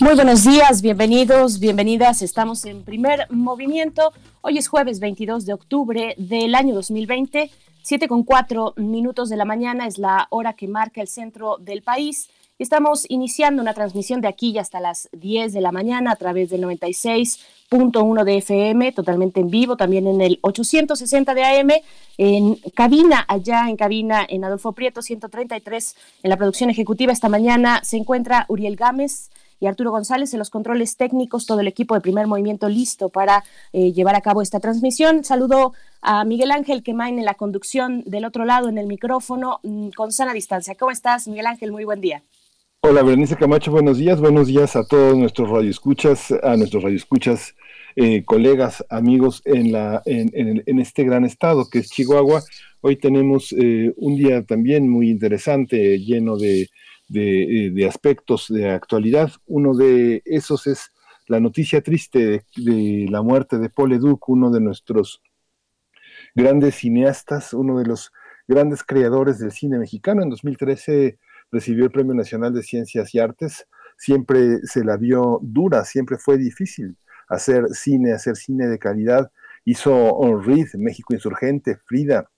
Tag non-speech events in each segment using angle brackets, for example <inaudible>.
Muy buenos días, bienvenidos, bienvenidas. Estamos en primer movimiento. Hoy es jueves 22 de octubre del año 2020. Siete con cuatro minutos de la mañana es la hora que marca el centro del país. Estamos iniciando una transmisión de aquí hasta las 10 de la mañana a través del 96.1 de FM, totalmente en vivo, también en el 860 de AM, en cabina, allá en cabina, en Adolfo Prieto 133, en la producción ejecutiva esta mañana se encuentra Uriel Gámez y Arturo González en los controles técnicos, todo el equipo de primer movimiento listo para eh, llevar a cabo esta transmisión. Saludo a Miguel Ángel Quemain en la conducción del otro lado en el micrófono mm, con sana distancia. ¿Cómo estás, Miguel Ángel? Muy buen día. Hola, Berenice Camacho, buenos días. Buenos días a todos nuestros radioescuchas, a nuestros radioescuchas, eh, colegas, amigos en, este gran estado que es Chihuahua. Hoy tenemos eh, un día también muy interesante, lleno de eh, de, aspectos de actualidad. Uno de esos es la noticia triste de, la muerte de Paul Leduc, uno de nuestros grandes cineastas, uno de los grandes creadores del cine mexicano. En 2013 recibió el Premio Nacional de Ciencias y Artes. Siempre se la vio dura, siempre fue difícil hacer cine, hacer cine de calidad. Hizo Reed, México Insurgente, Frida,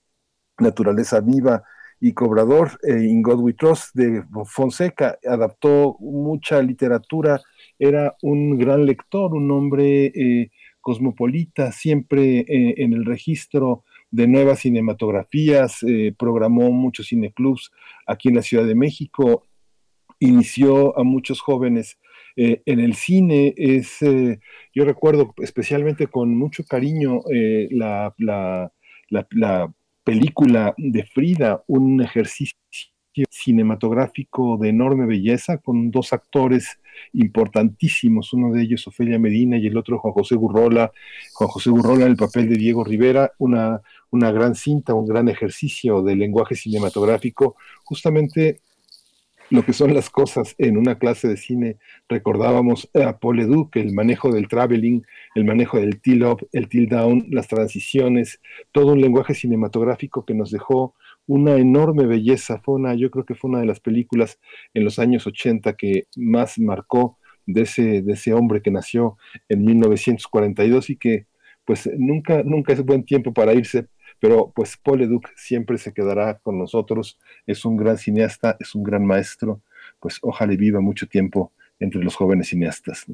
Naturaleza Viva, y Cobrador, eh, In God We Trust, de Fonseca, adaptó mucha literatura, era un gran lector, un hombre eh, cosmopolita, siempre eh, en el registro de nuevas cinematografías, programó muchos cineclubs aquí en la Ciudad de México, inició a muchos jóvenes en el cine. Es, yo recuerdo especialmente con mucho cariño la, la, la película de Frida, un ejercicio cinematográfico de enorme belleza con dos actores importantísimos, uno de ellos Ofelia Medina y el otro Juan José Gurrola, Juan José Gurrola en el papel de Diego Rivera, una, una gran cinta, un gran ejercicio de lenguaje cinematográfico, justamente lo que son las cosas en una clase de cine. Recordábamos a Paul Leduc, el manejo del traveling, el manejo del till-up, el till-down, las transiciones, todo un lenguaje cinematográfico que nos dejó una enorme belleza. Fue una, yo creo que fue una de las películas en los años 80 que más marcó de ese, de ese hombre que nació en 1942 y que pues nunca, nunca es buen tiempo para irse, pero pues Paul Leduc siempre se quedará con nosotros, es un gran cineasta, es un gran maestro, pues ojalá viva mucho tiempo entre los jóvenes cineastas.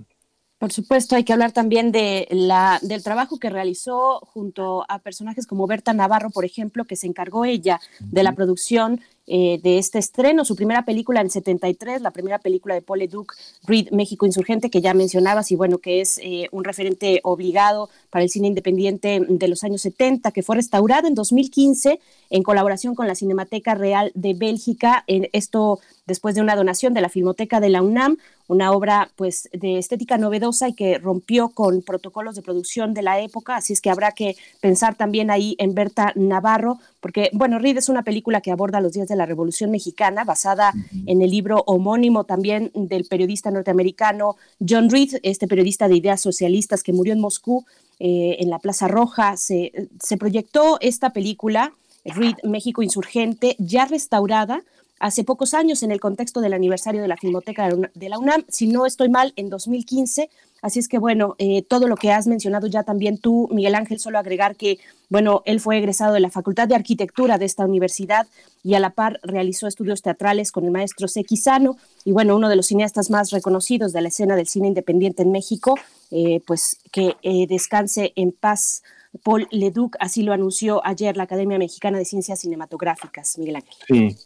Por supuesto, hay que hablar también de la, del trabajo que realizó junto a personajes como Berta Navarro, por ejemplo, que se encargó ella de la producción eh, de este estreno, su primera película en 73, la primera película de Paul Duc, Reed, México Insurgente, que ya mencionabas, y bueno, que es eh, un referente obligado para el cine independiente de los años 70, que fue restaurado en 2015 en colaboración con la Cinemateca Real de Bélgica, en esto después de una donación de la Filmoteca de la UNAM, una obra pues de estética novedosa y que rompió con protocolos de producción de la época, así es que habrá que pensar también ahí en Berta Navarro, porque bueno, Reed es una película que aborda los días de la Revolución Mexicana, basada en el libro homónimo también del periodista norteamericano John Reed, este periodista de ideas socialistas que murió en Moscú, eh, en la Plaza Roja. Se, se proyectó esta película, Reed, México Insurgente, ya restaurada hace pocos años en el contexto del aniversario de la Filmoteca de la UNAM, si no estoy mal, en 2015. Así es que, bueno, eh, todo lo que has mencionado ya también tú, Miguel Ángel, solo agregar que, bueno, él fue egresado de la Facultad de Arquitectura de esta universidad y a la par realizó estudios teatrales con el maestro Sequizano y, bueno, uno de los cineastas más reconocidos de la escena del cine independiente en México, eh, pues que eh, descanse en paz. Paul Leduc, así lo anunció ayer la Academia Mexicana de Ciencias Cinematográficas, Miguel Ángel. Sí,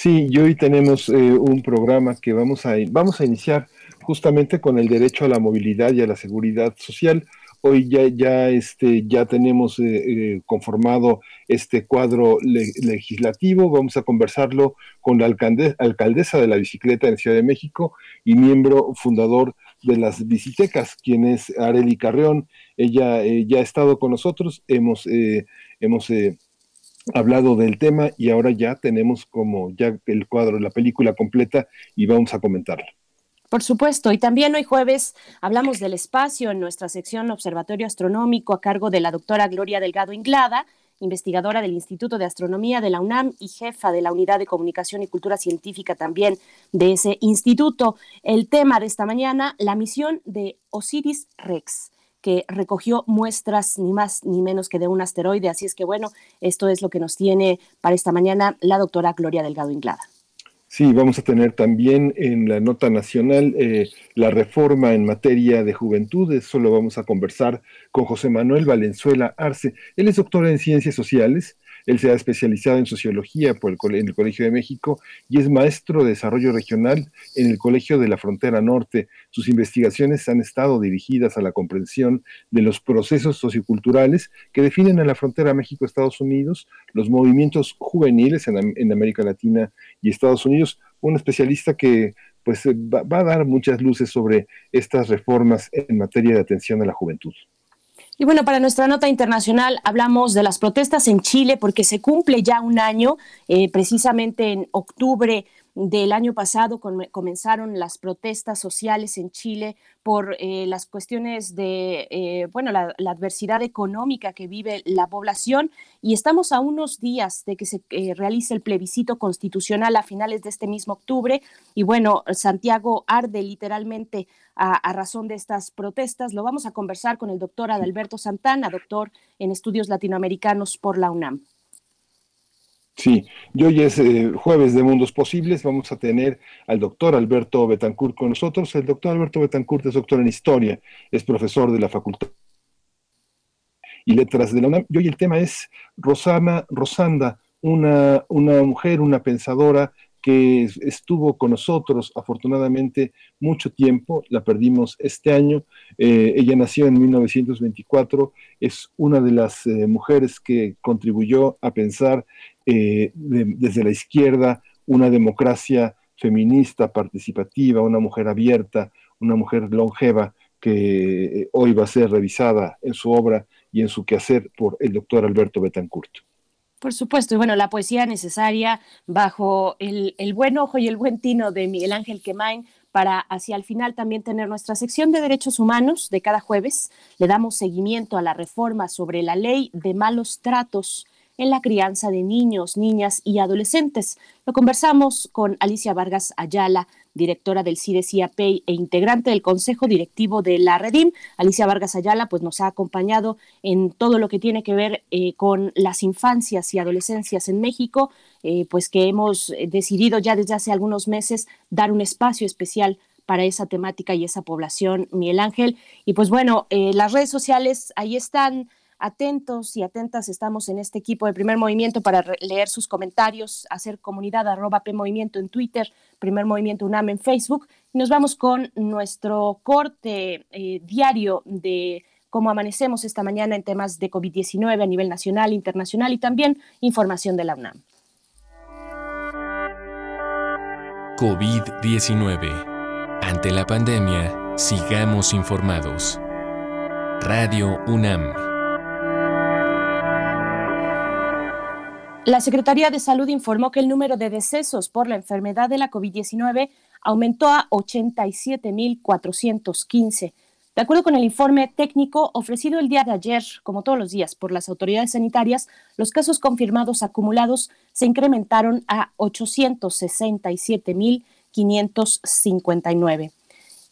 Sí, y hoy tenemos eh, un programa que vamos a, vamos a iniciar justamente con el derecho a la movilidad y a la seguridad social. Hoy ya, ya, este, ya tenemos eh, eh, conformado este cuadro legislativo. Vamos a conversarlo con la alcaldesa de la bicicleta en Ciudad de México y miembro fundador de las visitecas, quien es Areli Carreón. Ella eh, ya ha estado con nosotros, hemos, eh, hemos hablado del tema y ahora ya tenemos como ya el cuadro, la película completa y vamos a comentarla. Por supuesto, y también hoy jueves hablamos del espacio en nuestra sección Observatorio Astronómico a cargo de la doctora Gloria Delgado Inglada, investigadora del Instituto de Astronomía de la UNAM y jefa de la Unidad de Comunicación y Cultura Científica también de ese instituto. El tema de esta mañana, la misión de Osiris Rex que recogió muestras ni más ni menos que de un asteroide. Así es que bueno, esto es lo que nos tiene para esta mañana la doctora Gloria Delgado Inglada. Sí, vamos a tener también en la nota nacional eh, la reforma en materia de juventud. Eso lo vamos a conversar con José Manuel Valenzuela Arce. Él es doctor en ciencias sociales, él se ha especializado en sociología en el Colegio de México y es maestro de desarrollo regional en el Colegio de la Frontera Norte. Sus investigaciones han estado dirigidas a la comprensión de los procesos socioculturales que definen a la frontera México-Estados Unidos, los movimientos juveniles en, América Latina y Estados Unidos. Un especialista que pues va a dar muchas luces sobre estas reformas en materia de atención a la juventud. Y bueno, para nuestra nota internacional hablamos de las protestas en Chile porque se cumple ya un año, eh, precisamente en octubre del año pasado comenzaron las protestas sociales en Chile por eh, las cuestiones de, eh, bueno, la, adversidad económica que vive la población y estamos a unos días de que se realice el plebiscito constitucional a finales de este mismo octubre y bueno, Santiago arde literalmente a, razón de estas protestas. Lo vamos a conversar con el doctor Adalberto Santana, doctor en estudios latinoamericanos por la UNAM. Sí, y hoy es eh, jueves de Mundos Posibles. Vamos a tener al doctor Alberto Betancourt con nosotros. El doctor Alberto Betancourt es doctor en historia, es profesor de la Facultad y Letras de la UNAM. Y hoy el tema es Rosana Rosanda, una, una mujer, una pensadora que estuvo con nosotros afortunadamente mucho tiempo, la perdimos este año, eh, ella nació en 1924, es una de las eh, mujeres que contribuyó a pensar eh, desde la izquierda una democracia feminista, participativa, una mujer abierta, una mujer longeva que hoy va a ser revisada en su obra y en su quehacer por el doctor Alberto Betancourt. Por supuesto, y bueno, la poesía necesaria bajo el, buen ojo y el buen tino de Miguel Ángel Quemain para hacia el final también tener nuestra sección de derechos humanos de cada jueves. Le damos seguimiento a la reforma sobre la ley de malos tratos en la crianza de niños, niñas y adolescentes. Lo conversamos con Alicia Vargas Ayala, directora del CIDE-CIAP e integrante del Consejo Directivo de la Redim. Alicia Vargas Ayala pues, nos ha acompañado en todo lo que tiene que ver eh, con las infancias y adolescencias en México, eh, pues que hemos decidido ya desde hace algunos meses dar un espacio especial para esa temática y esa población, Miguel Ángel. Y pues bueno, eh, las redes sociales ahí están atentos y atentas estamos en este equipo de primer movimiento para leer sus comentarios, hacer comunidad arroba P Movimiento en Twitter, primer movimiento UNAM en Facebook. Nos vamos con nuestro corte eh, diario de cómo amanecemos esta mañana en temas de COVID-19 a nivel nacional, internacional y también información de la UNAM. COVID-19. Ante la pandemia, sigamos informados. Radio UNAM. La Secretaría de Salud informó que el número de decesos por la enfermedad de la COVID-19 aumentó a 87.415. De acuerdo con el informe técnico ofrecido el día de ayer, como todos los días, por las autoridades sanitarias, los casos confirmados acumulados se incrementaron a 867.559.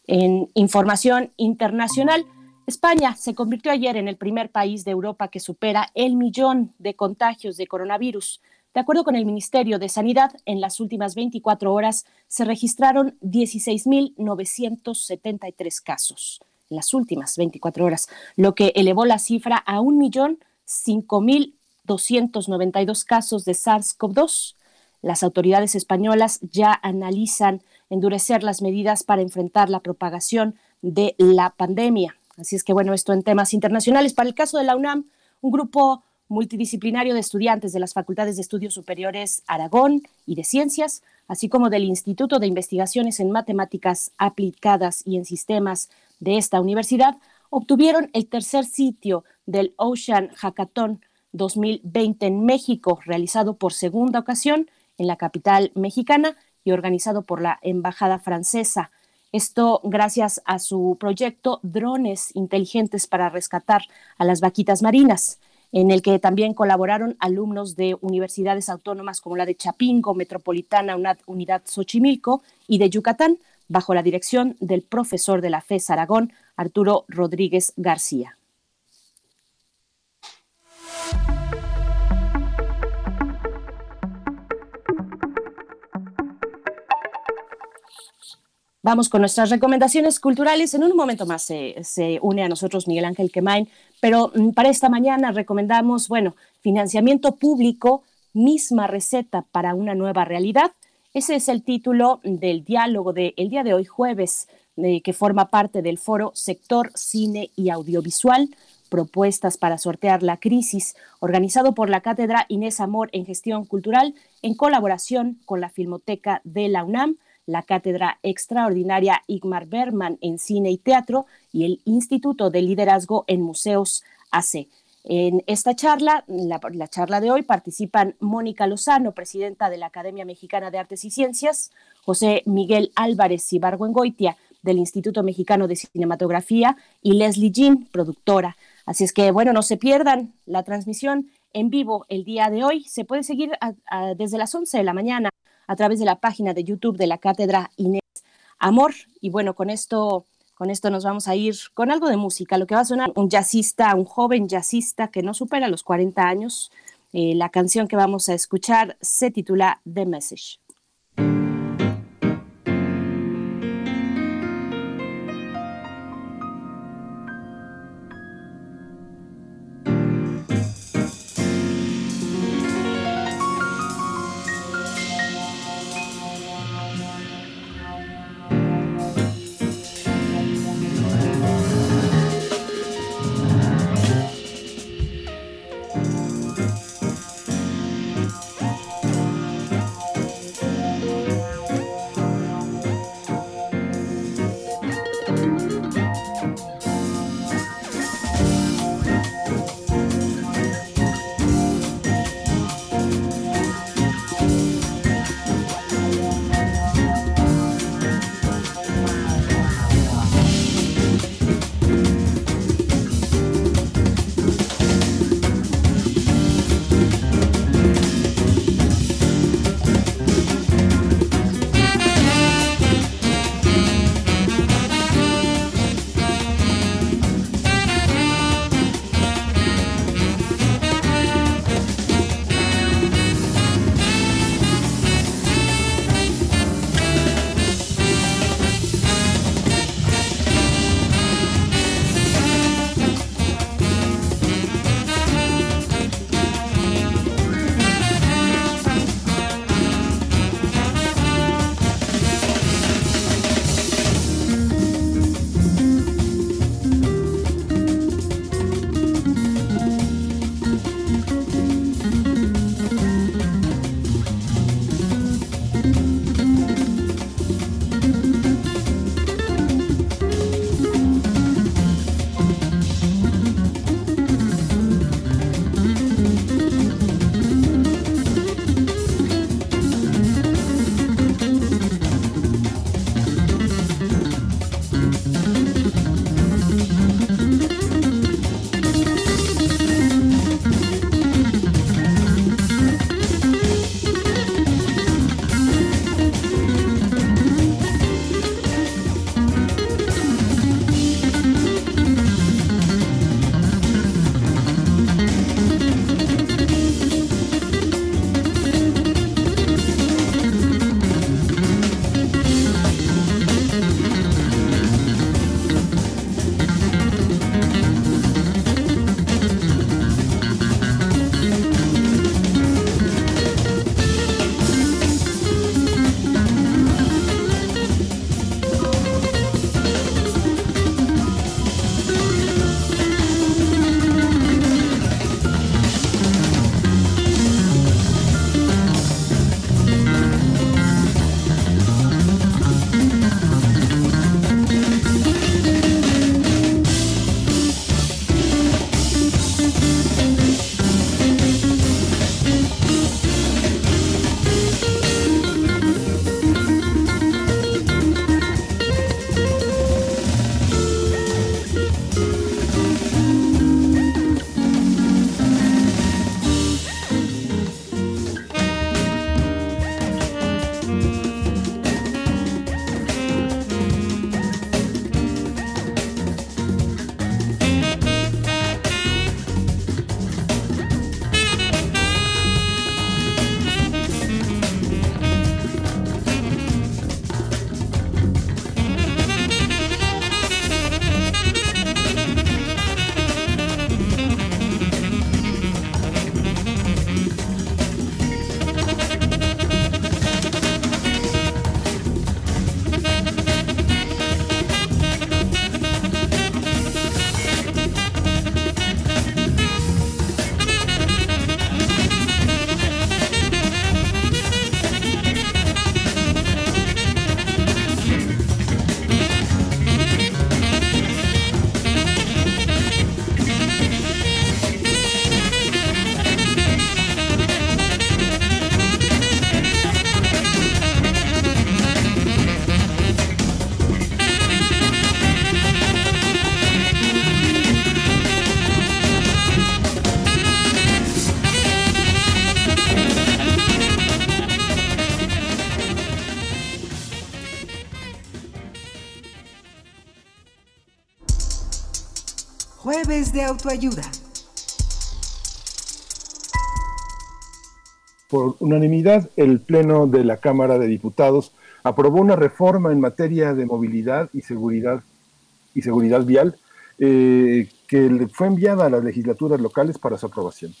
En información internacional, España se convirtió ayer en el primer país de Europa que supera el millón de contagios de coronavirus. De acuerdo con el Ministerio de Sanidad, en las últimas 24 horas se registraron 16.973 casos. En las últimas 24 horas, lo que elevó la cifra a 1.5.292 casos de SARS-CoV-2. Las autoridades españolas ya analizan endurecer las medidas para enfrentar la propagación de la pandemia. Así es que bueno, esto en temas internacionales. Para el caso de la UNAM, un grupo multidisciplinario de estudiantes de las Facultades de Estudios Superiores Aragón y de Ciencias así como del Instituto de Investigaciones en Matemáticas Aplicadas y en Sistemas de esta universidad, obtuvieron el tercer sitio del Ocean Hackathon 2020 en México, realizado por segunda ocasión en la capital mexicana y organizado por la Embajada Francesa. Esto gracias a su proyecto Drones Inteligentes para Rescatar a las Vaquitas Marinas, en el que también colaboraron alumnos de universidades autónomas como la de Chapingo, Metropolitana, Unidad Xochimilco y de Yucatán, bajo la dirección del profesor de la FES Aragón, Arturo Rodríguez García. Vamos con nuestras recomendaciones culturales. En un momento más se, une a nosotros Miguel Ángel Quemain, pero mm, para esta mañana recomendamos, bueno, financiamiento público, misma receta para una nueva realidad. Ese es el título del diálogo del día de hoy, jueves, eh, que forma parte del foro Sector Cine y Audiovisual, propuestas para sortear la crisis, organizado por la Cátedra Inés Amor en Gestión Cultural en colaboración con la Filmoteca de la UNAM la Cátedra Extraordinaria Igmar Berman en Cine y Teatro y el Instituto de Liderazgo en Museos AC. En esta charla, la, la, charla de hoy, participan Mónica Lozano, presidenta de la Academia Mexicana de Artes y Ciencias, José Miguel Álvarez Ibargüengoitia, del Instituto Mexicano de Cinematografía, y Leslie Jean, productora. Así es que, bueno, no se pierdan la transmisión en vivo el día de hoy. Se puede seguir desde las 11 de la mañana a través de la página de YouTube de la Cátedra Inés Amor. Y bueno, con esto, con esto nos vamos a ir con algo de música. Lo que va a sonar un jazzista, un joven jazzista que no supera los 40 años. Eh, la canción que vamos a escuchar se titula The Message. Jueves de autoayuda. Por unanimidad, el Pleno de la Cámara de Diputados aprobó una reforma en materia de movilidad y seguridad y seguridad vial eh, que fue enviada a las legislaturas locales para su aprobación.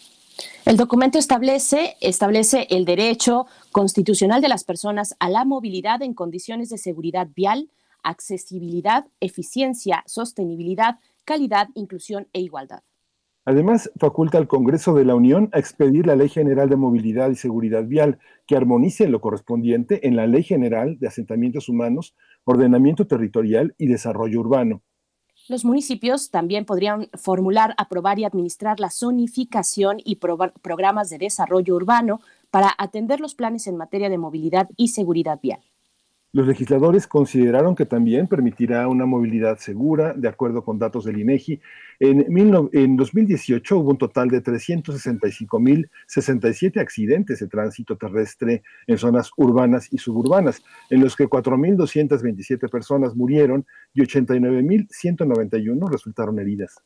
El documento establece, establece el derecho constitucional de las personas a la movilidad en condiciones de seguridad vial, accesibilidad, eficiencia, sostenibilidad, calidad, inclusión e igualdad. Además, faculta al Congreso de la Unión a expedir la Ley General de Movilidad y Seguridad Vial, que armonice lo correspondiente en la Ley General de Asentamientos Humanos, Ordenamiento Territorial y Desarrollo Urbano. Los municipios también podrían formular, aprobar y administrar la zonificación y programas de desarrollo urbano para atender los planes en materia de movilidad y seguridad vial. Los legisladores consideraron que también permitirá una movilidad segura, de acuerdo con datos del INEGI. En, en 2018 hubo un total de 365.067 accidentes de tránsito terrestre en zonas urbanas y suburbanas, en los que 4.227 personas murieron y 89.191 resultaron heridas.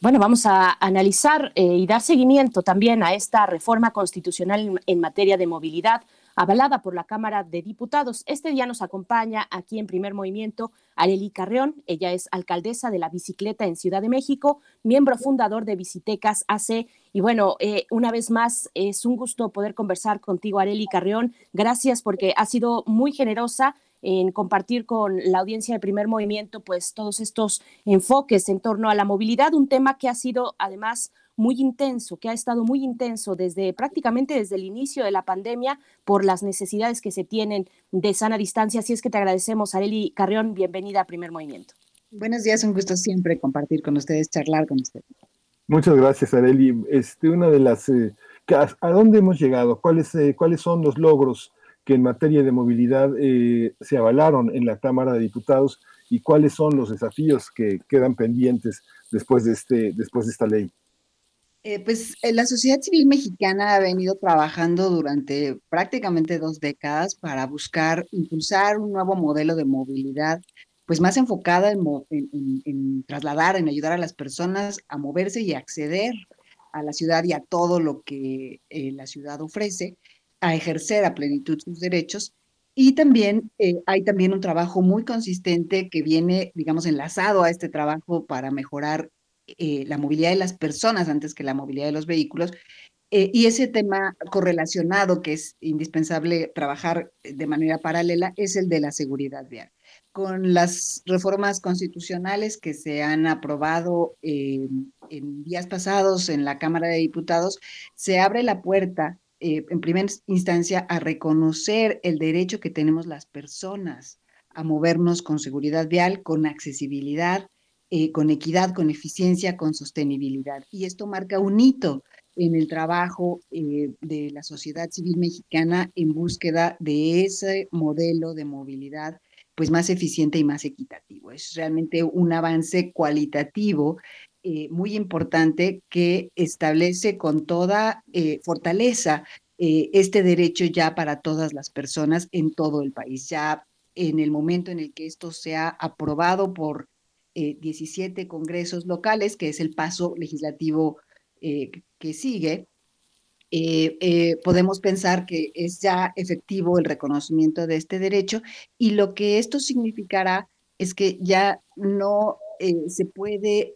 Bueno, vamos a analizar eh, y dar seguimiento también a esta reforma constitucional en materia de movilidad avalada por la Cámara de Diputados. Este día nos acompaña aquí en primer movimiento Areli Carreón. Ella es alcaldesa de la bicicleta en Ciudad de México, miembro fundador de Bicitecas AC. Y bueno, eh, una vez más, es un gusto poder conversar contigo, Areli Carreón. Gracias porque ha sido muy generosa en compartir con la audiencia de primer movimiento, pues todos estos enfoques en torno a la movilidad, un tema que ha sido además muy intenso, que ha estado muy intenso desde prácticamente desde el inicio de la pandemia por las necesidades que se tienen de sana distancia. Así es que te agradecemos, Areli Carrión, bienvenida a Primer Movimiento. Buenos días, un gusto siempre compartir con ustedes, charlar con ustedes. Muchas gracias, Areli. Este, una de las, eh, ¿a dónde hemos llegado? ¿Cuáles, eh, ¿Cuáles son los logros que en materia de movilidad eh, se avalaron en la Cámara de Diputados y cuáles son los desafíos que quedan pendientes después de, este, después de esta ley? Eh, pues eh, la sociedad civil mexicana ha venido trabajando durante prácticamente dos décadas para buscar impulsar un nuevo modelo de movilidad, pues más enfocada en, trasladar, en ayudar a las personas a moverse y acceder a la ciudad y a todo lo que eh, la ciudad ofrece, a ejercer a plenitud sus derechos. Y también hay también un trabajo muy consistente que viene, digamos, enlazado a este trabajo para mejorar eh, la movilidad de las personas antes que la movilidad de los vehículos. Eh, y ese tema correlacionado que es indispensable trabajar de manera paralela es el de la seguridad vial. Con las reformas constitucionales que se han aprobado eh, en días pasados en la Cámara de Diputados, se abre la puerta en primera instancia a reconocer el derecho que tenemos las personas a movernos con seguridad vial, con accesibilidad, eh, con equidad, con eficiencia, con sostenibilidad. Y esto marca un hito en el trabajo eh, de la sociedad civil mexicana en búsqueda de ese modelo de movilidad pues más eficiente y más equitativo. Es realmente un avance cualitativo eh, muy importante que establece con toda fortaleza este derecho ya para todas las personas en todo el país. Ya en el momento en el que esto sea aprobado por 17 eh, congresos locales, que es el paso legislativo eh, que sigue, eh, podemos pensar que es ya efectivo el reconocimiento de este derecho y lo que esto significará es que ya no se puede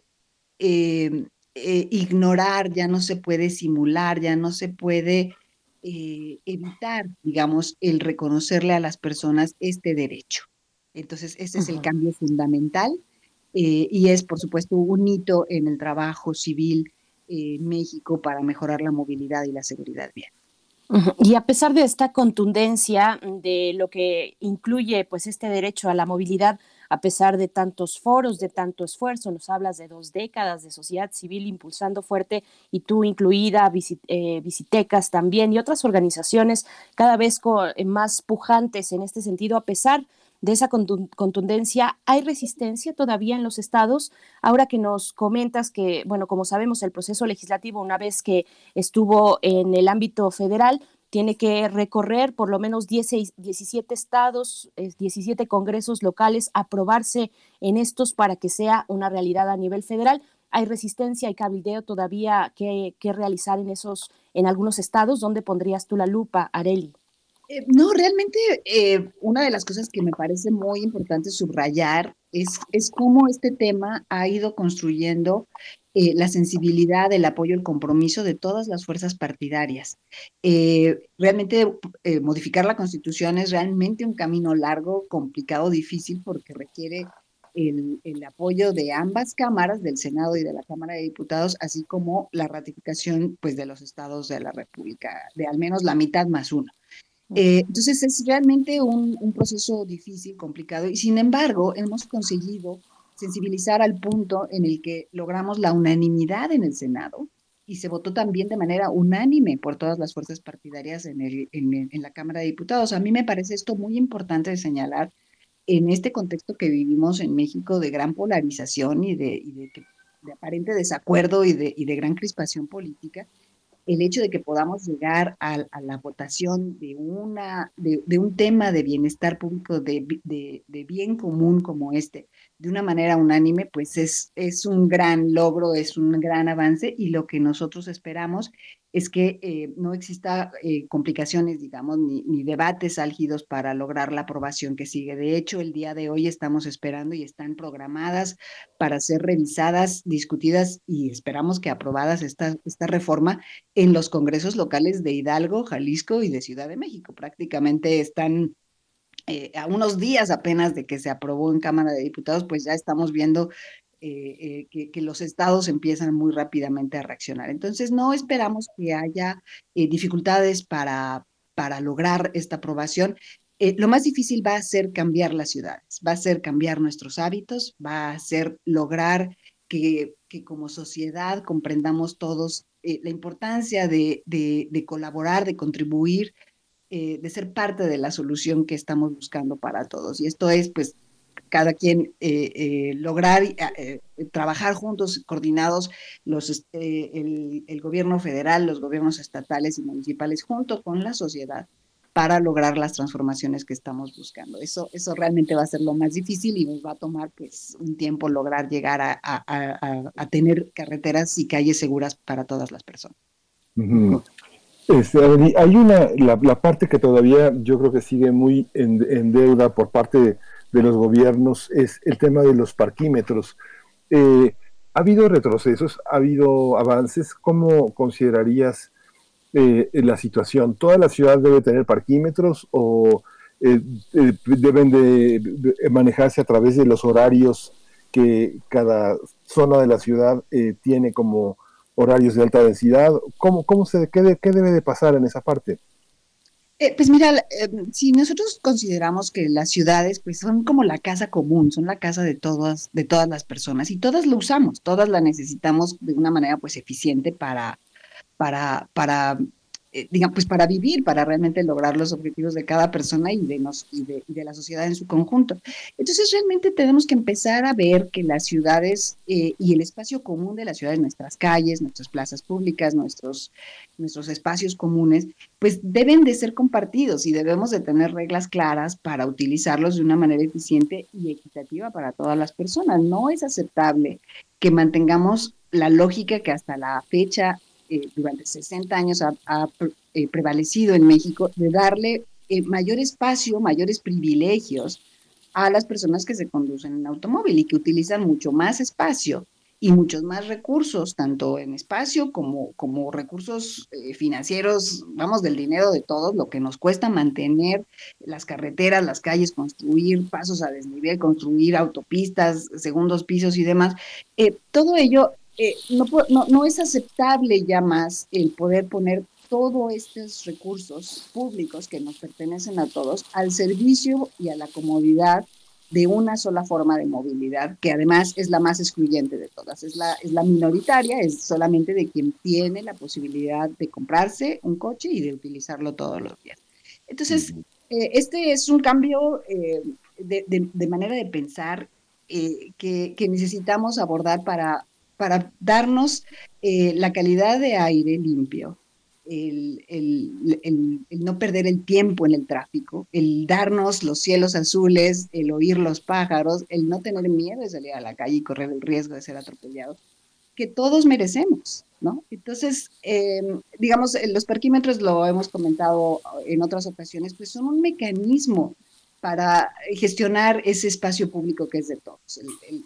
ignorar, ya no se puede simular, ya no se puede evitar, digamos, el reconocerle a las personas este derecho. Entonces, ese es el cambio fundamental eh, y es, por supuesto, un hito en el trabajo civil en México para mejorar la movilidad y la seguridad vial. Y a pesar de esta contundencia de lo que incluye pues este derecho a la movilidad, a pesar de tantos foros, de tanto esfuerzo, nos hablas de dos décadas de sociedad civil impulsando fuerte y tú incluida, eh, visitecas también y otras organizaciones cada vez más pujantes en este sentido, a pesar de esa contundencia. ¿Hay resistencia todavía en los estados? Ahora que nos comentas que, bueno, como sabemos, el proceso legislativo, una vez que estuvo en el ámbito federal, tiene que recorrer por lo menos 17 estados, 17 congresos locales, aprobarse en estos para que sea una realidad a nivel federal. hay resistencia, hay cabildeo todavía que, realizar en esos, en algunos estados. ¿Dónde pondrías tú la lupa, Areli? Eh, no, realmente eh, una de las cosas que me parece muy importante subrayar es, es cómo este tema ha ido construyendo eh, la sensibilidad, el apoyo, el compromiso de todas las fuerzas partidarias. realmente modificar la constitución es realmente un camino largo, complicado, difícil, porque requiere el, el, apoyo de ambas cámaras, del Senado y de la Cámara de Diputados, así como la ratificación pues, de los estados de la República, de al menos la mitad más uno. Eh, entonces es realmente un, proceso difícil, complicado, y sin embargo hemos conseguido sensibilizar al punto en el que logramos la unanimidad en el Senado y se votó también de manera unánime por todas las fuerzas partidarias en, el, en, la Cámara de Diputados. A mí me parece esto muy importante de señalar en este contexto que vivimos en México de gran polarización y de, y aparente desacuerdo y de, y de gran crispación política el hecho de que podamos llegar a, la votación de, una, de, un tema de bienestar público, de, de, bien común como este, de una manera unánime, pues es, es un gran logro, es un gran avance y lo que nosotros esperamos es que eh, no exista eh, complicaciones, digamos, ni, debates álgidos para lograr la aprobación que sigue. De hecho, el día de hoy estamos esperando y están programadas para ser revisadas, discutidas y esperamos que aprobadas esta, esta reforma en los congresos locales de Hidalgo, Jalisco y de Ciudad de México. Prácticamente están eh, a unos días apenas de que se aprobó en Cámara de Diputados, pues ya estamos viendo eh, eh, que, los estados empiezan muy rápidamente a reaccionar. Entonces, no esperamos que haya eh, dificultades para, para lograr esta aprobación. lo más difícil va a ser cambiar las ciudades, va a ser cambiar nuestros hábitos, va a ser lograr que, que como sociedad comprendamos todos la importancia de, de, de, colaborar, de contribuir, de ser parte de la solución que estamos buscando para todos. Y esto es, pues, cada quien eh, eh, lograr eh, trabajar juntos, coordinados, los, este, el, gobierno federal, los gobiernos estatales y municipales, junto con la sociedad, para lograr las transformaciones que estamos buscando. Eso, eso realmente va a ser lo más difícil y nos va a tomar pues, un tiempo lograr llegar a, tener carreteras y calles seguras para todas las personas. Este, hay una, la, parte que todavía yo creo que sigue muy en, en deuda por parte de los gobiernos es el tema de los parquímetros. Eh, ¿Ha habido retrocesos? ¿Ha habido avances? ¿Cómo considerarías eh, la situación? ¿Toda la ciudad debe tener parquímetros o eh, deben de, manejarse a través de los horarios que cada zona de la ciudad tiene como horarios de alta densidad? ¿Cómo, cómo se, qué, qué debe de pasar en esa parte? Eh, pues mira, eh, si nosotros consideramos que las ciudades pues son como la casa común, son la casa de todas, de todas las personas y todas lo usamos, todas la necesitamos de una manera pues eficiente para, para, para eh, pues para vivir, para realmente lograr los objetivos de cada persona y de, nos, y de, la sociedad en su conjunto. Entonces, realmente tenemos que empezar a ver que las ciudades eh, y el espacio común de las ciudades, nuestras calles, nuestras plazas públicas, nuestros, nuestros espacios comunes, pues deben de ser compartidos y debemos de tener reglas claras para utilizarlos de una manera eficiente y equitativa para todas las personas. No es aceptable que mantengamos la lógica que hasta la fecha eh, durante 60 años ha, eh, prevalecido en México, de darle eh, mayor espacio, mayores privilegios a las personas que se conducen en automóvil y que utilizan mucho más espacio y muchos más recursos, tanto en espacio como, como recursos financieros, vamos, del dinero de todos, lo que nos cuesta mantener las carreteras, las calles, construir pasos a desnivel, construir autopistas, segundos pisos y demás. todo ello eh, no, no, es aceptable ya más el poder poner todos estos recursos públicos que nos pertenecen a todos al servicio y a la comodidad de una sola forma de movilidad, que además es la más excluyente de todas, es la, es la minoritaria, es solamente de quien tiene la posibilidad de comprarse un coche y de utilizarlo todos los días. Entonces, eh, este es un cambio eh, de, manera de pensar que, que, necesitamos abordar para para darnos eh, la calidad de aire limpio, el, no perder el tiempo en el tráfico, el darnos los cielos azules, el oír los pájaros, el no tener miedo de salir a la calle y correr el riesgo de ser atropellado. que todos merecemos, ¿no? Entonces, em, digamos, los parquímetros, lo hemos comentado en otras ocasiones, pues son un mecanismo para gestionar ese espacio público que es de todos,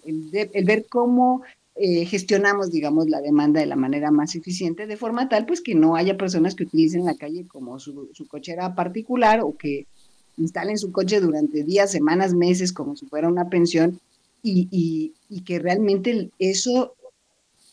el, ver cómo eh, gestionamos, digamos, la demanda de la manera más eficiente, de forma tal, pues que no haya personas que utilicen la calle como su, su cochera particular o que instalen su coche durante días, semanas, meses, como si fuera una pensión, y, y, que realmente eso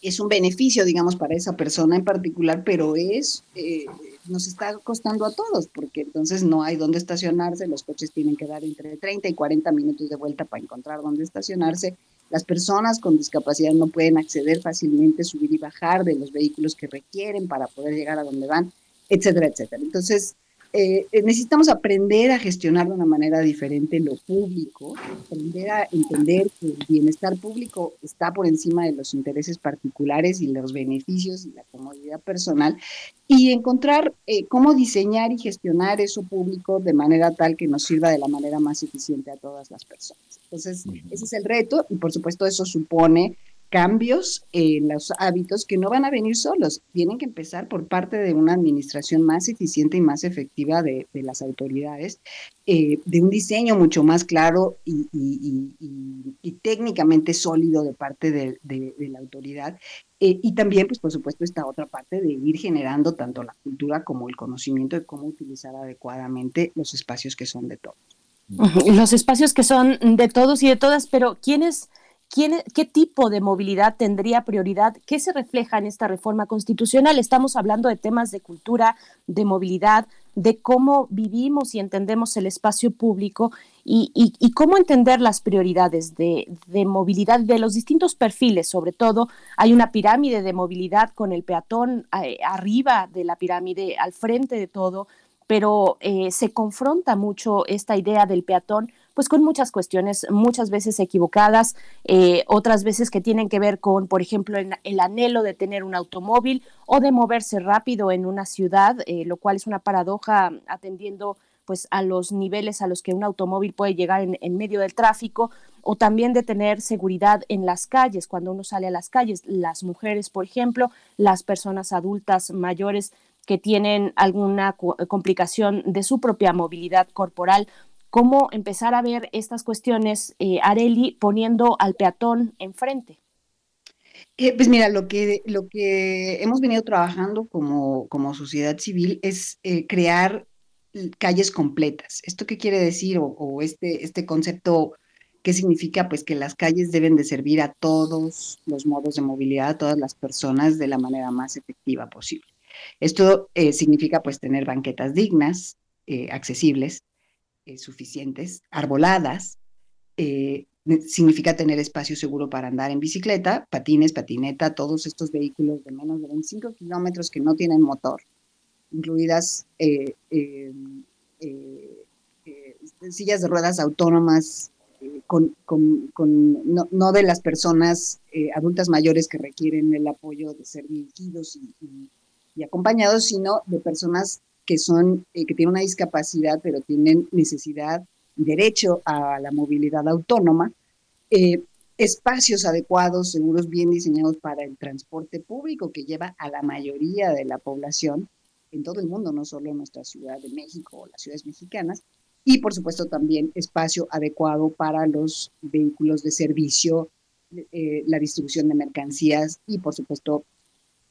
es un beneficio, digamos, para esa persona en particular, pero es, eh, nos está costando a todos, porque entonces no hay dónde estacionarse, los coches tienen que dar entre 30 y 40 minutos de vuelta para encontrar dónde estacionarse, las personas con discapacidad no pueden acceder fácilmente, subir y bajar de los vehículos que requieren para poder llegar a donde van, etcétera, etcétera. Entonces, eh, necesitamos aprender a gestionar de una manera diferente lo público, aprender a entender que el bienestar público está por encima de los intereses particulares y los beneficios y la comodidad personal y encontrar eh, cómo diseñar y gestionar eso público de manera tal que nos sirva de la manera más eficiente a todas las personas. Entonces, ese es el reto y por supuesto eso supone cambios en los hábitos que no van a venir solos, tienen que empezar por parte de una administración más eficiente y más efectiva de, las autoridades, eh, de un diseño mucho más claro y, técnicamente sólido de parte de, la autoridad. Eh, y también, pues por supuesto, esta otra parte de ir generando tanto la cultura como el conocimiento de cómo utilizar adecuadamente los espacios que son de todos. Los espacios que son de todos y de todas, pero ¿quiénes ¿Qué tipo de movilidad tendría prioridad? ¿Qué se refleja en esta reforma constitucional? Estamos hablando de temas de cultura, de movilidad, de cómo vivimos y entendemos el espacio público y, cómo entender las prioridades de, movilidad de los distintos perfiles. Sobre todo, hay una pirámide de movilidad con el peatón eh, arriba de la pirámide, al frente de todo, pero eh, se confronta mucho esta idea del peatón pues con muchas cuestiones, muchas veces equivocadas, eh, otras veces que tienen que ver con, por ejemplo, el, anhelo de tener un automóvil o de moverse rápido en una ciudad, eh, lo cual es una paradoja atendiendo pues a los niveles a los que un automóvil puede llegar en, medio del tráfico o también de tener seguridad en las calles, cuando uno sale a las calles, las mujeres, por ejemplo, las personas adultas mayores que tienen alguna complicación de su propia movilidad corporal cómo empezar a ver estas cuestiones, eh, Areli, poniendo al peatón enfrente. Eh, pues mira, lo que, lo que hemos venido trabajando como, como sociedad civil es eh, crear calles completas. ¿Esto qué quiere decir? O, este, este concepto, ¿qué significa? Pues que las calles deben de servir a todos los modos de movilidad, a todas las personas de la manera más efectiva posible. Esto significa pues tener banquetas dignas, accesibles, eh, suficientes, arboladas, eh, significa tener espacio seguro para andar en bicicleta, patines, patineta, todos estos vehículos de menos de 25 kilómetros que no tienen motor, incluidas eh, sillas de ruedas autónomas con, no, de las personas adultas mayores que requieren el apoyo de ser dirigidos y acompañados, sino de personas que son, eh, que tienen una discapacidad, pero tienen necesidad y derecho a la movilidad autónoma, eh, espacios adecuados, seguros, bien diseñados para el transporte público que lleva a la mayoría de la población en todo el mundo, no solo en nuestra Ciudad de México o las ciudades mexicanas, y por supuesto también espacio adecuado para los vehículos de servicio, eh, la distribución de mercancías y por supuesto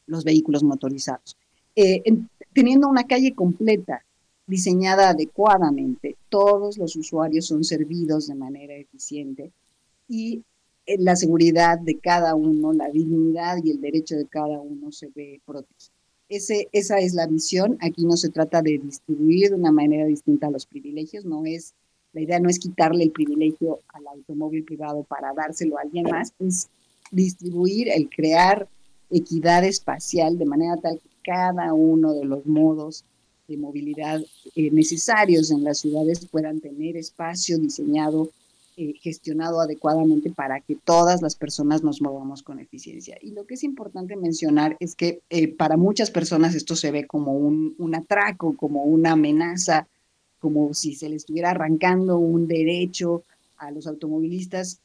los vehículos motorizados. en, teniendo una calle completa, diseñada adecuadamente, todos los usuarios son servidos de manera eficiente y eh, la seguridad de cada uno, la dignidad y el derecho de cada uno se ve protegido. Ese, esa es la visión. Aquí no se trata de distribuir de una manera distinta los privilegios, no es la idea no es quitarle el privilegio al automóvil privado para dárselo a alguien más, es distribuir, el crear equidad espacial de manera tal que cada uno de los modos de movilidad eh, necesarios en las ciudades puedan tener espacio diseñado, eh, gestionado adecuadamente para que todas las personas nos movamos con eficiencia. Y lo que es importante mencionar es que eh, para muchas personas esto se ve como un, un atraco, como una amenaza, como si se le estuviera arrancando un derecho a los automovilistas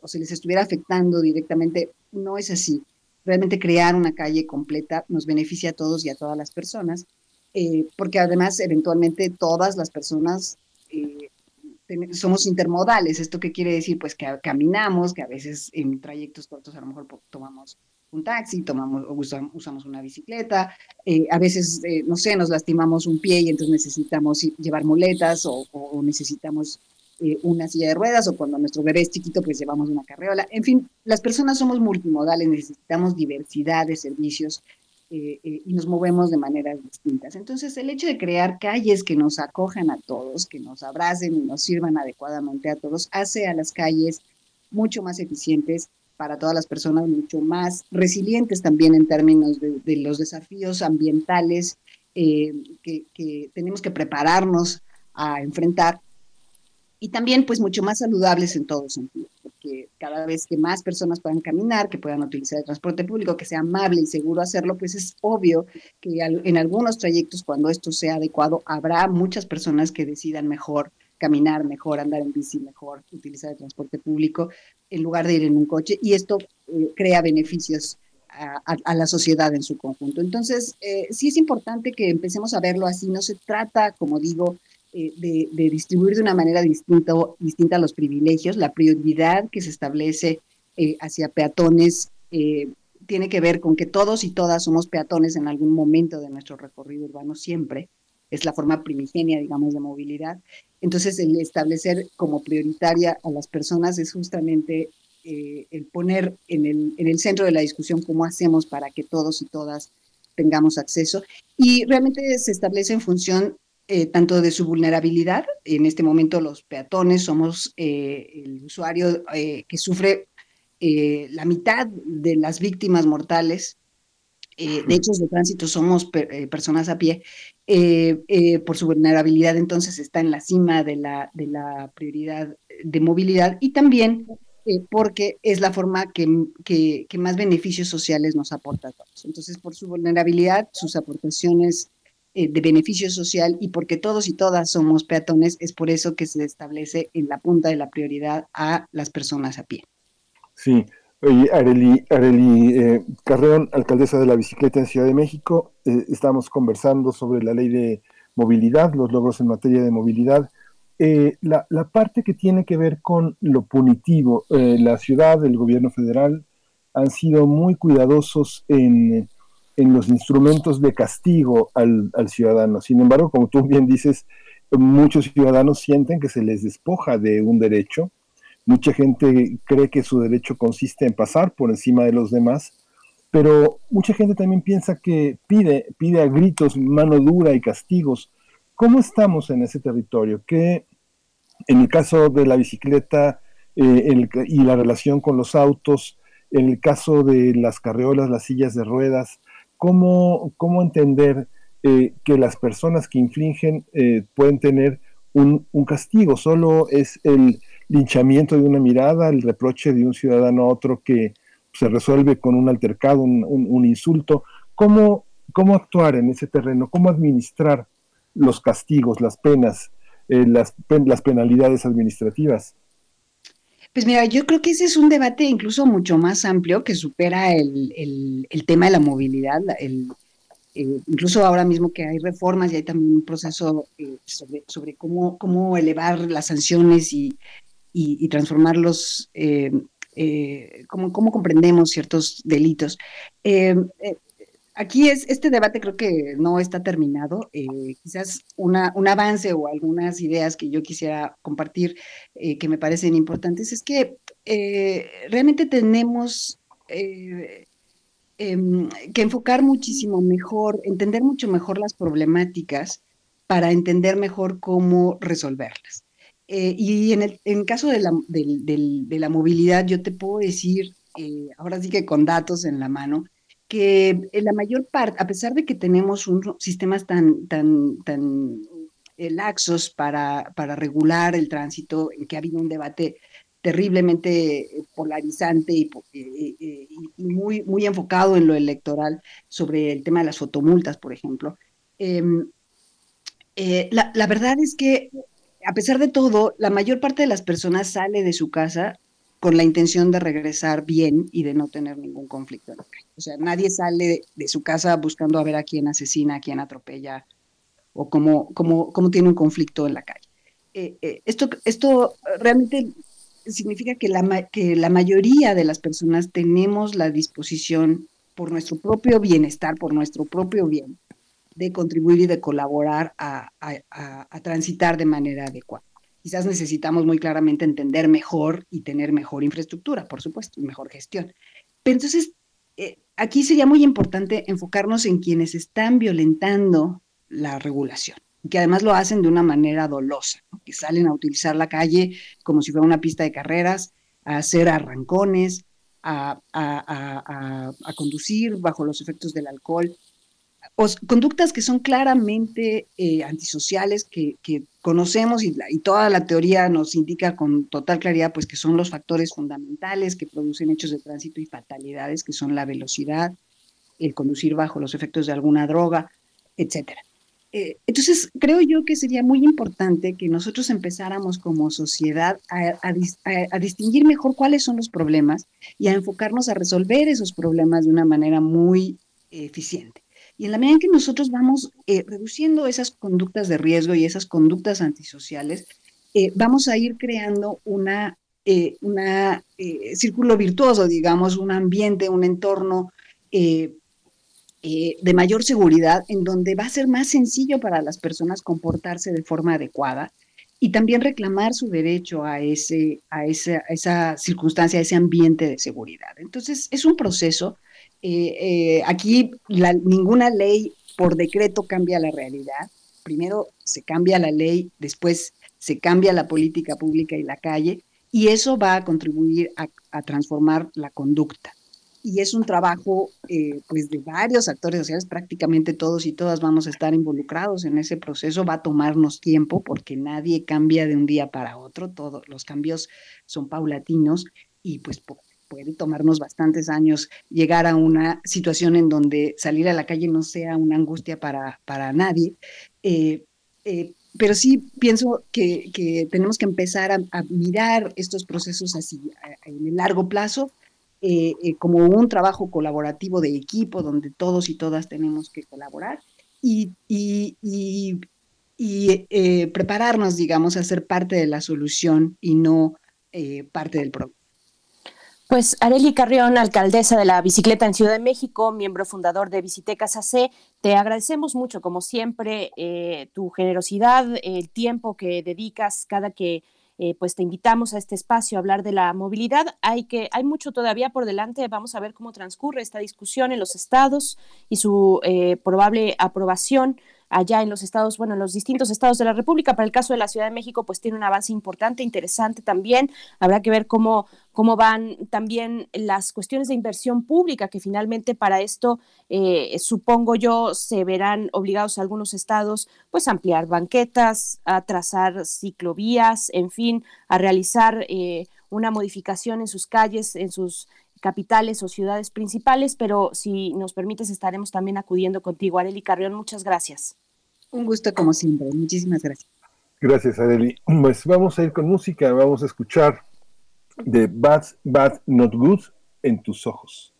o se les estuviera afectando directamente no es así. Realmente crear una calle completa nos beneficia a todos y a todas las personas, eh, porque además eventualmente todas las personas eh, somos intermodales. ¿Esto qué quiere decir? Pues que caminamos, que a veces en trayectos cortos a lo mejor tomamos un taxi, tomamos, usamos una bicicleta, eh, a veces, no sé, nos lastimamos un pie y entonces necesitamos llevar muletas o, necesitamos eh, una silla de ruedas o cuando nuestro bebé es chiquito pues llevamos una carreola. En fin, las personas somos multimodales, necesitamos diversidad de servicios y nos movemos de maneras distintas. Entonces, el hecho de crear calles que nos acojan a todos, que nos abracen y nos sirvan adecuadamente a todos, hace a las calles mucho más eficientes para todas las personas mucho más resilientes también en términos de, los desafíos ambientales eh, que, tenemos que prepararnos a enfrentar y también pues mucho más saludables en todos sentidos, porque cada vez que más personas puedan caminar, que puedan utilizar el transporte público, que sea amable y seguro hacerlo, pues es obvio que en algunos trayectos cuando esto sea adecuado habrá muchas personas que decidan mejor caminar mejor, andar en bici mejor, utilizar el transporte público en lugar de ir en un coche y esto eh, crea beneficios a, la sociedad en su conjunto. Entonces, eh, sí es importante que empecemos a verlo así. No se trata, como digo, eh, de, distribuir de una manera distinta, distinta los privilegios. La prioridad que se establece hacia peatones tiene que ver con que todos y todas somos peatones en algún momento de nuestro recorrido urbano siempre es la forma primigenia, digamos, de movilidad. Entonces, el establecer como prioritaria a las personas es justamente eh, el poner en el, en el centro de la discusión cómo hacemos para que todos y todas tengamos acceso. Y realmente se establece en función eh, tanto de su vulnerabilidad, en este momento los peatones somos eh, el usuario que sufre la mitad de las víctimas mortales de hechos de tránsito somos personas a pie eh, eh, por su vulnerabilidad, entonces está en la cima de la, de la prioridad de movilidad y también eh, porque es la forma que, que, más beneficios sociales nos aporta a todos. Entonces, por su vulnerabilidad, sus aportaciones de beneficio social y porque todos y todas somos peatones, es por eso que se establece en la punta de la prioridad a las personas a pie. Sí, Areli, Areli eh, Carreón, alcaldesa de la bicicleta en Ciudad de México, eh, estamos conversando sobre la ley de movilidad, los logros en materia de movilidad. Eh, la, parte que tiene que ver con lo punitivo, la ciudad, el gobierno federal han sido muy cuidadosos en, los instrumentos de castigo al, al, ciudadano. Sin embargo, como tú bien dices, muchos ciudadanos sienten que se les despoja de un derecho Mucha gente cree que su derecho consiste en pasar por encima de los demás, pero mucha gente también piensa que pide, pide a gritos mano dura y castigos. ¿Cómo estamos en ese territorio? ¿Qué, en el caso de la bicicleta eh, y la relación con los autos, en el caso de las carreolas, las sillas de ruedas, ¿cómo, cómo entender eh, que las personas que infringen eh, pueden tener un, un, castigo? Solo es el, linchamiento de una mirada, el reproche de un ciudadano a otro que se resuelve con un altercado, un, insulto. ¿Cómo, ¿Cómo actuar en ese terreno? ¿Cómo administrar los castigos, las penas, eh, las, las penalidades administrativas? Pues mira, yo creo que ese es un debate incluso mucho más amplio que supera el, tema de la movilidad. El, eh, incluso ahora mismo que hay reformas y hay también un proceso eh, sobre, cómo, cómo elevar las sanciones y y, transformarlos, eh, eh, como cómo, comprendemos ciertos delitos. Eh, aquí es, este debate creo que no está terminado. quizás una, un avance o algunas ideas que yo quisiera compartir que me parecen importantes es que realmente tenemos em, que enfocar muchísimo mejor, entender mucho mejor las problemáticas para entender mejor cómo resolverlas. Eh, y en el caso de la, de la, movilidad, yo te puedo decir, eh, ahora sí que con datos en la mano, que la mayor parte, a pesar de que tenemos un, sistemas tan, tan, eh, laxos para, para regular el tránsito, en que ha habido un debate terriblemente polarizante y, muy, muy enfocado en lo electoral sobre el tema de las fotomultas, por ejemplo. Em, la, la, verdad es que a pesar de todo, la mayor parte de las personas sale de su casa con la intención de regresar bien y de no tener ningún conflicto en la calle. O sea, nadie sale de, su casa buscando a ver a quién asesina, a quién atropella o cómo, cómo, cómo tiene un conflicto en la calle. Eh, eh, esto, esto realmente significa que la, que la mayoría de las personas tenemos la disposición por nuestro propio bienestar, por nuestro propio bien, de contribuir y de colaborar a, transitar de manera adecuada. Quizás necesitamos muy claramente entender mejor y tener mejor infraestructura, por supuesto, y mejor gestión. Pero entonces, eh, aquí sería muy importante enfocarnos en quienes están violentando la regulación, que además lo hacen de una manera dolosa, que salen a utilizar la calle como si fuera una pista de carreras, a hacer arrancones, a, conducir bajo los efectos del alcohol. O, conductas que son claramente eh, antisociales, que, conocemos y, toda la teoría nos indica con total claridad pues que son los factores fundamentales que producen hechos de tránsito y fatalidades, que son la velocidad, el conducir bajo los efectos de alguna droga, etcétera. Eh, entonces, creo yo que sería muy importante que nosotros empezáramos como sociedad a, distinguir mejor cuáles son los problemas y a enfocarnos a resolver esos problemas de una manera muy eficiente. Y en la medida en que nosotros vamos eh, reduciendo esas conductas de riesgo y esas conductas antisociales, eh, vamos a ir creando una, una círculo virtuoso, digamos, un ambiente, un entorno eh, de mayor seguridad, en donde va a ser más sencillo para las personas comportarse de forma adecuada y también reclamar su derecho a, ese, a, esa, circunstancia, a ese ambiente de seguridad. Entonces, es un proceso. Eh, eh, aquí ninguna ley por decreto cambia la realidad. Primero se cambia la ley, después se cambia la política pública y la calle, y eso va a contribuir a transformar la conducta. Y es un trabajo eh, pues de varios actores sociales, prácticamente todos y todas vamos a estar involucrados en ese proceso, va a tomarnos tiempo porque nadie cambia de un día para otro, todos los cambios son paulatinos y pues puede tomarnos bastantes años llegar a una situación en donde salir a la calle no sea una angustia para, para nadie. Eh, eh, pero sí pienso que, que tenemos que empezar a, mirar estos procesos así en el largo plazo eh, eh, como un trabajo colaborativo de equipo donde todos y todas tenemos que colaborar y, y, eh, prepararnos, digamos, a ser parte de la solución y no parte del problema. Pues Areli Carrión, alcaldesa de la bicicleta en Ciudad de México, miembro fundador de Bicitecas AC, te agradecemos mucho, como siempre, tu generosidad, el tiempo que dedicas cada que eh, pues te invitamos a este espacio a hablar de la movilidad. Hay, que, hay mucho todavía por delante. Vamos a ver cómo transcurre esta discusión en los estados y su eh, probable aprobación allá en los estados, bueno, en los distintos estados de la República. Para el caso de la Ciudad de México, pues tiene un avance importante, interesante también. Habrá que ver cómo, cómo van también las cuestiones de inversión pública, que finalmente para esto, eh, supongo yo, se verán obligados algunos estados, pues ampliar banquetas, a trazar ciclovías, en fin, a realizar eh, una modificación en sus calles, en sus capitales o ciudades principales, pero si nos permites estaremos también acudiendo contigo. Areli Carrión, muchas gracias. Un gusto como siempre, muchísimas gracias. Gracias, Areli. Pues vamos a ir con música, vamos a escuchar de Bad, Bad, Not Good en tus ojos.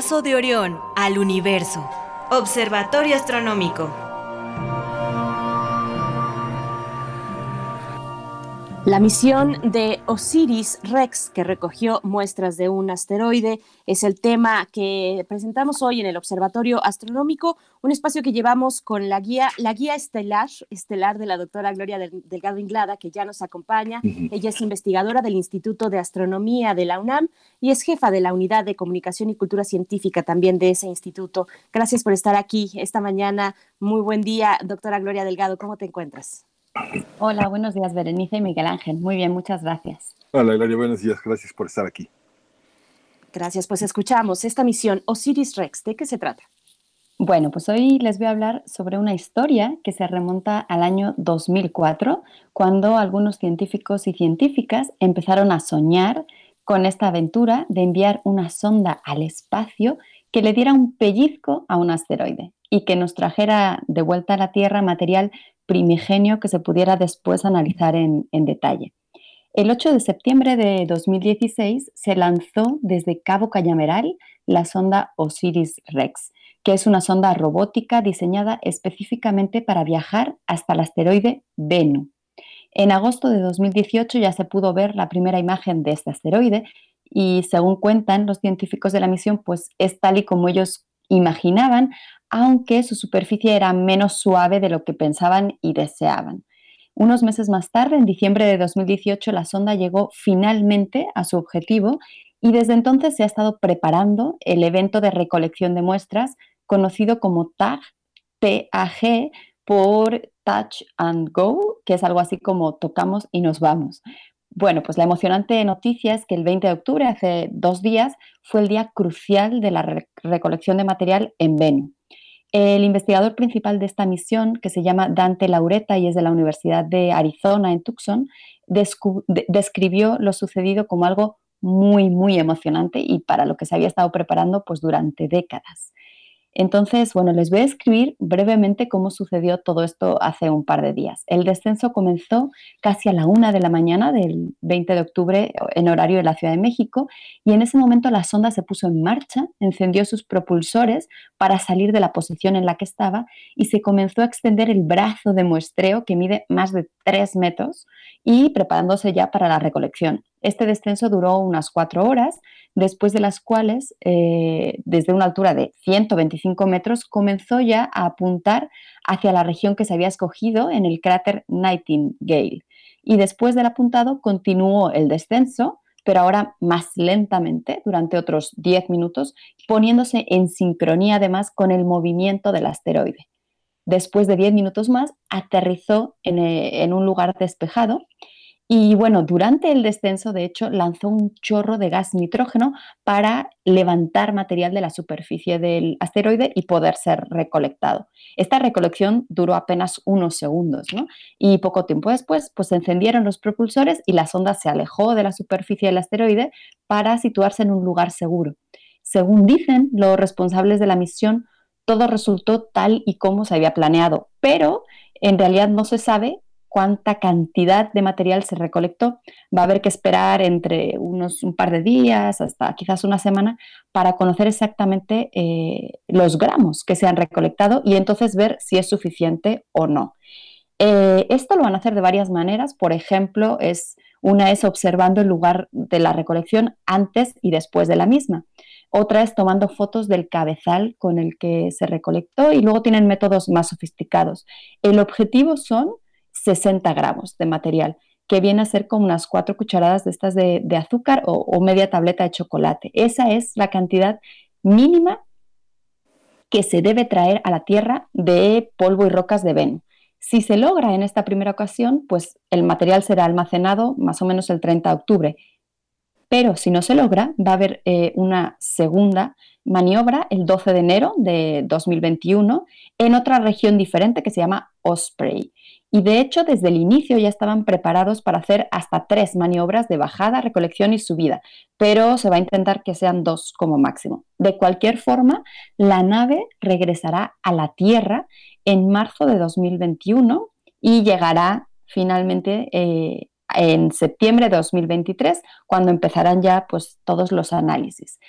Brazo de Orión al universo. Observatorio Astronómico. La misión de Osiris Rex, que recogió muestras de un asteroide, es el tema que presentamos hoy en el Observatorio Astronómico, un espacio que llevamos con la guía, la guía estelar, estelar de la doctora Gloria Delgado Inglada, que ya nos acompaña. Ella es investigadora del Instituto de Astronomía de la UNAM y es jefa de la Unidad de Comunicación y Cultura Científica también de ese instituto. Gracias por estar aquí esta mañana. Muy buen día, doctora Gloria Delgado. ¿Cómo te encuentras? Hola, buenos días, Berenice y Miguel Ángel. Muy bien, muchas gracias. Hola, Gloria, buenos días. Gracias por estar aquí. Gracias, pues escuchamos esta misión Osiris Rex. ¿De qué se trata? Bueno, pues hoy les voy a hablar sobre una historia que se remonta al año 2004, cuando algunos científicos y científicas empezaron a soñar con esta aventura de enviar una sonda al espacio que le diera un pellizco a un asteroide y que nos trajera de vuelta a la Tierra material primigenio que se pudiera después analizar en, detalle. El 8 de septiembre de 2016 se lanzó desde Cabo Cañaveral la sonda Osiris-Rex, que es una sonda robótica diseñada específicamente para viajar hasta el asteroide Bennu. En agosto de 2018 ya se pudo ver la primera imagen de este asteroide y según cuentan los científicos de la misión, pues es tal y como ellos imaginaban, aunque su superficie era menos suave de lo que pensaban y deseaban. Unos meses más tarde, en diciembre de 2018, la sonda llegó finalmente a su objetivo y desde entonces se ha estado preparando el evento de recolección de muestras conocido como TAG, TAG por Touch and Go, que es algo así como tocamos y nos vamos. Bueno, pues la emocionante noticia es que el 20 de octubre, hace dos días, fue el día crucial de la recolección de material en Bennu. El investigador principal de esta misión, que se llama Dante Laureta y es de la Universidad de Arizona en Tucson, describió lo sucedido como algo muy, muy emocionante y para lo que se había estado preparando pues, durante décadas. Entonces, bueno, les voy a escribir brevemente cómo sucedió todo esto hace un par de días. El descenso comenzó casi a la una de la mañana del 20 de octubre en horario de la Ciudad de México y en ese momento la sonda se puso en marcha, encendió sus propulsores para salir de la posición en la que estaba y se comenzó a extender el brazo de muestreo que mide más de tres metros y preparándose ya para la recolección. Este descenso duró unas cuatro horas después de las cuales, eh, desde una altura de 125 metros, comenzó ya a apuntar hacia la región que se había escogido en el cráter Nightingale. Y después del apuntado continuó el descenso, pero ahora más lentamente, durante otros 10 minutos, poniéndose en sincronía además con el movimiento del asteroide. después de 10 minutos más, aterrizó eh, en, un lugar despejado y bueno, durante el descenso, de hecho, lanzó un chorro de gas nitrógeno para levantar material de la superficie del asteroide y poder ser recolectado. Esta recolección duró apenas unos segundos, ¿no? Y poco tiempo después, pues se encendieron los propulsores y la sonda se alejó de la superficie del asteroide para situarse en un lugar seguro. Según dicen los responsables de la misión, todo resultó tal y como se había planeado, pero en realidad no se sabe cuánta cantidad de material se recolectó. Va a haber que esperar entre unos un par de días hasta quizás una semana para conocer exactamente eh, los gramos que se han recolectado y entonces ver si es suficiente o no. Eh, esto lo van a hacer de varias maneras. Por ejemplo, es, una es observando el lugar de la recolección antes y después de la misma. Otra es tomando fotos del cabezal con el que se recolectó y luego tienen métodos más sofisticados. El objetivo son 60 gramos de material, que viene a ser como unas cuatro cucharadas de estas de, azúcar o, o media tableta de chocolate. Esa es la cantidad mínima que se debe traer a la Tierra de polvo y rocas de Venus. Si se logra en esta primera ocasión, pues el material será almacenado más o menos el 30 de octubre pero si no se logra, va a haber eh, una segunda maniobra el 12 de enero de 2021 en otra región diferente que se llama Osprey. Y de hecho, desde el inicio ya estaban preparados para hacer hasta tres maniobras de bajada, recolección y subida, pero se va a intentar que sean dos como máximo. De cualquier forma, la nave regresará a la Tierra en marzo de 2021 y llegará finalmente eh, en septiembre de 2023, cuando empezarán ya pues, todos los análisis.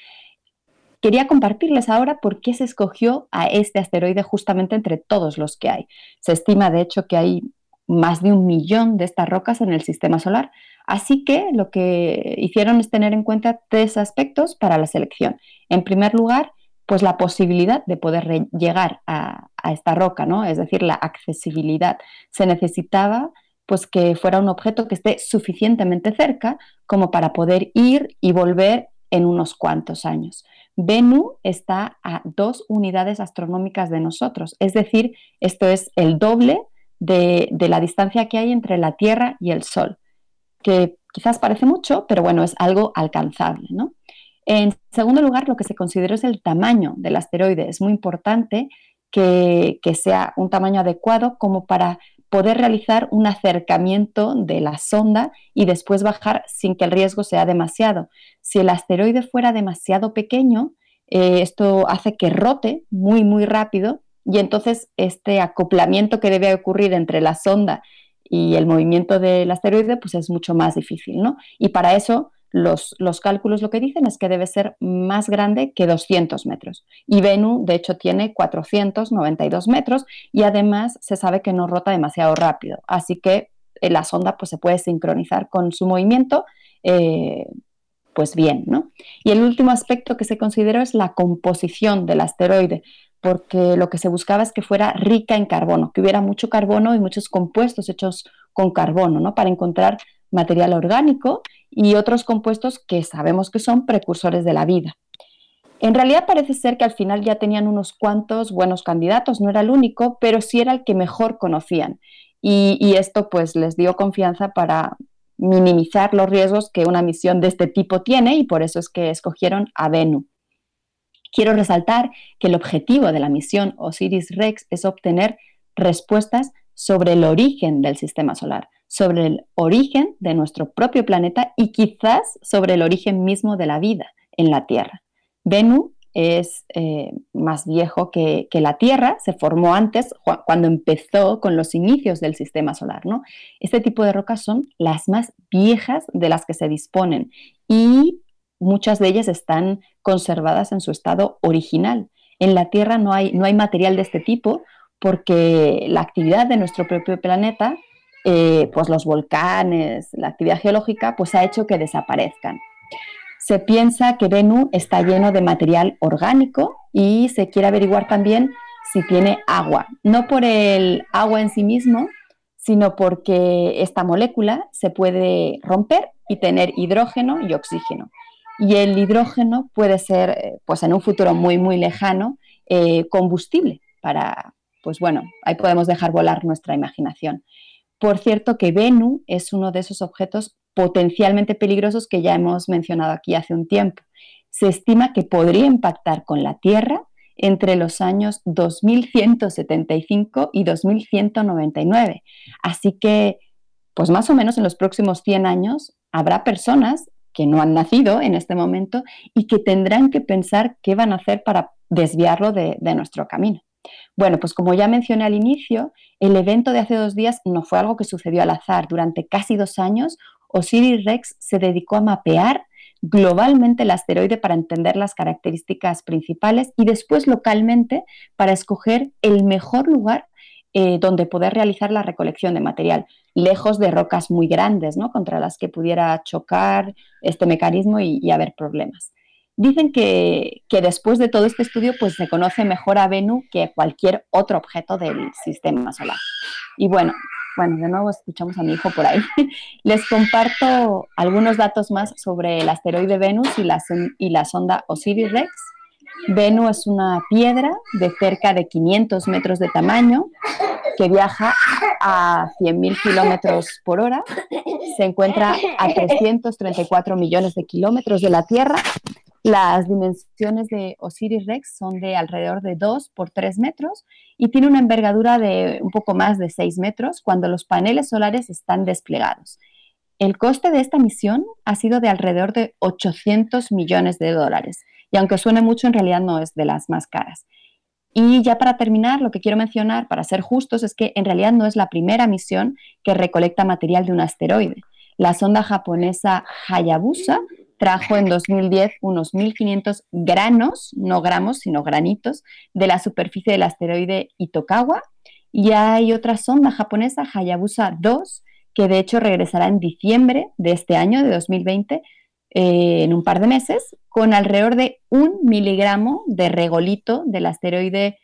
Quería compartirles ahora por qué se escogió a este asteroide justamente entre todos los que hay. Se estima, de hecho, que hay más de un millón de estas rocas en el sistema solar, así que lo que hicieron es tener en cuenta tres aspectos para la selección. En primer lugar, pues la posibilidad de poder llegar a, esta roca, ¿no? Es decir, la accesibilidad. Se necesitaba pues que fuera un objeto que esté suficientemente cerca como para poder ir y volver en unos cuantos años. Venus está a dos unidades astronómicas de nosotros, es decir, esto es el doble de, la distancia que hay entre la Tierra y el Sol, que quizás parece mucho, pero bueno, es algo alcanzable. En segundo lugar, lo que se considera es el tamaño del asteroide. Es muy importante que sea un tamaño adecuado como para poder realizar un acercamiento de la sonda y después bajar sin que el riesgo sea demasiado. Si el asteroide fuera demasiado pequeño, eh, esto hace que rote muy, muy rápido y entonces este acoplamiento que debe ocurrir entre la sonda y el movimiento del asteroide pues es mucho más difícil, ¿no? Y para eso los, cálculos lo que dicen es que debe ser más grande que 200 metros. Y Venus, de hecho, tiene 492 metros y además se sabe que no rota demasiado rápido. Así que eh, la sonda pues, se puede sincronizar con su movimiento. Eh, pues bien, ¿no? Y el último aspecto que se consideró es la composición del asteroide, porque lo que se buscaba es que fuera rica en carbono, que hubiera mucho carbono y muchos compuestos hechos con carbono, ¿no? Para encontrar material orgánico y otros compuestos que sabemos que son precursores de la vida. En realidad parece ser que al final ya tenían unos cuantos buenos candidatos, no era el único, pero sí era el que mejor conocían. Y, esto pues les dio confianza para minimizar los riesgos que una misión de este tipo tiene y por eso es que escogieron a Venu. Quiero resaltar que el objetivo de la misión Osiris-Rex es obtener respuestas sobre el origen del sistema solar, sobre el origen de nuestro propio planeta y quizás sobre el origen mismo de la vida en la Tierra. Venus es eh, más viejo que, la Tierra, se formó antes, cuando empezó con los inicios del sistema solar. ¿no? Este tipo de rocas son las más viejas de las que se disponen y muchas de ellas están conservadas en su estado original. En la Tierra no hay, no hay material de este tipo porque la actividad de nuestro propio planeta eh, pues los volcanes, la actividad geológica, pues ha hecho que desaparezcan. Se piensa que Venus está lleno de material orgánico y se quiere averiguar también si tiene agua, no por el agua en sí mismo, sino porque esta molécula se puede romper y tener hidrógeno y oxígeno. Y el hidrógeno puede ser, eh, pues en un futuro muy, muy lejano, eh, combustible para, pues bueno, ahí podemos dejar volar nuestra imaginación. Por cierto que Venus es uno de esos objetos potencialmente peligrosos que ya hemos mencionado aquí hace un tiempo. Se estima que podría impactar con la Tierra entre los años 2175 y 2199. Así que, pues más o menos en los próximos 100 años habrá personas que no han nacido en este momento y que tendrán que pensar qué van a hacer para desviarlo de, nuestro camino. Bueno, pues como ya mencioné al inicio, el evento de hace dos días no fue algo que sucedió al azar. Durante casi dos años, Osiris Rex se dedicó a mapear globalmente el asteroide para entender las características principales y después localmente para escoger el mejor lugar eh, donde poder realizar la recolección de material, lejos de rocas muy grandes, ¿no? contra las que pudiera chocar este mecanismo y, haber problemas. Dicen que, después de todo este estudio, pues se conoce mejor a Venus que cualquier otro objeto del sistema solar. Y bueno, bueno, de nuevo escuchamos a mi hijo por ahí. <laughs> Les comparto algunos datos más sobre el asteroide Venus y la, y la sonda Osiris-Rex Venus es una piedra de cerca de 500 metros de tamaño que viaja a 100.000 kilómetros por hora. Se encuentra a 334 millones de kilómetros de la Tierra. Las dimensiones de Osiris Rex son de alrededor de 2 por 3 metros y tiene una envergadura de un poco más de 6 metros cuando los paneles solares están desplegados. El coste de esta misión ha sido de alrededor de 800 millones de dólares y aunque suene mucho, en realidad no es de las más caras. Y ya para terminar, lo que quiero mencionar, para ser justos, es que en realidad no es la primera misión que recolecta material de un asteroide. La sonda japonesa Hayabusa trajo en 2010 unos 1.500 granos, no gramos, sino granitos, de la superficie del asteroide Itokawa. Y hay otra sonda japonesa, Hayabusa 2, que de hecho regresará en diciembre de este año, de 2020, eh, en un par de meses, con alrededor de un miligramo de regolito del asteroide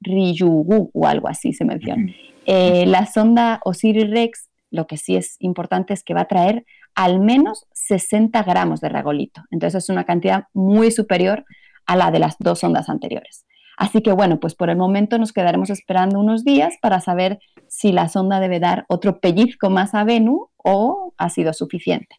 Ryugu o algo así se menciona. Eh, la sonda Osiris-Rex, lo que sí es importante es que va a traer al menos 60 gramos de regolito. Entonces es una cantidad muy superior a la de las dos sondas anteriores. Así que bueno, pues por el momento nos quedaremos esperando unos días para saber si la sonda debe dar otro pellizco más a Venus o ha sido suficiente.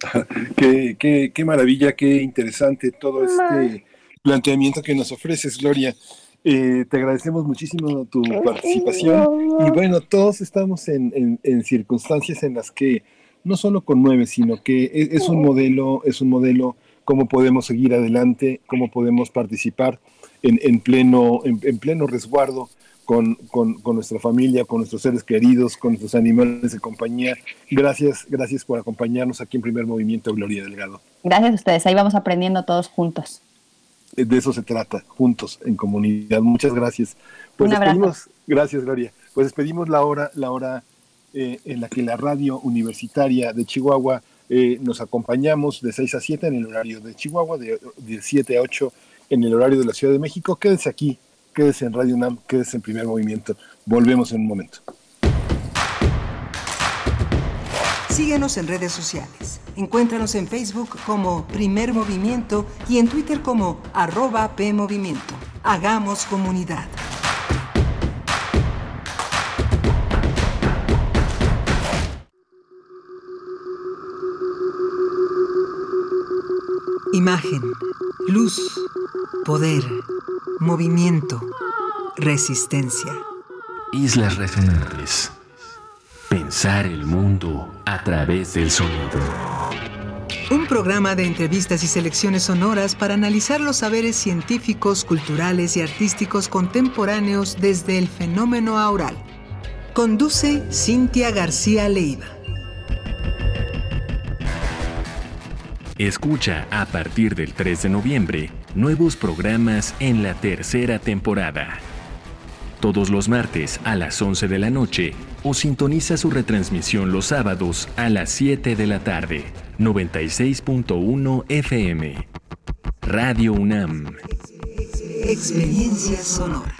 <laughs> qué, qué, maravilla, qué interesante todo este planteamiento que nos ofreces, Gloria. Eh, te agradecemos muchísimo tu participación y bueno, todos estamos en, en, circunstancias en las que no solo conmueve, sino que e, es, un modelo, es un modelo cómo podemos seguir adelante, cómo podemos participar en, en pleno, en, pleno resguardo con, nuestra familia, con nuestros seres queridos, con nuestros animales de compañía. Gracias, gracias por acompañarnos aquí en Primer Movimiento, Gloria Delgado. Gracias a ustedes, ahí vamos aprendiendo todos juntos. Eh, de eso se trata, juntos, en comunidad. Muchas gracias. Pues despedimos, gracias Gloria. Pues despedimos la hora, la hora eh, en la que la radio universitaria de Chihuahua eh, nos acompañamos de 6 a 7 en el horario de Chihuahua, de, de 7 a 8 en el horario de la Ciudad de México. Quédense aquí Quédese en Radio UNAM, quédese en primer movimiento. Volvemos en un momento. Síguenos en redes sociales. Encuéntranos en Facebook como Primer Movimiento y en Twitter como arroba PMovimiento. Hagamos comunidad. Imagen, luz, poder movimiento, resistencia. Islas Resonantes. Pensar el mundo a través del sonido. Un programa de entrevistas y selecciones sonoras para analizar los saberes científicos, culturales y artísticos contemporáneos desde el fenómeno aural. Conduce Cintia García Leiva. Escucha a partir del 3 de noviembre nuevos programas en la tercera temporada. Todos los martes a las 11 de la noche o sintoniza su retransmisión los sábados a las 7 de la tarde. 96.1 FM. Radio UNAM. Experiencia sonora.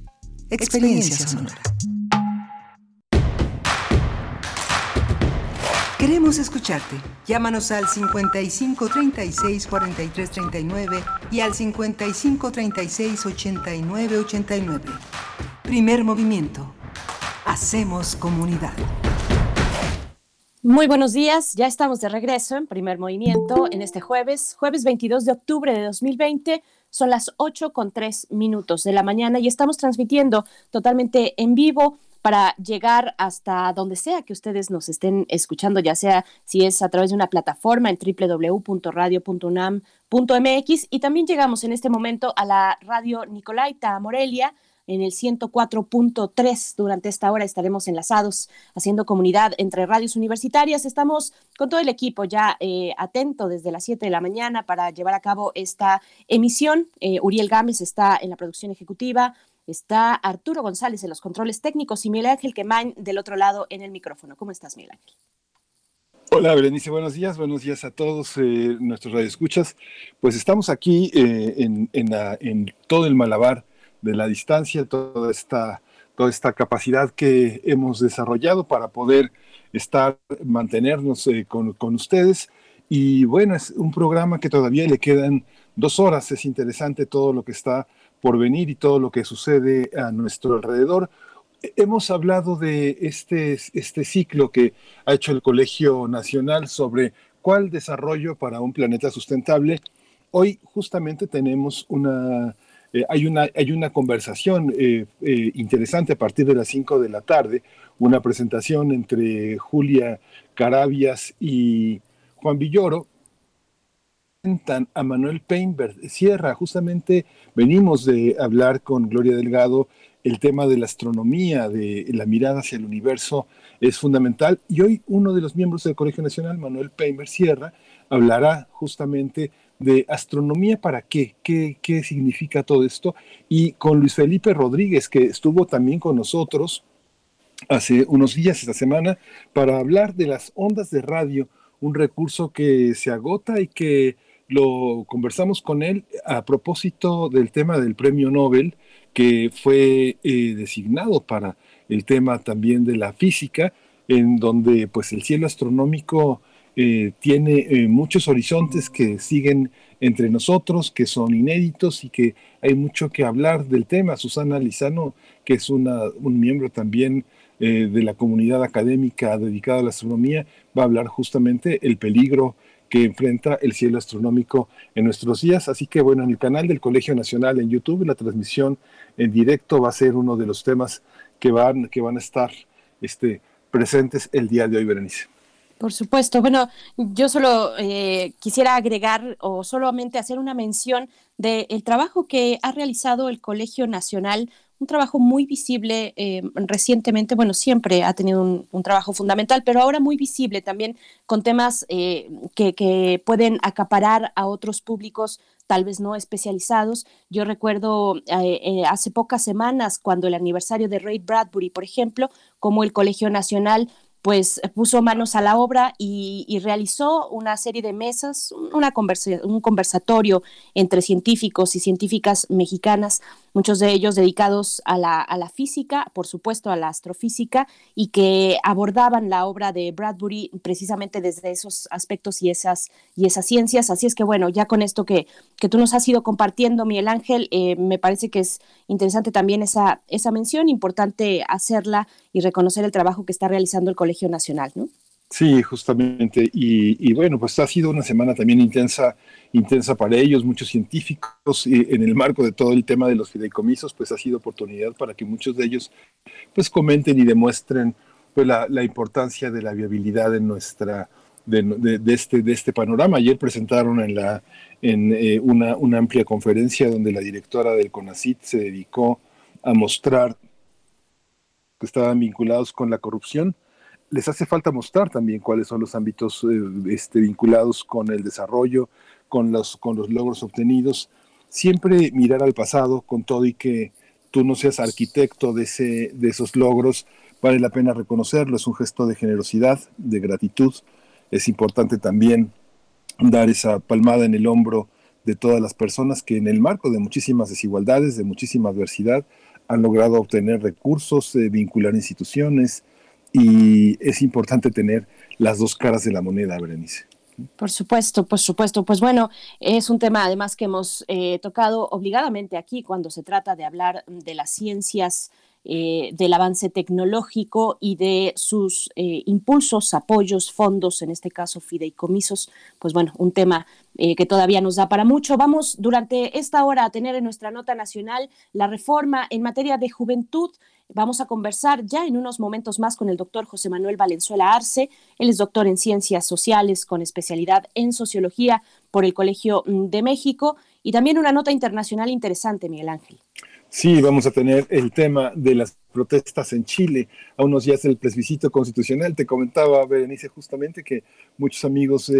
Experiencia sonora. Queremos escucharte. Llámanos al 55 36 43 39 y al 55 36 89 89. Primer movimiento. Hacemos comunidad. Muy buenos días, ya estamos de regreso en primer movimiento en este jueves, jueves 22 de octubre de 2020. Son las 8 con 3 minutos de la mañana y estamos transmitiendo totalmente en vivo para llegar hasta donde sea que ustedes nos estén escuchando, ya sea si es a través de una plataforma en www.radio.unam.mx y también llegamos en este momento a la radio Nicolaita Morelia en el 104.3. Durante esta hora estaremos enlazados haciendo comunidad entre radios universitarias. Estamos con todo el equipo ya eh, atento desde las 7 de la mañana para llevar a cabo esta emisión. Eh, Uriel Gámez está en la producción ejecutiva. Está Arturo González en los controles técnicos y Miguel Ángel Quemain del otro lado en el micrófono. ¿Cómo estás, Miguel Ángel? Hola, Berenice, buenos días, buenos días a todos eh, nuestros radioescuchas. Pues estamos aquí en, en todo el malabar de la distancia, toda esta, toda esta capacidad que hemos desarrollado para poder estar, mantenernos eh, con, con, ustedes. Y bueno, es un programa que todavía le quedan dos horas. Es interesante todo lo que está por venir y todo lo que sucede a nuestro alrededor. Hemos hablado de este, este ciclo que ha hecho el Colegio Nacional sobre cuál desarrollo para un planeta sustentable. Hoy justamente tenemos una eh, hay, una, hay una conversación eh, eh, interesante a partir de las 5 de la tarde, una presentación entre Julia Carabias y Juan Villoro. A Manuel Peinberg Sierra, justamente venimos de hablar con Gloria Delgado, el tema de la astronomía, de la mirada hacia el universo es fundamental. Y hoy uno de los miembros del Colegio Nacional, Manuel Peinberg Sierra, hablará justamente de astronomía para qué, qué, qué significa todo esto, y con Luis Felipe Rodríguez, que estuvo también con nosotros hace unos días, esta semana, para hablar de las ondas de radio, un recurso que se agota y que lo conversamos con él a propósito del tema del premio Nobel, que fue eh, designado para el tema también de la física, en donde pues el cielo astronómico eh, tiene eh, muchos horizontes que siguen entre nosotros, que son inéditos y que hay mucho que hablar del tema. Susana Lizano, que es una, un miembro también eh, de la comunidad académica dedicada a la astronomía, va a hablar justamente el peligro que enfrenta el cielo astronómico en nuestros días. Así que bueno, en el canal del Colegio Nacional en YouTube, la transmisión en directo va a ser uno de los temas que van, que van a estar este, presentes el día de hoy, Berenice. Por supuesto. Bueno, yo solo eh, quisiera agregar o solamente hacer una mención del trabajo que ha realizado el Colegio Nacional, un trabajo muy visible eh, recientemente, bueno, siempre ha tenido un, trabajo fundamental, pero ahora muy visible también con temas eh, que, pueden acaparar a otros públicos tal vez no especializados. Yo recuerdo hace pocas semanas, cuando el aniversario de Ray Bradbury, por ejemplo, como el Colegio Nacional pues puso manos a la obra y, realizó una serie de mesas, una un conversatorio entre científicos y científicas mexicanas muchos de ellos dedicados a la, a la, física, por supuesto a la astrofísica, y que abordaban la obra de Bradbury precisamente desde esos aspectos y esas, y esas ciencias. Así es que bueno, ya con esto que, que tú nos has ido compartiendo, Miguel Ángel, eh, me parece que es interesante también esa, esa mención, importante hacerla y reconocer el trabajo que está realizando el Colegio Nacional, ¿no? Sí, justamente. Y, bueno, pues ha sido una semana también intensa, intensa para ellos, muchos científicos, y en el marco de todo el tema de los fideicomisos, pues ha sido oportunidad para que muchos de ellos pues comenten y demuestren pues la, importancia de la viabilidad de nuestra, de, este, de este panorama. Ayer presentaron en, la, en eh, una, una amplia conferencia donde la directora del CONACIT se dedicó a mostrar que estaban vinculados con la corrupción les hace falta mostrar también cuáles son los ámbitos eh, este, vinculados con el desarrollo, con los, con los logros obtenidos. Siempre mirar al pasado con todo y que tú no seas arquitecto de, ese, de esos logros, vale la pena reconocerlo, es un gesto de generosidad, de gratitud. Es importante también dar esa palmada en el hombro de todas las personas que en el marco de muchísimas desigualdades, de muchísima adversidad, han logrado obtener recursos, eh, vincular instituciones, y es importante tener las dos caras de la moneda, Berenice. Por supuesto, por supuesto. Pues bueno, es un tema además que hemos eh, tocado obligadamente aquí cuando se trata de hablar de las ciencias, eh, del avance tecnológico y de sus eh, impulsos, apoyos, fondos, en este caso fideicomisos. Pues bueno, un tema que todavía nos da para mucho. Vamos durante esta hora a tener en nuestra nota nacional la reforma en materia de juventud Vamos a conversar ya en unos momentos más con el doctor José Manuel Valenzuela Arce. Él es doctor en ciencias sociales con especialidad en sociología por el Colegio mm, de México y también una nota internacional interesante, Miguel Ángel. Sí, vamos a tener el tema de las protestas en Chile a unos días del plebiscito constitucional. Te comentaba, Berenice, justamente que muchos amigos eh,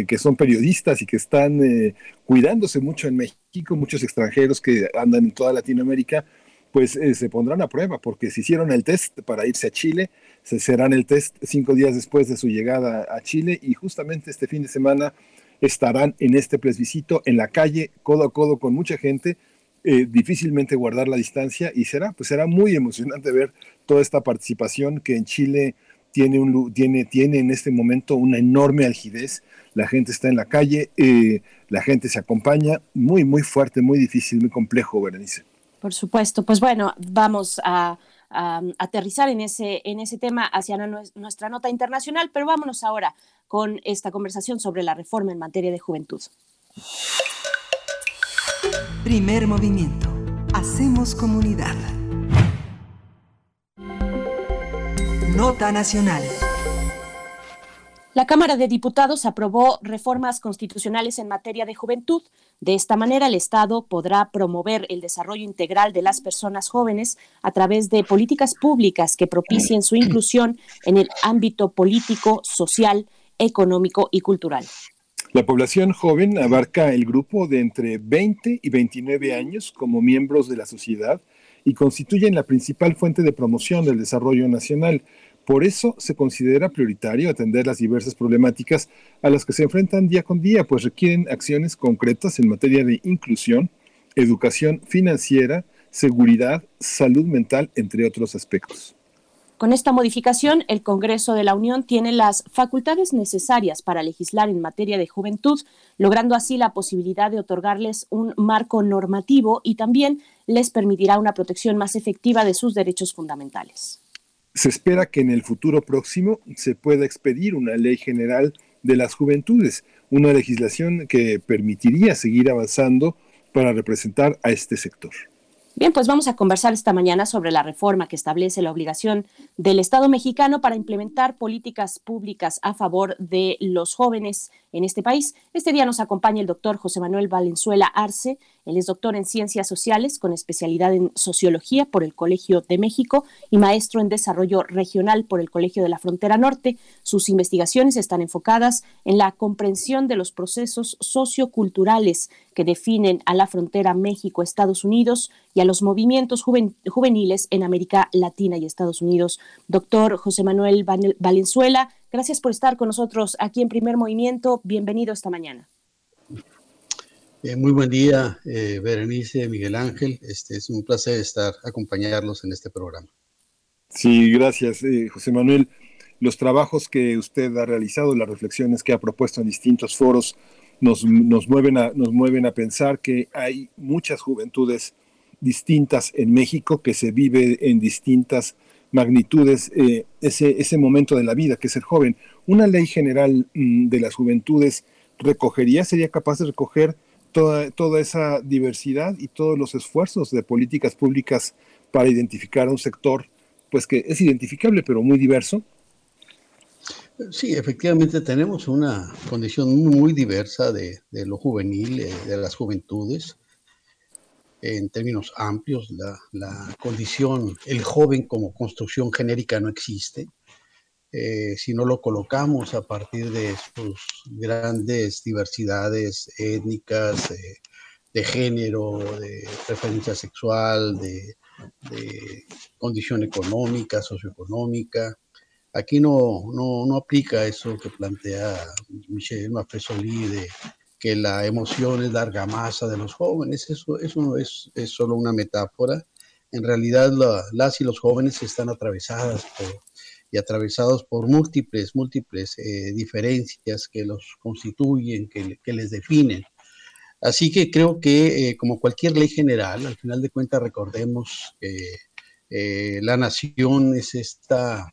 eh, que son periodistas y que están eh, cuidándose mucho en México, muchos extranjeros que andan en toda Latinoamérica, pues eh, se pondrán a prueba, porque si hicieron el test para irse a Chile, se serán el test cinco días después de su llegada a Chile y justamente este fin de semana estarán en este plebiscito en la calle, codo a codo con mucha gente, eh, difícilmente guardar la distancia y será, pues será muy emocionante ver toda esta participación que en Chile tiene, un, tiene, tiene en este momento una enorme algidez. La gente está en la calle, eh, la gente se acompaña, muy, muy fuerte, muy difícil, muy complejo, Berenice. Por supuesto. Pues bueno, vamos a, aterrizar en ese, en ese tema hacia nuestra nota internacional, pero vámonos ahora con esta conversación sobre la reforma en materia de juventud. Primer movimiento. Hacemos comunidad. Nota nacional. La Cámara de Diputados aprobó reformas constitucionales en materia de juventud. De esta manera, el Estado podrá promover el desarrollo integral de las personas jóvenes a través de políticas públicas que propicien su inclusión en el ámbito político, social, económico y cultural. La población joven abarca el grupo de entre 20 y 29 años como miembros de la sociedad y constituyen la principal fuente de promoción del desarrollo nacional por eso se considera prioritario atender las diversas problemáticas a las que se enfrentan día con día, pues requieren acciones concretas en materia de inclusión, educación financiera, seguridad, salud mental, entre otros aspectos. Con esta modificación, el Congreso de la Unión tiene las facultades necesarias para legislar en materia de juventud, logrando así la posibilidad de otorgarles un marco normativo y también les permitirá una protección más efectiva de sus derechos fundamentales. Se espera que en el futuro próximo se pueda expedir una ley general de las juventudes, una legislación que permitiría seguir avanzando para representar a este sector. Bien, pues vamos a conversar esta mañana sobre la reforma que establece la obligación del Estado mexicano para implementar políticas públicas a favor de los jóvenes en este país. Este día nos acompaña el doctor José Manuel Valenzuela Arce. Él es doctor en Ciencias Sociales con especialidad en Sociología por el Colegio de México y maestro en Desarrollo Regional por el Colegio de la Frontera Norte. Sus investigaciones están enfocadas en la comprensión de los procesos socioculturales que definen a la frontera México-Estados Unidos y a los movimientos juveniles en América Latina y Estados Unidos. Doctor José Manuel Valenzuela, gracias por estar con nosotros aquí en Primer Movimiento. Bienvenido esta mañana. Eh, muy buen día, eh, Berenice, Miguel Ángel. Este es un placer estar acompañarlos en este programa. Sí, gracias, eh, José Manuel. Los trabajos que usted ha realizado, las reflexiones que ha propuesto en distintos foros, nos, nos, mueven, a, nos mueven a pensar que hay muchas juventudes distintas en México, que se vive en distintas magnitudes eh, ese, ese momento de la vida, que es ser joven. Una ley general mm, de las juventudes recogería, sería capaz de recoger toda, toda esa diversidad y todos los esfuerzos de políticas públicas para identificar a un sector, pues que es identificable, pero muy diverso. Sí, efectivamente tenemos una condición muy diversa de, de lo juvenil, eh, de las juventudes en términos amplios, la, condición, el joven como construcción genérica no existe. Eh, si no lo colocamos a partir de sus grandes diversidades étnicas, de género, de preferencia sexual, de, condición económica, socioeconómica. Aquí no, no, no, aplica eso que plantea Michel Maffesoli de que la emoción es la argamasa de los jóvenes. Eso, no es, solo una metáfora. En realidad las y los jóvenes están atravesadas y atravesados por múltiples, múltiples eh, diferencias que los constituyen, que, que, les definen. Así que creo que eh, como cualquier ley general, al final de cuentas recordemos que eh, la nación es esta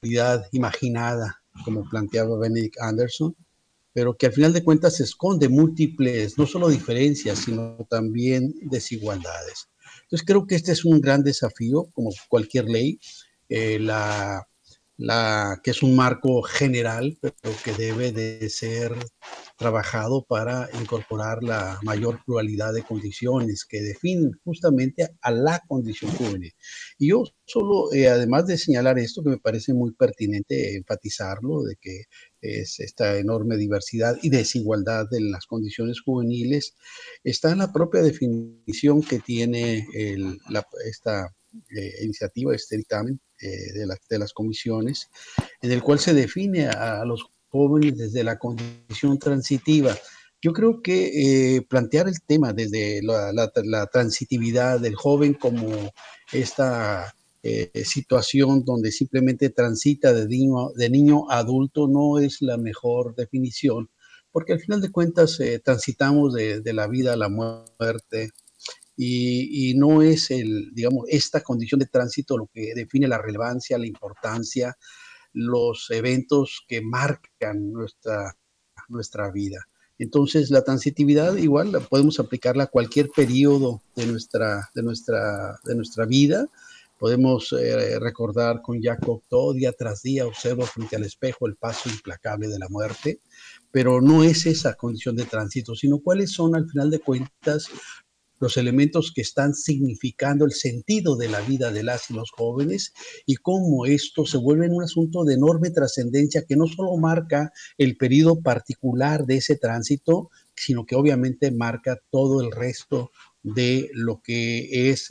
realidad imaginada, como planteaba Benedict Anderson, pero que al final de cuentas esconde múltiples, no solo diferencias, sino también desigualdades. Entonces creo que este es un gran desafío, como cualquier ley, eh, la, la, que es un marco general, pero que debe de ser trabajado para incorporar la mayor pluralidad de condiciones que definen justamente a la condición juvenil. Y yo solo, eh, además de señalar esto, que me parece muy pertinente enfatizarlo, de que es esta enorme diversidad y desigualdad en las condiciones juveniles, está en la propia definición que tiene esta eh, iniciativa, este dictamen eh, de, de, las comisiones, en el cual se define a, los jóvenes desde la condición transitiva. Yo creo que eh, plantear el tema desde la, la, transitividad del joven como esta eh, situación donde simplemente transita de niño, de niño a adulto no es la mejor definición, porque al final de cuentas eh, transitamos de, de, la vida a la muerte y, y, no es el, digamos, esta condición de tránsito lo que define la relevancia, la importancia, los eventos que marcan nuestra, nuestra vida. Entonces, la transitividad igual la podemos aplicarla a cualquier periodo de nuestra, de nuestra, de nuestra vida Podemos eh, recordar con Jacob todo día tras día observo frente al espejo el paso implacable de la muerte, pero no es esa condición de tránsito, sino cuáles son al final de cuentas los elementos que están significando el sentido de la vida de las y los jóvenes y cómo esto se vuelve un asunto de enorme trascendencia que no solo marca el periodo particular de ese tránsito, sino que obviamente marca todo el resto de lo que es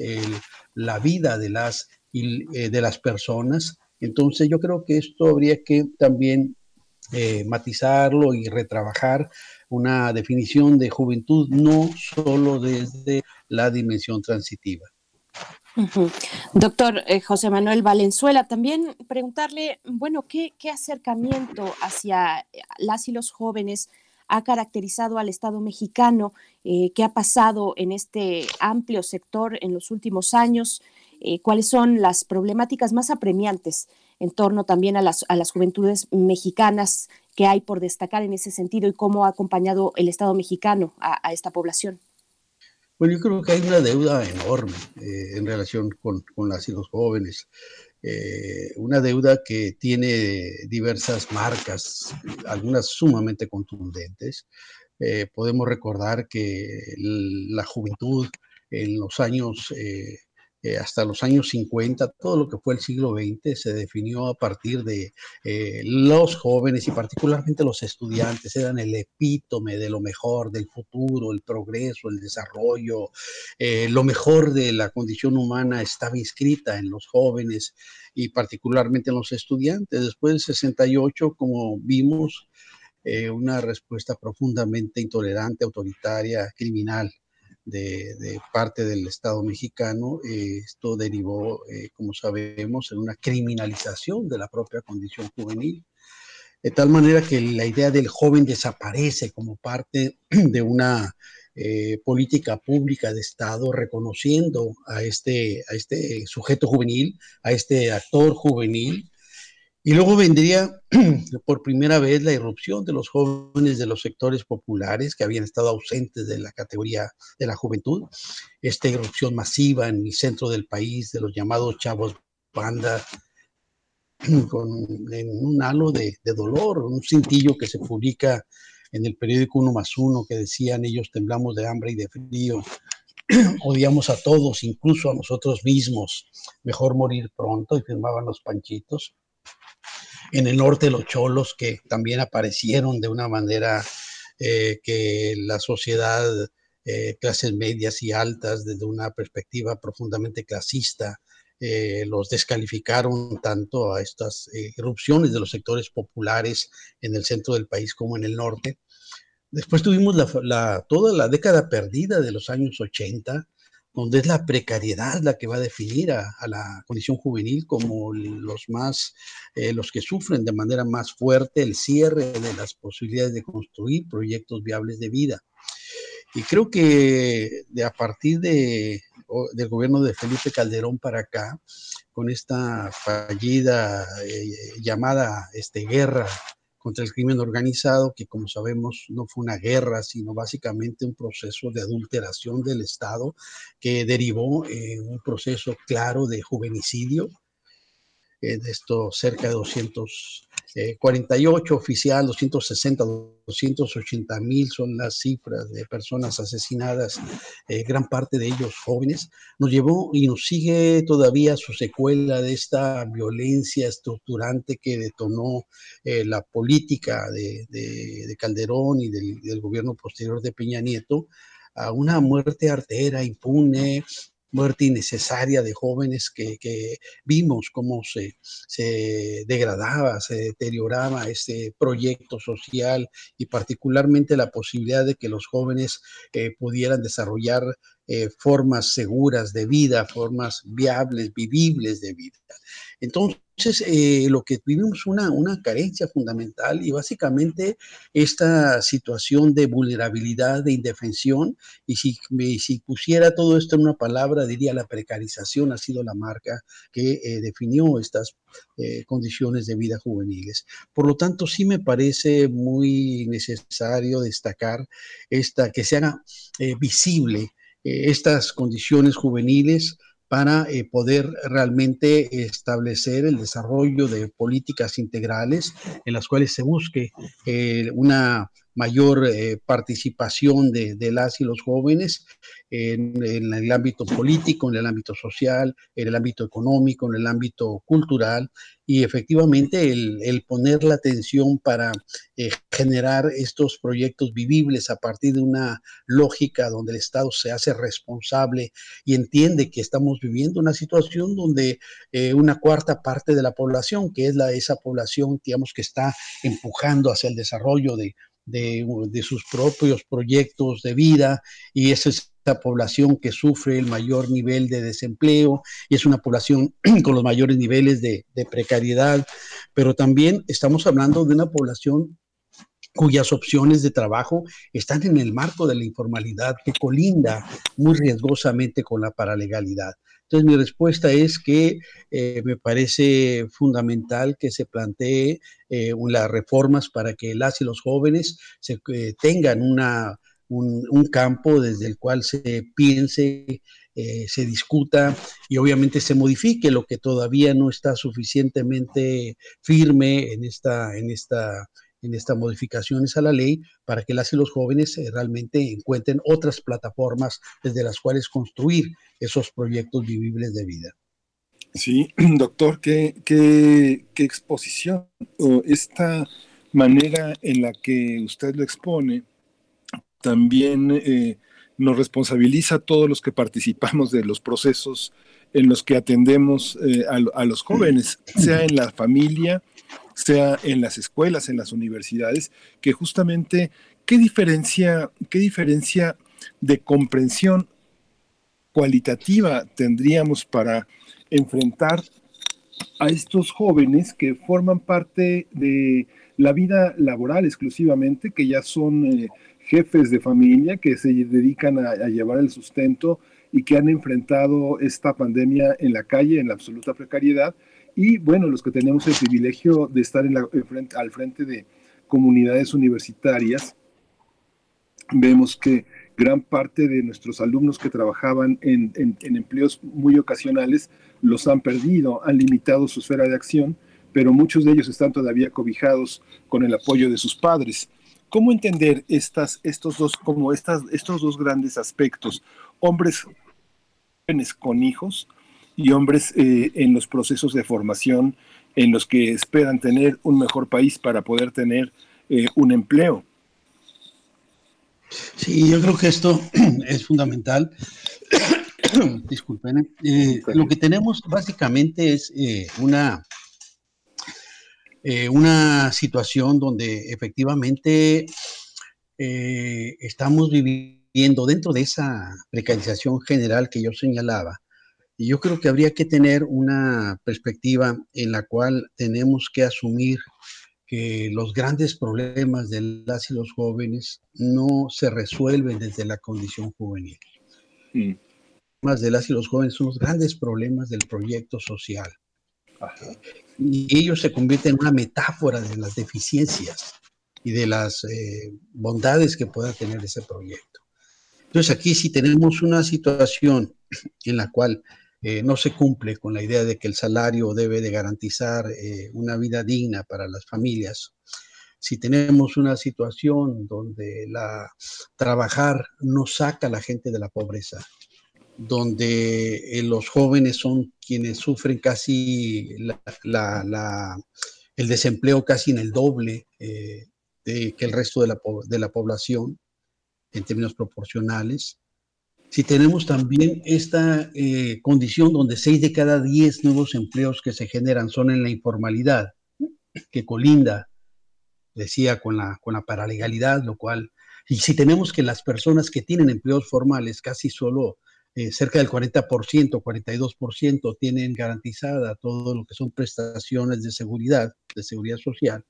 la vida de las, eh, de las personas. Entonces yo creo que esto habría que también eh, matizarlo y retrabajar una definición de juventud no solo desde la dimensión transitiva. Doctor eh, José Manuel Valenzuela, también preguntarle, bueno, ¿qué, ¿qué, acercamiento hacia las y los jóvenes ha caracterizado al Estado mexicano, eh, qué ha pasado en este amplio sector en los últimos años eh, cuáles son las problemáticas más apremiantes en torno también a las, a las juventudes mexicanas que hay por destacar en ese sentido y cómo ha acompañado el Estado mexicano a, esta población. Bueno, yo creo que hay una deuda enorme eh, en relación con, con, las y los jóvenes. Eh, una deuda que tiene diversas marcas, algunas sumamente contundentes. Eh, podemos recordar que la juventud en los años eh, hasta los años 50, todo lo que fue el siglo XX se definió a partir de eh, los jóvenes y particularmente los estudiantes, eran el epítome de lo mejor, del futuro, el progreso, el desarrollo, eh, lo mejor de la condición humana estaba inscrita en los jóvenes y particularmente en los estudiantes. Después del 68, como vimos, una respuesta profundamente intolerante, autoritaria, criminal de, parte del Estado mexicano. Eh, esto derivó, eh, como sabemos, en una criminalización de la propia condición juvenil, de tal manera que la idea del joven desaparece como parte <clears throat> de una eh, política pública de Estado reconociendo a este, a este sujeto juvenil, a este actor juvenil, y luego vendría <clears throat> por primera vez la irrupción de los jóvenes de los sectores populares que habían estado ausentes de la categoría de la juventud, esta irrupción masiva en el centro del país de los llamados chavos banda, <clears throat> con un halo de, de dolor, un cintillo que se publica en el periódico Uno más Uno que decían ellos temblamos de hambre y de frío, <clears throat> odiamos a todos, incluso a nosotros mismos, mejor morir pronto y firmaban los panchitos en el norte los cholos que también aparecieron de una manera eh, que la sociedad, eh, clases medias y altas, desde una perspectiva profundamente clasista, eh, los descalificaron tanto a estas erupciones de los sectores populares en el centro del país como en el norte. Después tuvimos toda la década perdida de los años 80, donde es la precariedad la que va a definir a, la condición juvenil como los más, eh, los que sufren de manera más fuerte el cierre de las posibilidades de construir proyectos viables de vida. Y creo que de a partir de, del gobierno de Felipe Calderón para acá, con esta fallida eh, llamada este, guerra contra el crimen organizado, que como sabemos no fue una guerra, sino básicamente un proceso de adulteración del Estado que derivó en un proceso claro de juvenicidio, eh, de esto cerca de 248 eh, oficial, 260, 280 mil son las cifras de personas asesinadas, eh, gran parte de ellos jóvenes, nos llevó y nos sigue todavía su secuela de esta violencia estructurante que detonó la política de, Calderón y del, del gobierno posterior de Peña Nieto a una muerte artera, impune, muerte innecesaria de jóvenes que, vimos cómo se, degradaba, se deterioraba este proyecto social y particularmente la posibilidad de que los jóvenes eh, pudieran desarrollar eh, formas seguras de vida, formas viables, vivibles de vida. Entonces, eh, lo que tuvimos una, una carencia fundamental y básicamente esta situación de vulnerabilidad, de indefensión, y si, si pusiera todo esto en una palabra, diría la precarización ha sido la marca que eh, definió estas condiciones de vida juveniles. Por lo tanto, sí me parece muy necesario destacar esta, que se haga visible eh, estas condiciones juveniles para eh, poder realmente establecer el desarrollo de políticas integrales en las cuales se busque eh, una mayor participación de, las y los jóvenes en, el ámbito político, en el ámbito social, en el ámbito económico, en el ámbito cultural. Y efectivamente el, poner la atención para eh, generar estos proyectos vivibles a partir de una lógica donde el Estado se hace responsable y entiende que estamos viviendo una situación donde eh, una cuarta parte de la población, que es la, esa población, digamos, que está empujando hacia el desarrollo de, de, sus propios proyectos de vida y es población que sufre el mayor nivel de desempleo y es una población <clears throat> con los mayores niveles de, precariedad, pero también estamos hablando de una población cuyas opciones de trabajo están en el marco de la informalidad que colinda muy riesgosamente con la paralegalidad. Entonces mi respuesta es que eh, me parece fundamental que se plantee eh, las reformas para que las y los jóvenes se, eh, tengan una, un, un, campo desde el cual se piense, se discuta y obviamente se modifique lo que todavía no está suficientemente firme en esta, en esta en estas modificaciones a la ley para que las y los jóvenes eh, realmente encuentren otras plataformas desde las cuales construir esos proyectos vivibles de vida. Sí, <clears throat> doctor, qué, qué, qué exposición. Esta manera en la que usted lo expone también eh, nos responsabiliza a todos los que participamos de los procesos en los que atendemos eh, a, a, los jóvenes, sea en la familia, sea en las escuelas, en las universidades, que justamente qué diferencia, qué diferencia de comprensión cualitativa tendríamos para enfrentar a estos jóvenes que forman parte de la vida laboral exclusivamente, que ya son eh, jefes de familia, que se dedican a, a, llevar el sustento y que han enfrentado esta pandemia en la calle, en la absoluta precariedad, y bueno, los que tenemos el privilegio de estar al frente de comunidades universitarias, vemos que gran parte de nuestros alumnos que trabajaban en, empleos muy ocasionales los han perdido, han limitado su esfera de acción, pero muchos de ellos están todavía cobijados con el apoyo de sus padres. ¿Cómo entender estos, dos, como estos dos grandes aspectos? Hombres jóvenes con hijos y hombres eh, en los procesos de formación en los que esperan tener un mejor país para poder tener eh, un empleo. Sí, yo creo que esto <clears throat> es fundamental. <clears throat> Disculpen. Eh, lo que tenemos básicamente es una, una situación donde efectivamente estamos viviendo dentro de esa precarización general que yo señalaba, y yo creo que habría que tener una perspectiva en la cual tenemos que asumir que los grandes problemas de las y los jóvenes no se resuelven desde la condición juvenil. Mm. Los de las y los jóvenes son los grandes problemas del proyecto social. Ajá. Y ellos se convierten en una metáfora de las deficiencias y de las eh, bondades que pueda tener ese proyecto. Entonces aquí si tenemos una situación en la cual eh, no se cumple con la idea de que el salario debe de garantizar eh, una vida digna para las familias. Si tenemos una situación donde la, trabajar no saca a la gente de la pobreza, donde eh, los jóvenes son quienes sufren casi el desempleo casi en el doble que el resto de la población en términos proporcionales, si tenemos también esta eh, condición donde 6 de cada 10 nuevos empleos que se generan son en la informalidad, que colinda, decía, con la, con la paralegalidad, lo cual, y si tenemos que las personas que tienen empleos formales, casi solo eh, cerca del 40%, 42% tienen garantizada todo lo que son prestaciones de seguridad, de seguridad social,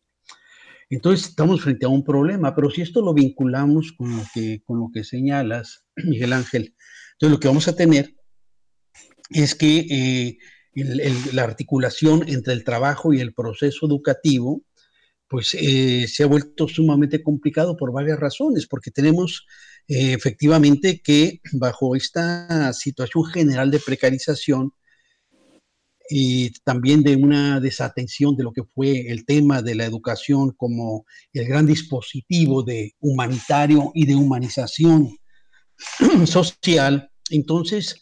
entonces estamos frente a un problema, pero si esto lo vinculamos con lo que, con lo que señalas, <clears throat> Miguel Ángel, entonces lo que vamos a tener es que eh, la articulación entre el trabajo y el proceso educativo, pues eh, se ha vuelto sumamente complicado por varias razones, porque tenemos eh, efectivamente que bajo esta situación general de precarización, y también de una desatención de lo que fue el tema de la educación como el gran dispositivo de humanitario y de humanización <clears throat> social. Entonces,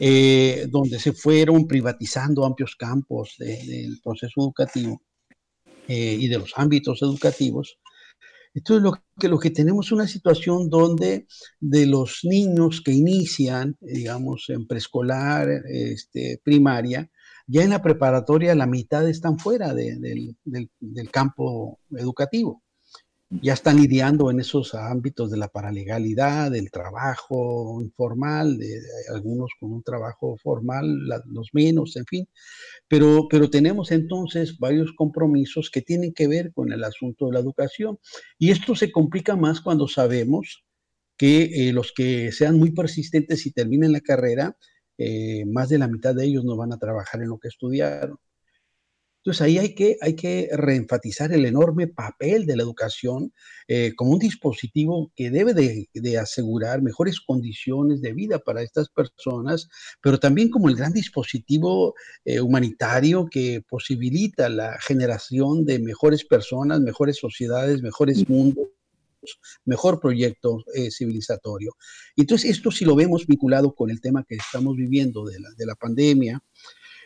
eh, donde se fueron privatizando amplios campos de, del proceso educativo eh, y de los ámbitos educativos. Entonces, lo que, lo que tenemos es una situación donde de los niños que inician, digamos, en preescolar, este, primaria, ya en la preparatoria la mitad están fuera de, de, del, del campo educativo. Ya están lidiando en esos ámbitos de la paralegalidad, del trabajo informal, de algunos con un trabajo formal, la, los menos, en fin. Pero, pero tenemos entonces varios compromisos que tienen que ver con el asunto de la educación. Y esto se complica más cuando sabemos que eh, los que sean muy persistentes y terminen la carrera eh, más de la mitad de ellos no van a trabajar en lo que estudiaron. Entonces ahí hay que, hay que reenfatizar el enorme papel de la educación eh, como un dispositivo que debe de, asegurar mejores condiciones de vida para estas personas, pero también como el gran dispositivo eh, humanitario que posibilita la generación de mejores personas, mejores sociedades, mejores mundos mejor proyecto eh, civilizatorio. Entonces, esto si lo vemos vinculado con el tema que estamos viviendo de la, de la pandemia,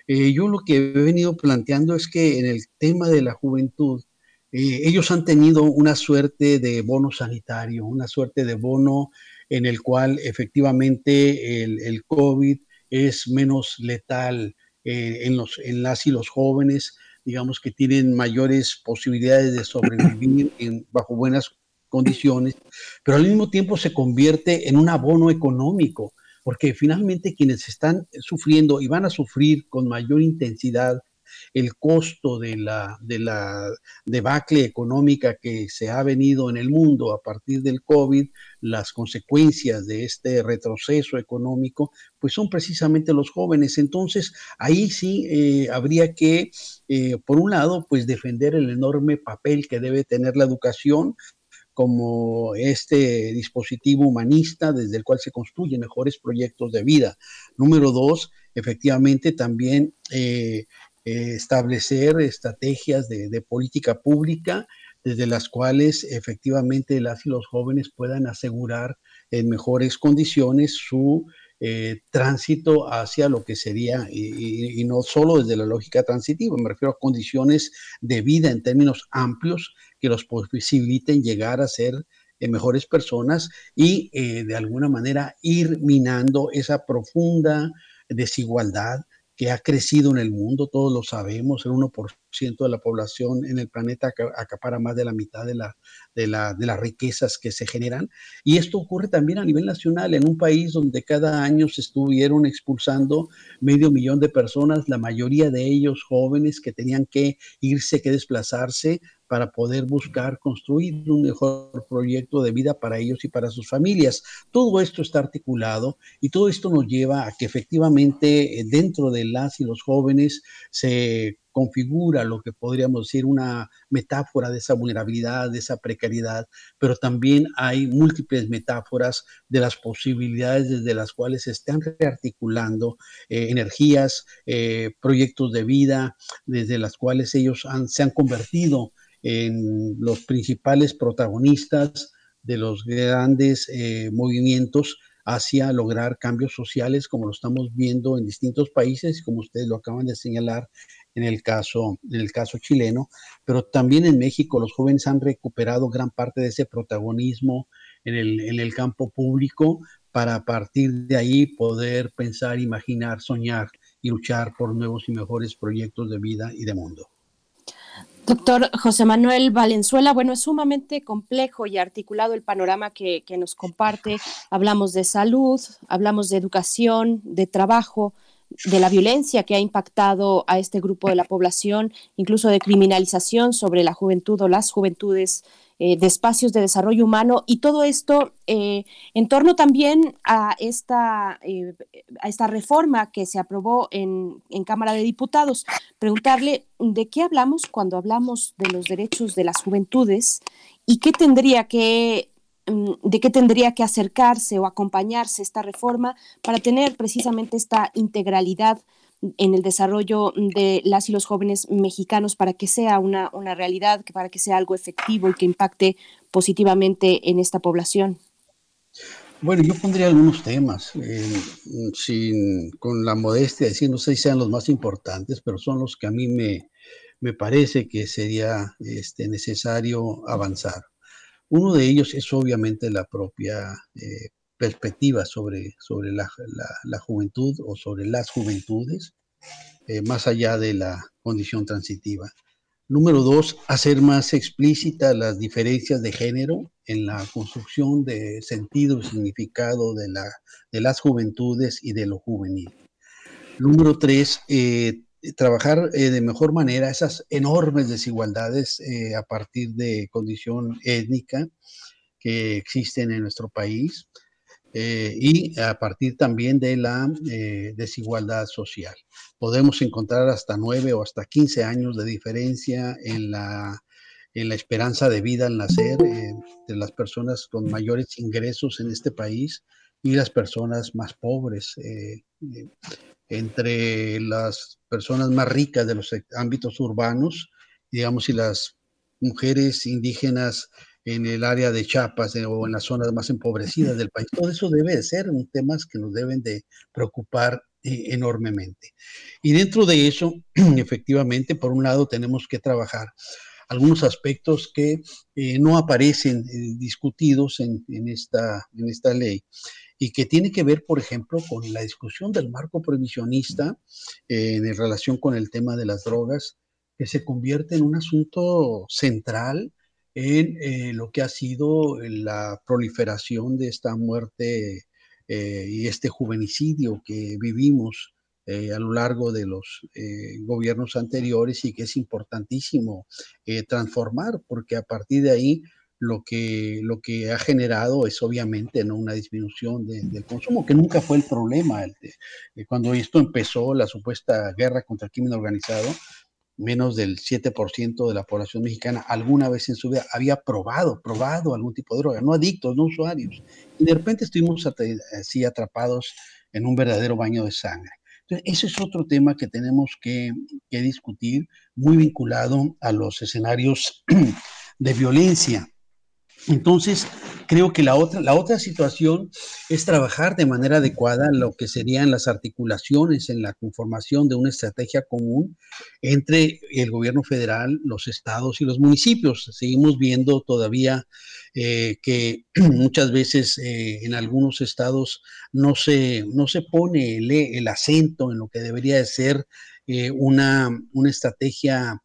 eh, yo lo que he venido planteando es que en el tema de la juventud, eh, ellos han tenido una suerte de bono sanitario, una suerte de bono en el cual efectivamente el, COVID es menos letal eh, en, los, en las y los jóvenes, digamos que tienen mayores posibilidades de sobrevivir bajo buenas condiciones, pero al mismo tiempo se convierte en un abono económico porque finalmente quienes están sufriendo y van a sufrir con mayor intensidad el costo de la, de la debacle económica que se ha venido en el mundo a partir del COVID, las consecuencias de este retroceso económico, pues son precisamente los jóvenes. Entonces, ahí sí eh, habría que, eh, por un lado, pues defender el enorme papel que debe tener la educación, como este dispositivo humanista desde el cual se construyen mejores proyectos de vida. Número dos, efectivamente también eh, eh, establecer estrategias de, política pública desde las cuales efectivamente las y los jóvenes puedan asegurar en mejores condiciones su eh, tránsito hacia lo que sería, y, no solo desde la lógica transitiva, me refiero a condiciones de vida en términos amplios que los posibiliten llegar a ser eh, mejores personas y eh, de alguna manera ir minando esa profunda desigualdad que ha crecido en el mundo, todos lo sabemos, el 1% de la población en el planeta acapara más de la mitad de, la, de, la, de las riquezas que se generan. Y esto ocurre también a nivel nacional, en un país donde cada año se estuvieron expulsando medio millón de personas, la mayoría de ellos jóvenes que tenían que irse, que desplazarse para poder buscar construir un mejor proyecto de vida para ellos y para sus familias. Todo esto está articulado y todo esto nos lleva a que efectivamente eh, dentro de las y los jóvenes se configura lo que podríamos decir una metáfora de esa vulnerabilidad, de esa precariedad, pero también hay múltiples metáforas de las posibilidades desde las cuales se están rearticulando eh, energías, eh, proyectos de vida, desde las cuales ellos se han convertido en los principales protagonistas de los grandes eh, movimientos hacia lograr cambios sociales, como lo estamos viendo en distintos países, como ustedes lo acaban de señalar en el caso, en el caso chileno, pero también en México los jóvenes han recuperado gran parte de ese protagonismo en el, en el campo público para a partir de ahí poder pensar, imaginar, soñar y luchar por nuevos y mejores proyectos de vida y de mundo. Doctor José Manuel Valenzuela, bueno, es sumamente complejo y articulado el panorama que, nos comparte. Hablamos de salud, hablamos de educación, de trabajo, de la violencia que ha impactado a este grupo de la población, incluso de criminalización sobre la juventud o las juventudes eh, de espacios de desarrollo humano y todo esto eh, en torno también a esta, eh, a esta reforma que se aprobó en, en, Cámara de Diputados. Preguntarle de qué hablamos cuando hablamos de los derechos de las juventudes y qué tendría que de qué tendría que acercarse o acompañarse esta reforma para tener precisamente esta integralidad en el desarrollo de las y los jóvenes mexicanos para que sea una, una realidad, para que sea algo efectivo y que impacte positivamente en esta población? Bueno, yo pondría algunos temas, eh, sin, con la modestia de decir, no sé si sean los más importantes, pero son los que a mí me, me parece que sería este, necesario avanzar. Uno de ellos es obviamente la propia eh, perspectiva sobre, sobre la, la, juventud o sobre las juventudes, eh, más allá de la condición transitiva. Número dos, hacer más explícita las diferencias de género en la construcción de sentido y significado de, la, de las juventudes y de lo juvenil. Número tres, eh, trabajar eh, de mejor manera esas enormes desigualdades a partir de condición étnica que existen en nuestro país eh, y a partir también de la eh, desigualdad social. Podemos encontrar hasta 9 o hasta 15 años de diferencia en la, en la esperanza de vida al nacer eh, de las personas con mayores ingresos en este país y las personas más pobres. entre las personas más ricas de los ámbitos urbanos, digamos, y las mujeres indígenas en el área de Chiapas o en las zonas más empobrecidas del país. Todo eso debe de ser un temas que nos deben de preocupar eh, enormemente. Y dentro de eso, <clears throat> efectivamente, por un lado tenemos que trabajar algunos aspectos que eh, no aparecen eh, discutidos en, esta, en esta ley y que tiene que ver, por ejemplo, con la discusión del marco prohibicionista en relación con el tema de las drogas, que se convierte en un asunto central en eh, lo que ha sido la proliferación de esta muerte eh, y este juvenicidio que vivimos eh, a lo largo de los gobiernos anteriores y que es importantísimo transformar, porque a partir de ahí lo que, lo que ha generado es obviamente ¿no? una disminución del consumo, que nunca fue el problema. cuando esto empezó, la supuesta guerra contra el crimen organizado, menos del 7% de la población mexicana alguna vez en su vida había probado, probado algún tipo de droga, no adictos, no usuarios. Y de repente estuvimos así atrapados en un verdadero baño de sangre. Entonces, ese es otro tema que tenemos que, que discutir, muy vinculado a los escenarios <clears throat> de violencia. Entonces, creo que la otra, la otra situación es trabajar de manera adecuada lo que serían las articulaciones en la conformación de una estrategia común entre el gobierno federal, los estados y los municipios. Seguimos viendo todavía eh, que <clears throat> muchas veces eh, en algunos estados no se, no se pone el, acento en lo que debería de ser eh, una, una, estrategia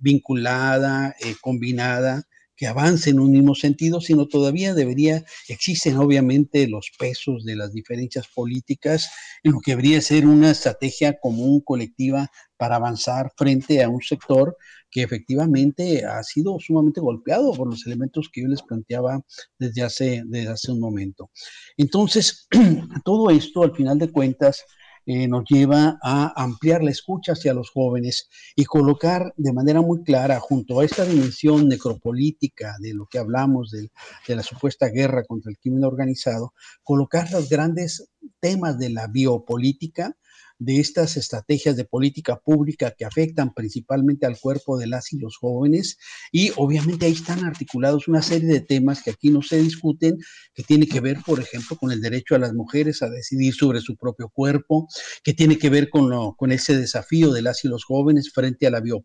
vinculada, combinada que avance en un mismo sentido, sino todavía debería, existen obviamente los pesos de las diferencias políticas en lo que debería ser una estrategia común, colectiva, para avanzar frente a un sector que efectivamente ha sido sumamente golpeado por los elementos que yo les planteaba desde hace, desde hace un momento. Entonces, <clears throat> todo esto, al final de cuentas, eh, nos lleva a ampliar la escucha hacia los jóvenes y colocar de manera muy clara junto a esta dimensión necropolítica de lo que hablamos de, de la supuesta guerra contra el crimen organizado, colocar los grandes temas de la biopolítica de estas estrategias de política pública que afectan principalmente al cuerpo de las y los jóvenes. Y obviamente ahí están articulados una serie de temas que aquí no se discuten, que tiene que ver, por ejemplo, con el derecho a las mujeres a decidir sobre su propio cuerpo, que tiene que ver con, lo, con ese desafío de las y los jóvenes frente a la, bio,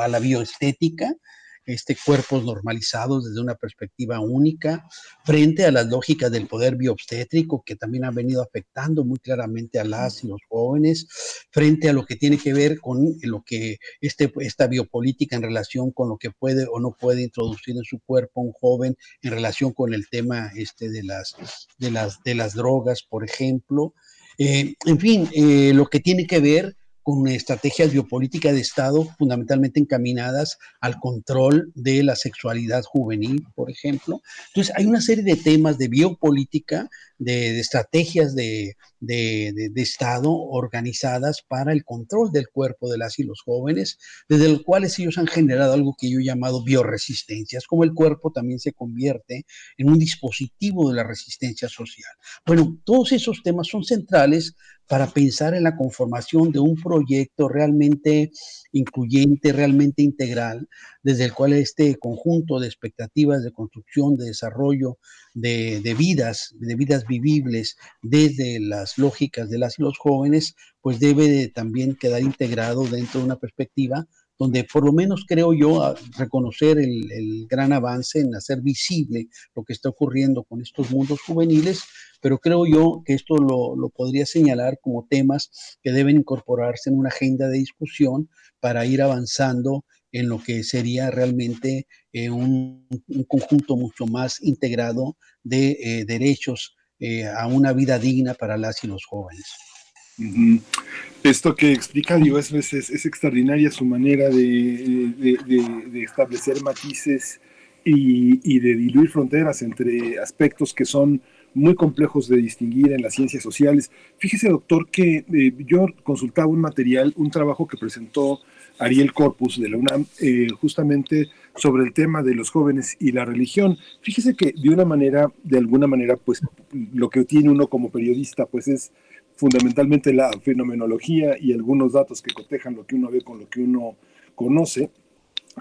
a la bioestética este, cuerpos normalizados desde una perspectiva única, frente a las lógicas del poder bioobstétrico que también han venido afectando muy claramente a las y los jóvenes, frente a lo que tiene que ver con lo que este, esta biopolítica en relación con lo que puede o no puede introducir en su cuerpo un joven en relación con el tema este, de, las, de, las, de las drogas, por ejemplo. Eh, en fin, eh, lo que tiene que ver con estrategias biopolíticas de Estado fundamentalmente encaminadas al control de la sexualidad juvenil, por ejemplo. Entonces, hay una serie de temas de biopolítica, de, estrategias de, de, Estado organizadas para el control del cuerpo de las y los jóvenes, desde los cuales ellos han generado algo que yo he llamado bioresistencias, como el cuerpo también se convierte en un dispositivo de la resistencia social. Bueno, todos esos temas son centrales para pensar en la conformación de un proyecto realmente incluyente, realmente integral, desde el cual este conjunto de expectativas de construcción, de desarrollo, de, vidas, de vidas vivibles desde las lógicas de las y los jóvenes, pues debe también quedar integrado dentro de una perspectiva donde por lo menos creo yo reconocer el, gran avance en hacer visible lo que está ocurriendo con estos mundos juveniles, pero creo yo que esto lo, lo, podría señalar como temas que deben incorporarse en una agenda de discusión para ir avanzando en lo que sería realmente eh, un, conjunto mucho más integrado de eh, derechos eh, a una vida digna para las y los jóvenes. Esto que explica Diego es, es, extraordinaria su manera de, establecer matices y, de diluir fronteras entre aspectos que son muy complejos de distinguir en las ciencias sociales. Fíjese, doctor, que yo consultaba un material, un trabajo que presentó Ariel Corpus de la UNAM, eh, justamente sobre el tema de los jóvenes y la religión. Fíjese que de una manera, de alguna manera, pues lo que tiene uno como periodista, pues es fundamentalmente la fenomenología y algunos datos que cotejan lo que uno ve con lo que uno conoce.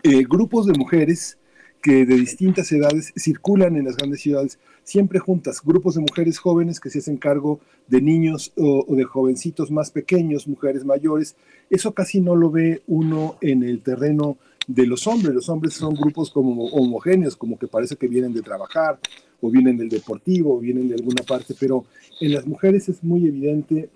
Eh, grupos de mujeres que de distintas edades circulan en las grandes ciudades, siempre juntas, grupos de mujeres jóvenes que se hacen cargo de niños o, de jovencitos más pequeños, mujeres mayores. Eso casi no lo ve uno en el terreno de los hombres. Los hombres son grupos como homogéneos, como que parece que vienen de trabajar o vienen del deportivo o vienen de alguna parte, pero en las mujeres es muy evidente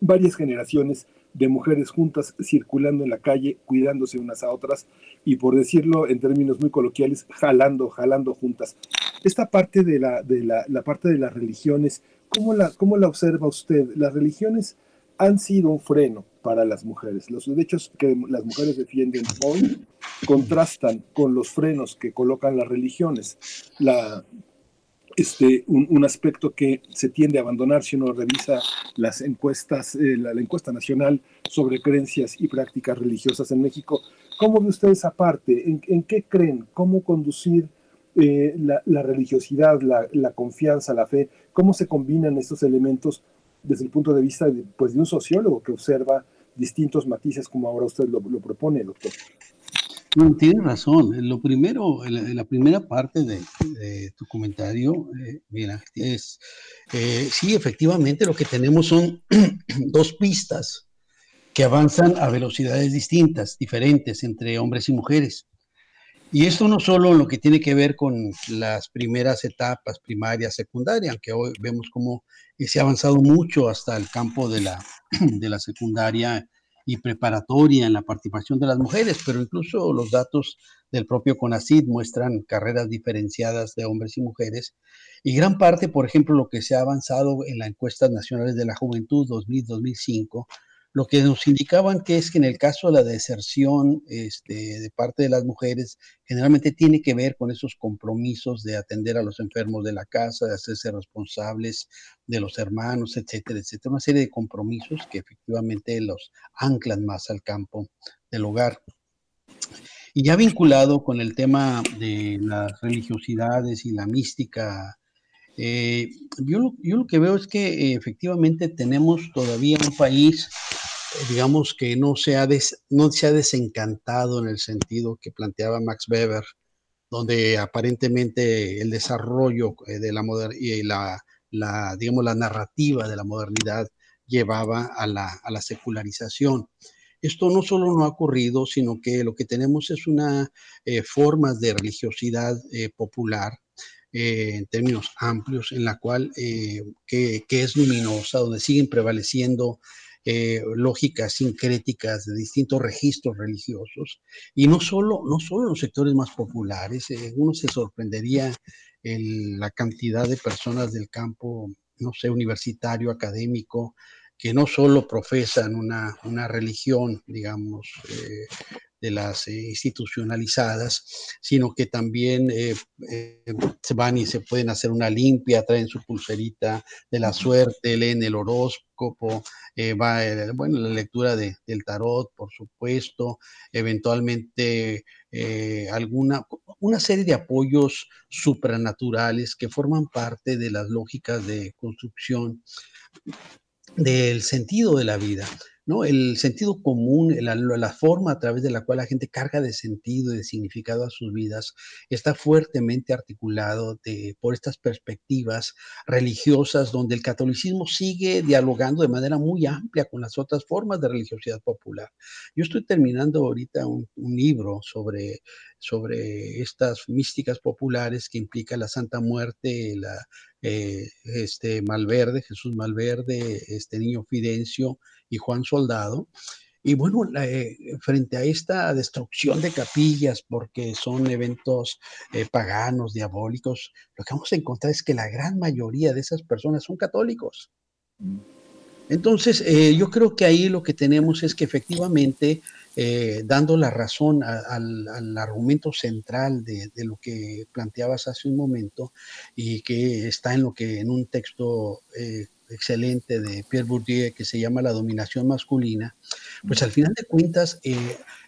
varias generaciones de mujeres juntas circulando en la calle, cuidándose unas a otras y por decirlo en términos muy coloquiales, jalando, jalando juntas. Esta parte de la, de la, la parte de las religiones, ¿cómo la, ¿cómo la observa usted? Las religiones han sido un freno para las mujeres. Los derechos que las mujeres defienden hoy contrastan con los frenos que colocan las religiones. La, este, un, aspecto que se tiende a abandonar si uno revisa las encuestas, eh, la, encuesta nacional sobre creencias y prácticas religiosas en México. ¿Cómo ve usted esa parte? ¿En, qué creen? ¿Cómo conducir eh, la, religiosidad, la, confianza, la fe? ¿Cómo se combinan estos elementos desde el punto de vista de, pues, de un sociólogo que observa distintos matices como ahora usted lo, lo propone, doctor? Tiene razón. Lo primero, la, primera parte de, tu comentario, eh, mira, es, eh, sí, efectivamente lo que tenemos son <clears throat> dos pistas que avanzan a velocidades distintas, diferentes entre hombres y mujeres. Y esto no solo lo que tiene que ver con las primeras etapas, primaria, secundaria, aunque hoy vemos cómo se ha avanzado mucho hasta el campo de la, <clears throat> de la secundaria y preparatoria en la participación de las mujeres, pero incluso los datos del propio CONACID muestran carreras diferenciadas de hombres y mujeres. Y gran parte, por ejemplo, lo que se ha avanzado en las encuestas nacionales de la juventud 2000-2005 lo que nos indicaban que es que en el caso de la deserción este, de parte de las mujeres, generalmente tiene que ver con esos compromisos de atender a los enfermos de la casa, de hacerse responsables de los hermanos, etcétera, etcétera. Una serie de compromisos que efectivamente los anclan más al campo del hogar. Y ya vinculado con el tema de las religiosidades y la mística eh, yo, yo, lo que veo es que eh, efectivamente tenemos todavía un país digamos que no se, ha no se ha desencantado en el sentido que planteaba Max Weber, donde aparentemente el desarrollo eh, de la y la, la, digamos, la narrativa de la modernidad llevaba a la, a la, secularización. Esto no solo no ha ocurrido, sino que lo que tenemos es una eh, forma de religiosidad eh, popular en términos amplios, en la cual que, que, es luminosa, donde siguen prevaleciendo eh, lógicas sincréticas de distintos registros religiosos, y no solo, no solo los sectores más populares, eh, uno se sorprendería en la cantidad de personas del campo, no sé, universitario, académico, que no solo profesan una, una religión, digamos, eh, de las eh, institucionalizadas, sino que también eh, eh, se van y se pueden hacer una limpia, traen su pulserita de la suerte, leen el horóscopo, va bueno, la lectura de, del tarot, por supuesto, eventualmente alguna, una serie de apoyos supranaturales que forman parte de las lógicas de construcción del sentido de la vida. ¿No? El sentido común, la, forma a través de la cual la gente carga de sentido y de significado a sus vidas, está fuertemente articulado por estas perspectivas religiosas donde el catolicismo sigue dialogando de manera muy amplia con las otras formas de religiosidad popular. Yo estoy terminando ahorita un, libro sobre, sobre estas místicas populares que implica la Santa Muerte, la, eh, este Malverde, Jesús Malverde, este niño Fidencio, y Juan Soldado. Y bueno, eh, frente a esta destrucción de capillas, porque son eventos eh, paganos, diabólicos, lo que vamos a encontrar es que la gran mayoría de esas personas son católicos. Entonces, eh, yo creo que ahí lo que tenemos es que efectivamente, eh, dando la razón al, argumento central de, lo que planteabas hace un momento y que está en lo que en un texto eh, excelente de Pierre Bourdieu que se llama La dominación masculina, pues al final de cuentas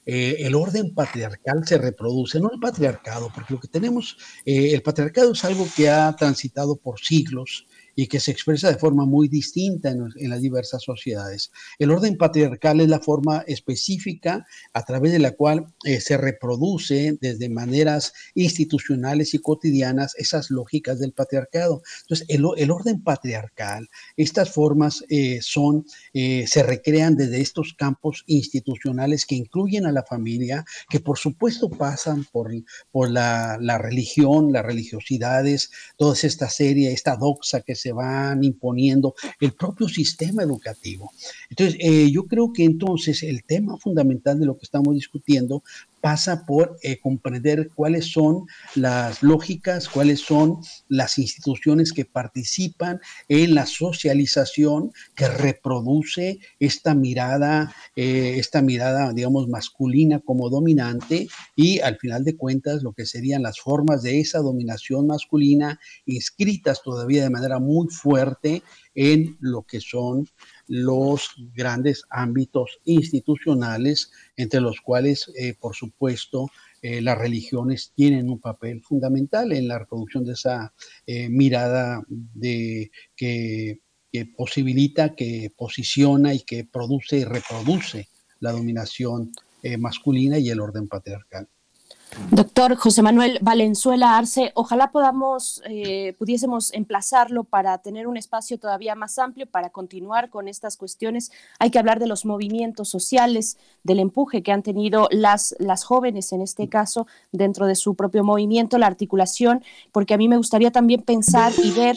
el orden patriarcal se reproduce, no el patriarcado, porque lo que tenemos, el patriarcado es algo que ha transitado por siglos, y que se expresa de forma muy distinta en, las diversas sociedades. El orden patriarcal es la forma específica a través de la cual eh, se reproduce desde maneras institucionales y cotidianas esas lógicas del patriarcado. Entonces, el, orden patriarcal, estas formas eh, son, eh, se recrean desde estos campos institucionales que incluyen a la familia, que por supuesto pasan por, por la, la religión, las religiosidades, toda esta serie, esta doxa que se van imponiendo el propio sistema educativo. Entonces, eh, yo creo que entonces el tema fundamental de lo que estamos discutiendo pasa por eh, comprender cuáles son las lógicas, cuáles son las instituciones que participan en la socialización que reproduce esta mirada, eh, esta mirada, digamos, masculina como dominante y al final de cuentas lo que serían las formas de esa dominación masculina inscritas todavía de manera muy fuerte en lo que son los grandes ámbitos institucionales, entre los cuales, eh, por supuesto, eh, las religiones tienen un papel fundamental en la reproducción de esa eh, mirada que posibilita, que posiciona y que produce y reproduce la dominación masculina y el orden patriarcal. Doctor José Manuel Valenzuela Arce, ojalá podamos, eh, pudiésemos emplazarlo para tener un espacio todavía más amplio para continuar con estas cuestiones. Hay que hablar de los movimientos sociales, del empuje que han tenido las, las jóvenes en este caso dentro de su propio movimiento, la articulación, porque a mí me gustaría también pensar y ver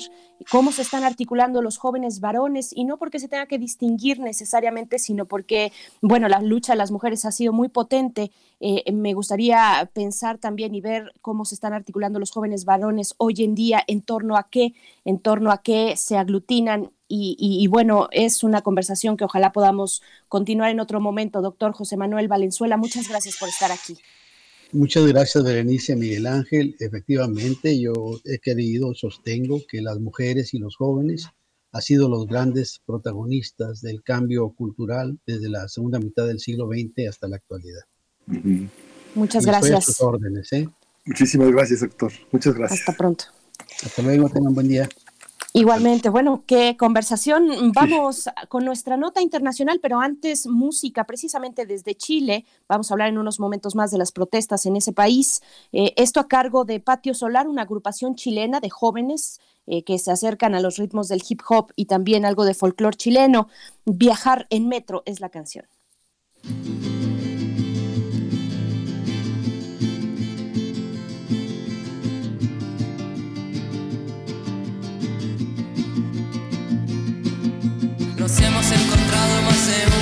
cómo se están articulando los jóvenes varones y no porque se tenga que distinguir necesariamente, sino porque, bueno, la lucha de las mujeres ha sido muy potente. Eh, me gustaría pensar también y ver cómo se están articulando los jóvenes varones hoy en día en torno a qué, en torno a qué se aglutinan y, bueno, es una conversación que ojalá podamos continuar en otro momento. Doctor José Manuel Valenzuela, muchas gracias por estar aquí. Muchas gracias, Berenice Miguel Ángel. Efectivamente, yo he querido, sostengo que las mujeres y los jóvenes han sido los grandes protagonistas del cambio cultural desde la segunda mitad del siglo XX hasta la actualidad. Muchas gracias. órdenes, ¿eh? Muchísimas gracias, doctor. Muchas gracias. Hasta pronto. Hasta luego, tengan buen día. Igualmente, bueno, qué conversación. Vamos con nuestra nota internacional, pero antes música, precisamente desde Chile. Vamos a hablar en unos momentos más de las protestas en ese país. Eh, esto a cargo de Patio Solar, una agrupación chilena de jóvenes eh, que se acercan a los ritmos del hip hop y también algo de folclore chileno. Viajar en metro es la canción. Nos hemos encontrado más de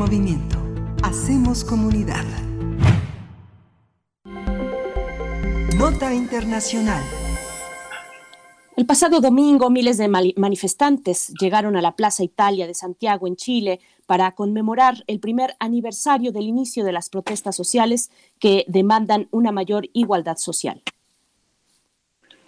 movimiento. Hacemos comunidad. Nota Internacional. El pasado domingo, miles de manifestantes llegaron a la Plaza Italia de Santiago, en Chile, para conmemorar el primer aniversario del inicio de las protestas sociales que demandan una mayor igualdad social.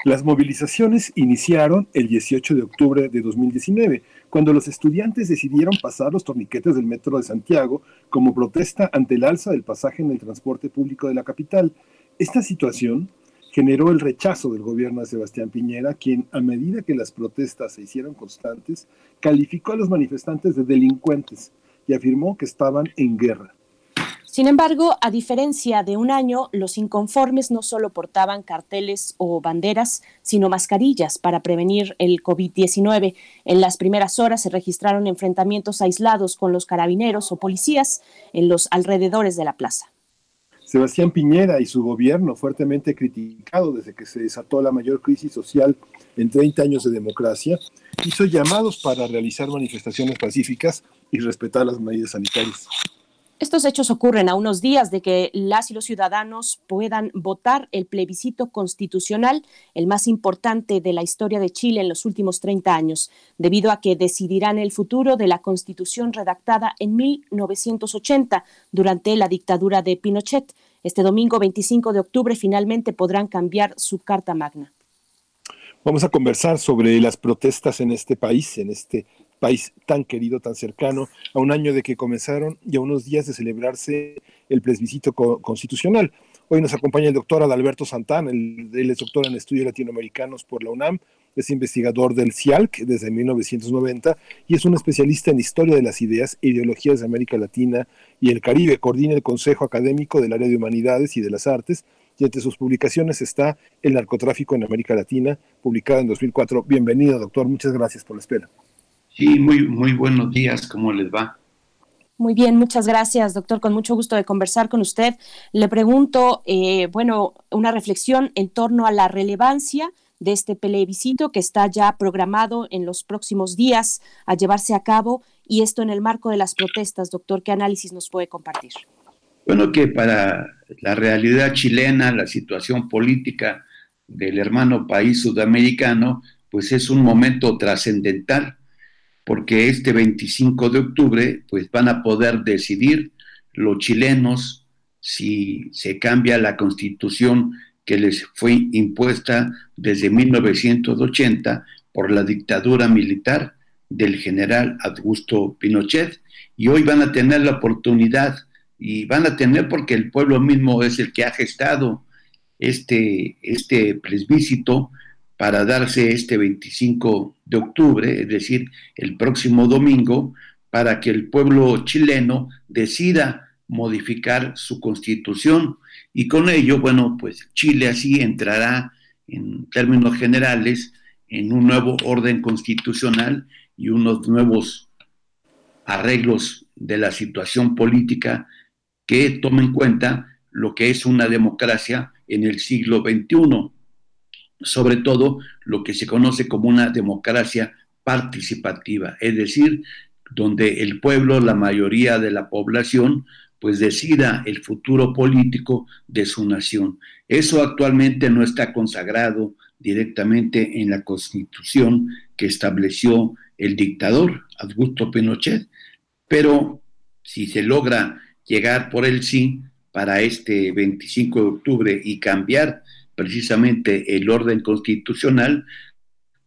Las movilizaciones iniciaron el 18 de octubre de 2019, cuando los estudiantes decidieron pasar los torniquetes del metro de Santiago como protesta ante el alza del pasaje en el transporte público de la capital. Esta situación generó el rechazo del gobierno de Sebastián Piñera, quien, a medida que las protestas se hicieron constantes, calificó a los manifestantes de delincuentes y afirmó que estaban en guerra. Sin embargo, a diferencia de un año, los inconformes no solo portaban carteles o banderas, sino mascarillas para prevenir el COVID-19. En las primeras horas se registraron enfrentamientos aislados con los carabineros o policías en los alrededores de la plaza. Sebastián Piñera y su gobierno, fuertemente criticado desde que se desató la mayor crisis social en 30 años de democracia, hizo llamados para realizar manifestaciones pacíficas y respetar las medidas sanitarias. Estos hechos ocurren a unos días de que las y los ciudadanos puedan votar el plebiscito constitucional, el más importante de la historia de Chile en los últimos 30 años, debido a que decidirán el futuro de la constitución redactada en 1980 durante la dictadura de Pinochet. Este domingo 25 de octubre finalmente podrán cambiar su Carta Magna. Vamos a conversar sobre las protestas en este país, en este tan querido, tan cercano, a un año de que comenzaron y a unos días de celebrarse el plebiscito constitucional. Hoy nos acompaña el doctor Adalberto Santana, él, es doctor en estudios latinoamericanos por la UNAM, es investigador del CIALC desde 1990 y es un especialista en historia de las ideas e ideologías de América Latina y el Caribe. Coordina el Consejo Académico del Área de Humanidades y de las Artes y entre sus publicaciones está El narcotráfico en América Latina, publicada en 2004. Bienvenido, doctor. Muchas gracias por la espera. Sí, muy, muy buenos días, ¿cómo les va? Muy bien, muchas gracias, doctor. Con mucho gusto de conversar con usted. Le pregunto, eh, bueno, una reflexión en torno a la relevancia de este plebiscito que está ya programado en los próximos días a llevarse a cabo y esto en el marco de las protestas. Doctor, ¿qué análisis nos puede compartir? Bueno, que para la realidad chilena, la situación política del hermano país sudamericano, pues es un momento trascendental porque este 25 de octubre pues van a poder decidir los chilenos si se cambia la constitución que les fue impuesta desde 1980 por la dictadura militar del general Augusto Pinochet. Y hoy van a tener la oportunidad y van a tener porque el pueblo mismo es el que ha gestado este, este para darse este 25 de octubre, es decir, el próximo domingo, para que el pueblo chileno decida modificar su constitución. Y con ello, bueno, pues Chile así entrará en términos generales en un nuevo orden constitucional y unos nuevos arreglos de la situación política que tomen en cuenta lo que es una democracia en el siglo XXI sobre todo lo que se conoce como una democracia participativa, es decir, donde el pueblo, la mayoría de la población, pues decida el futuro político de su nación. Eso actualmente no está consagrado directamente en la constitución que estableció el dictador Augusto Pinochet, pero si se logra llegar por el sí para este 25 de octubre y cambiar precisamente el orden constitucional,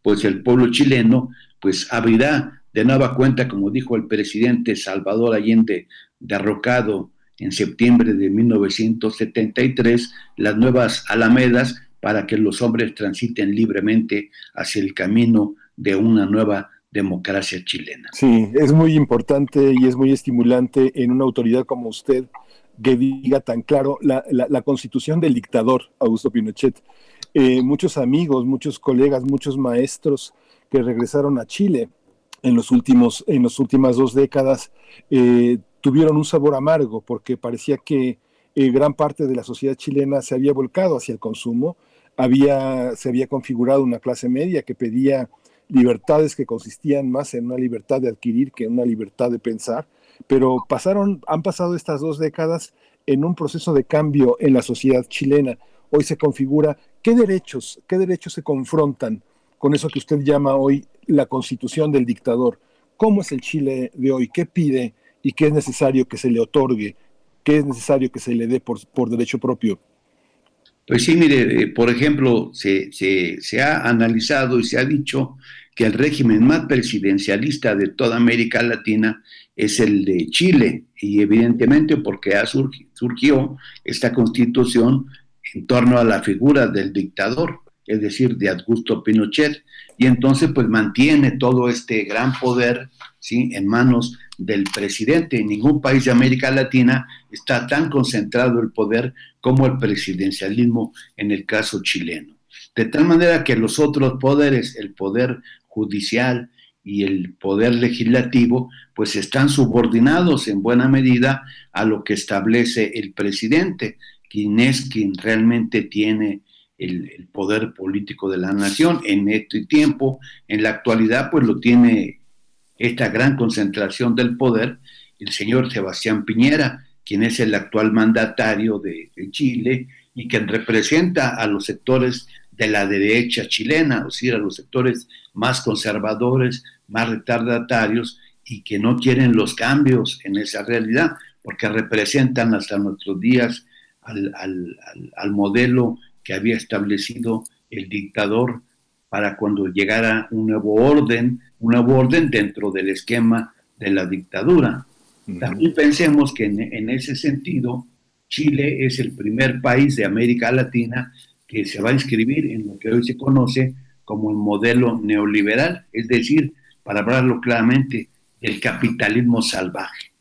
pues el pueblo chileno pues abrirá de nueva cuenta, como dijo el presidente Salvador Allende, derrocado en septiembre de 1973, las nuevas alamedas para que los hombres transiten libremente hacia el camino de una nueva democracia chilena. Sí, es muy importante y es muy estimulante en una autoridad como usted que diga tan claro la, la, constitución del dictador Augusto Pinochet. Eh, muchos amigos, muchos colegas, muchos maestros que regresaron a Chile en los últimos, en las últimas dos décadas eh, tuvieron un sabor amargo porque parecía que eh, gran parte de la sociedad chilena se había volcado hacia el consumo, había, se había configurado una clase media que pedía libertades que consistían más en una libertad de adquirir que en una libertad de pensar pero pasaron, han pasado estas dos décadas en un proceso de cambio en la sociedad chilena. Hoy se configura qué derechos, qué derechos se confrontan con eso que usted llama hoy la constitución del dictador. ¿Cómo es el Chile de hoy? ¿Qué pide y qué es necesario que se le otorgue? ¿Qué es necesario que se le dé por, por derecho propio? Pues sí, mire, eh, por ejemplo, se, se, se, ha analizado y se ha dicho que el régimen más presidencialista de toda América Latina es el de Chile, y evidentemente porque ha surgi, surgió esta constitución en torno a la figura del dictador, es decir, de Augusto Pinochet, y entonces pues mantiene todo este gran poder ¿sí? en manos del presidente. En ningún país de América Latina está tan concentrado el poder como el presidencialismo en el caso chileno. De tal manera que los otros poderes, el poder judicial y el poder legislativo, pues están subordinados en buena medida a lo que establece el presidente, quien es quien realmente tiene el, poder político de la nación. En este tiempo, en la actualidad, pues lo tiene esta gran concentración del poder el señor Sebastián Piñera, quien es el actual mandatario de, de Chile y quien representa a los sectores de la derecha chilena, es decir, a los sectores más conservadores, más retardatarios y que no quieren los cambios en esa realidad, porque representan hasta nuestros días al, al, al, al modelo que había establecido el dictador para cuando llegara un nuevo orden, un nuevo orden dentro del esquema de la dictadura. Uh -huh. También pensemos que en, en, ese sentido, Chile es el primer país de América Latina que se va a inscribir en lo que hoy se conoce como el modelo neoliberal, es decir, para hablarlo claramente, el capitalismo salvaje,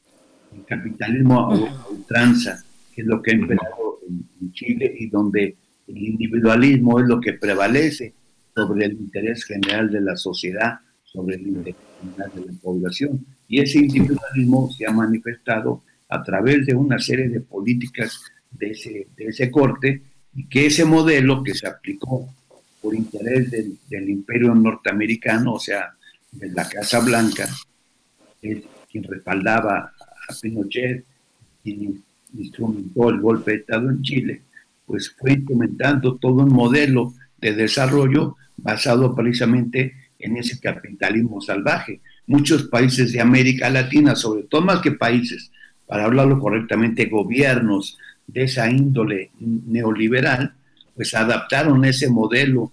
el capitalismo a ultranza, que es lo que ha empezado en, Chile y donde el individualismo es lo que prevalece sobre el interés general de la sociedad, sobre el interés general de la población. Y ese individualismo se ha manifestado a través de una serie de políticas de ese, de ese corte y que ese modelo que se aplicó por interés del, imperio norteamericano, o sea, de la Casa Blanca, es quien respaldaba a Pinochet, quien instrumentó el golpe de Estado en Chile, pues fue implementando todo un modelo de desarrollo basado precisamente en ese capitalismo salvaje. Muchos países de América Latina, sobre todo más que países, para hablarlo correctamente, gobiernos de esa índole neoliberal, pues adaptaron ese modelo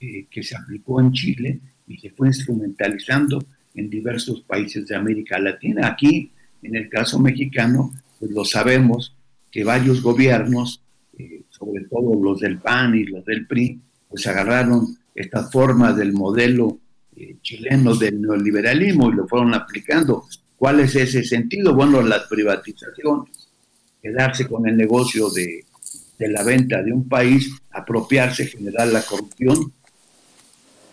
eh, que se aplicó en Chile y se fue instrumentalizando en diversos países de América Latina. Aquí, en el caso mexicano, pues lo sabemos que varios gobiernos, eh, sobre todo los del PAN y los del PRI, pues agarraron esta forma del modelo eh, chileno del neoliberalismo y lo fueron aplicando. ¿Cuál es ese sentido? Bueno, las privatizaciones, quedarse con el negocio de, de la venta de un país, apropiarse, generar la corrupción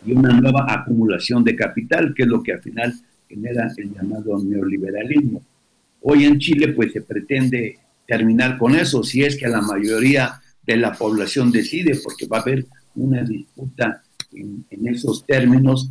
y una nueva acumulación de capital, que es lo que al final genera el llamado neoliberalismo. Hoy en Chile pues se pretende terminar con eso, si es que la mayoría de la población decide, porque va a haber una disputa en, en, esos términos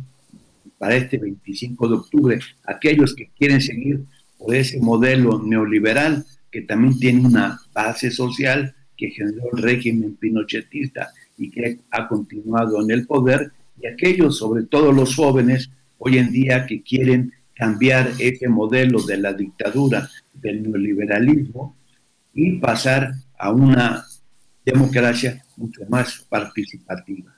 para este 25 de octubre. Aquellos que quieren seguir por ese modelo neoliberal, que también tiene una base social que generó el régimen pinochetista y que ha continuado en el poder, y aquellos, sobre todo los jóvenes, hoy en día que quieren cambiar ese modelo de la dictadura, del neoliberalismo, y pasar a una democracia mucho más participativa.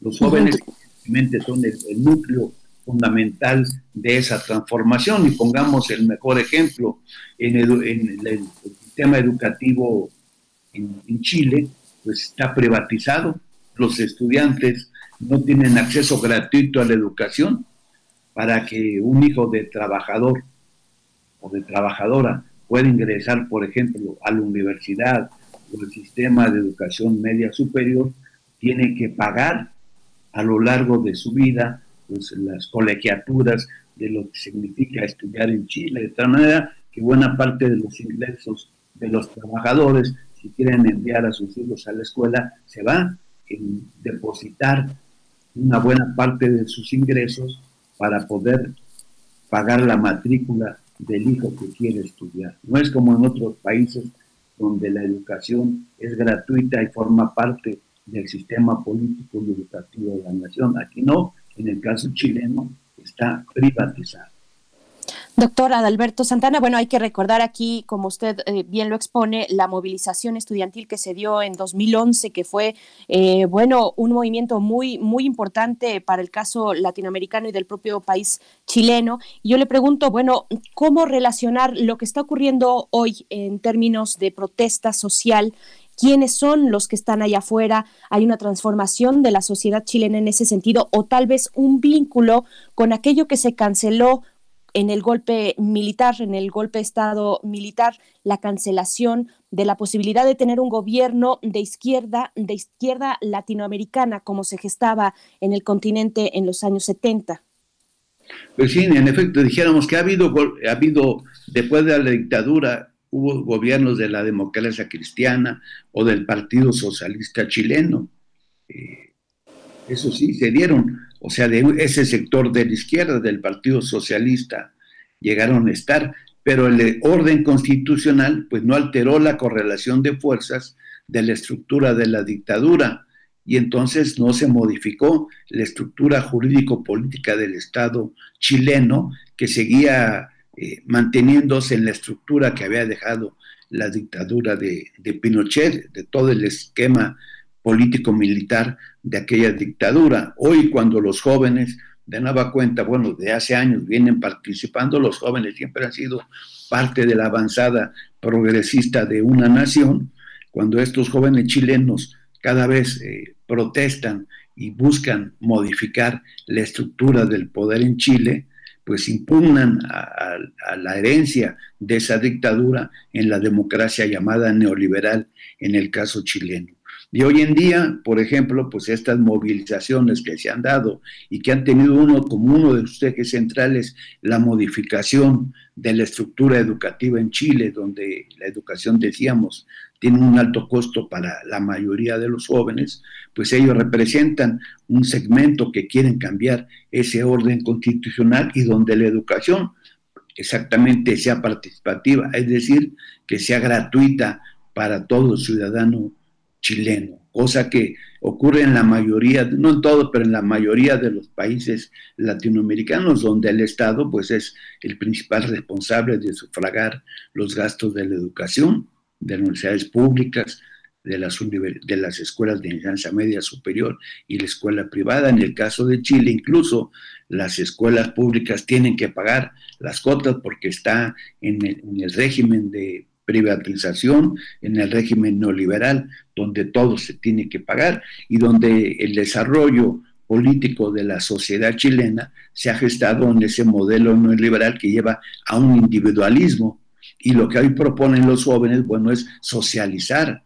Los jóvenes evidentemente son el, el, núcleo fundamental de esa transformación. Y pongamos el mejor ejemplo en, el, sistema educativo en, en, Chile, pues está privatizado, los estudiantes no tienen acceso gratuito a la educación para que un hijo de trabajador o de trabajadora pueda ingresar, por ejemplo, a la universidad o el sistema de educación media superior, tiene que pagar a lo largo de su vida pues, las colegiaturas de lo que significa estudiar en Chile, de tal manera que buena parte de los ingresos de los trabajadores, si quieren enviar a sus hijos a la escuela, se van en depositar una buena parte de sus ingresos para poder pagar la matrícula del hijo que quiere estudiar. No es como en otros países donde la educación es gratuita y forma parte del sistema político y educativo de la nación. Aquí no, en el caso chileno está privatizado. Doctor Adalberto Santana, bueno, hay que recordar aquí, como usted eh, bien lo expone, la movilización estudiantil que se dio en 2011, que fue, eh, bueno, un movimiento muy, muy importante para el caso latinoamericano y del propio país chileno. Y yo le pregunto, bueno, ¿cómo relacionar lo que está ocurriendo hoy en términos de protesta social quiénes son los que están allá afuera, hay una transformación de la sociedad chilena en ese sentido o tal vez un vínculo con aquello que se canceló en el golpe militar, en el golpe de Estado militar, la cancelación de la posibilidad de tener un gobierno de izquierda, de izquierda latinoamericana, como se gestaba en el continente en los años 70. Pues sí, en efecto, dijéramos que ha habido, ha habido después de la dictadura, hubo gobiernos de la democracia cristiana o del Partido Socialista chileno. Eh, eso sí, se dieron o sea, de ese sector de la izquierda del Partido Socialista llegaron a estar, pero el orden constitucional pues no alteró la correlación de fuerzas de la estructura de la dictadura y entonces no se modificó la estructura jurídico-política del Estado chileno que seguía eh, manteniéndose en la estructura que había dejado la dictadura de, Pinochet, de todo el esquema político-militar de aquella dictadura. Hoy cuando los jóvenes de cuenta, bueno, de hace años vienen participando, los jóvenes siempre han sido parte de la avanzada progresista de una nación, cuando estos jóvenes chilenos cada vez eh, protestan y buscan modificar la estructura del poder en Chile, pues impugnan a, a, la herencia de esa dictadura en la democracia llamada neoliberal en el caso chileno. Y hoy en día, por ejemplo, pues estas movilizaciones que se han dado y que han tenido uno como uno de sus ejes centrales la modificación de la estructura educativa en Chile, donde la educación, decíamos, tiene un alto costo para la mayoría de los jóvenes, pues ellos representan un segmento que quieren cambiar ese orden constitucional y donde la educación exactamente sea participativa, es decir, que sea gratuita para todo ciudadano chileno, cosa que ocurre en la mayoría, no en todo, pero en la mayoría de los países latinoamericanos, donde el Estado pues es el principal responsable de sufragar los gastos de la educación, de las universidades públicas, de las, de las escuelas de enseñanza media superior y la escuela privada. En el caso de Chile, incluso las escuelas públicas tienen que pagar las cotas porque está en el régimen de privatización en el régimen neoliberal, donde todo se tiene que pagar y donde el desarrollo político de la sociedad chilena se ha gestado en ese modelo neoliberal que lleva a un individualismo. Y lo que hoy proponen los jóvenes, bueno, es socializar,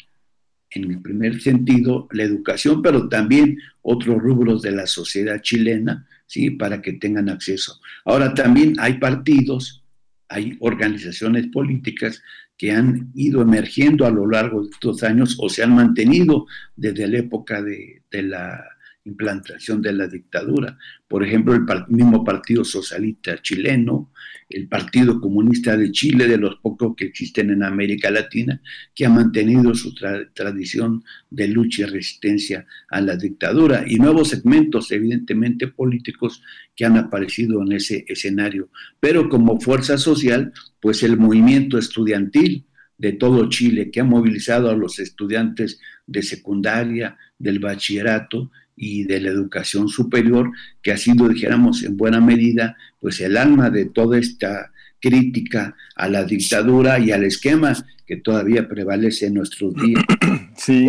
en el primer sentido, la educación, pero también otros rubros de la sociedad chilena, ¿sí? Para que tengan acceso. Ahora también hay partidos, hay organizaciones políticas que han ido emergiendo a lo largo de estos años o se han mantenido desde la época de, la implantación de la dictadura. Por ejemplo, el mismo Partido Socialista chileno, el Partido Comunista de Chile, de los pocos que existen en América Latina, que ha mantenido su tradición de lucha y resistencia a la dictadura, y nuevos segmentos, evidentemente, políticos que han aparecido en ese escenario. Pero como fuerza social, pues el movimiento estudiantil de todo Chile que ha movilizado a los estudiantes de secundaria, del bachillerato y de la educación superior, que ha sido, dijéramos, en buena medida, pues el alma de toda esta crítica a la dictadura y al esquema que todavía prevalece en nuestros días. <clears throat> Sí,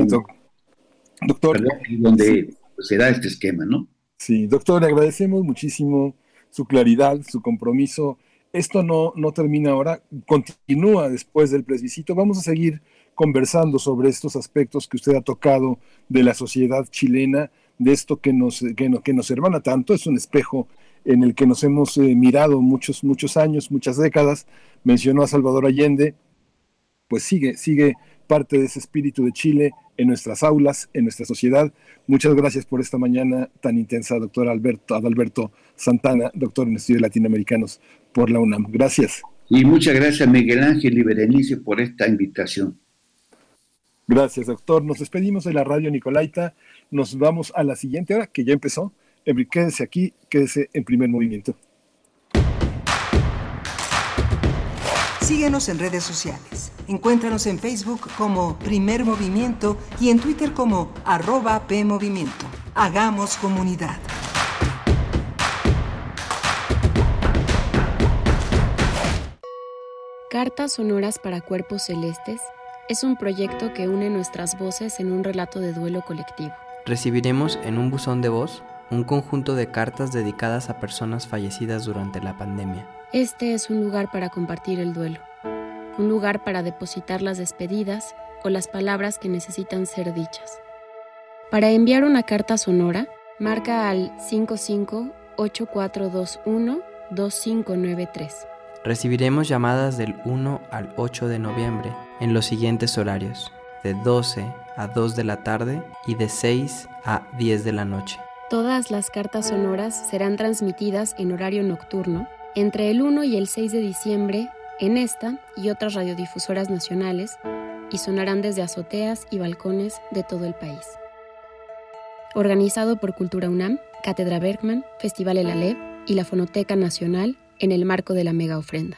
doctor. Y donde se da este esquema, ¿no? Sí, doctor, le agradecemos muchísimo su claridad, su compromiso esto no, no termina ahora, continúa después del plebiscito. Vamos a seguir conversando sobre estos aspectos que usted ha tocado de la sociedad chilena, de esto que nos, que, nos hermana tanto, es un espejo en el que nos hemos eh, mirado muchos, muchos años, muchas décadas. Mencionó a Salvador Allende, pues sigue, sigue parte de ese espíritu de Chile en nuestras aulas, en nuestra sociedad. Muchas gracias por esta mañana tan intensa, doctor Alberto, Adalberto Santana, doctor en estudios latinoamericanos por la UNAM. Gracias. Y muchas gracias Miguel Ángel y Berenice por esta invitación. Gracias, doctor. Nos despedimos de la radio Nicolaita. Nos vamos a la siguiente hora, que ya empezó. Quédese aquí, quédese en primer movimiento. Síguenos en redes sociales. Encuéntranos en Facebook como Primer Movimiento y en Twitter como arroba PMovimiento. Hagamos comunidad. Cartas Sonoras para Cuerpos Celestes es un proyecto que une nuestras voces en un relato de duelo colectivo. Recibiremos en un buzón de voz un conjunto de cartas dedicadas a personas fallecidas durante la pandemia. Este es un lugar para compartir el duelo, un lugar para depositar las despedidas o las palabras que necesitan ser dichas. Para enviar una carta sonora, marca al 558421-2593. Recibiremos llamadas del 1 al 8 de noviembre en los siguientes horarios, de 12 a 2 de la tarde y de 6 a 10 de la noche. Todas las cartas sonoras serán transmitidas en horario nocturno entre el 1 y el 6 de diciembre en esta y otras radiodifusoras nacionales y sonarán desde azoteas y balcones de todo el país. Organizado por Cultura UNAM, Cátedra Bergman, Festival El Alep y la Fonoteca Nacional en el marco de la mega ofrenda.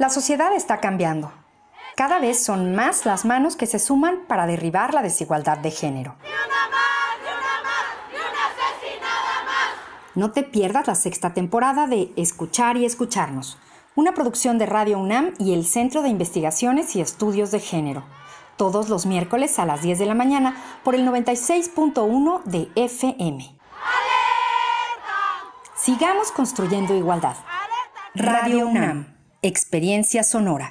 La sociedad está cambiando. Cada vez son más las manos que se suman para derribar la desigualdad de género. No te pierdas la sexta temporada de Escuchar y Escucharnos, una producción de Radio UNAM y el Centro de Investigaciones y Estudios de Género, todos los miércoles a las 10 de la mañana por el 96.1 de FM. Sigamos construyendo igualdad. Radio UNAM, experiencia sonora.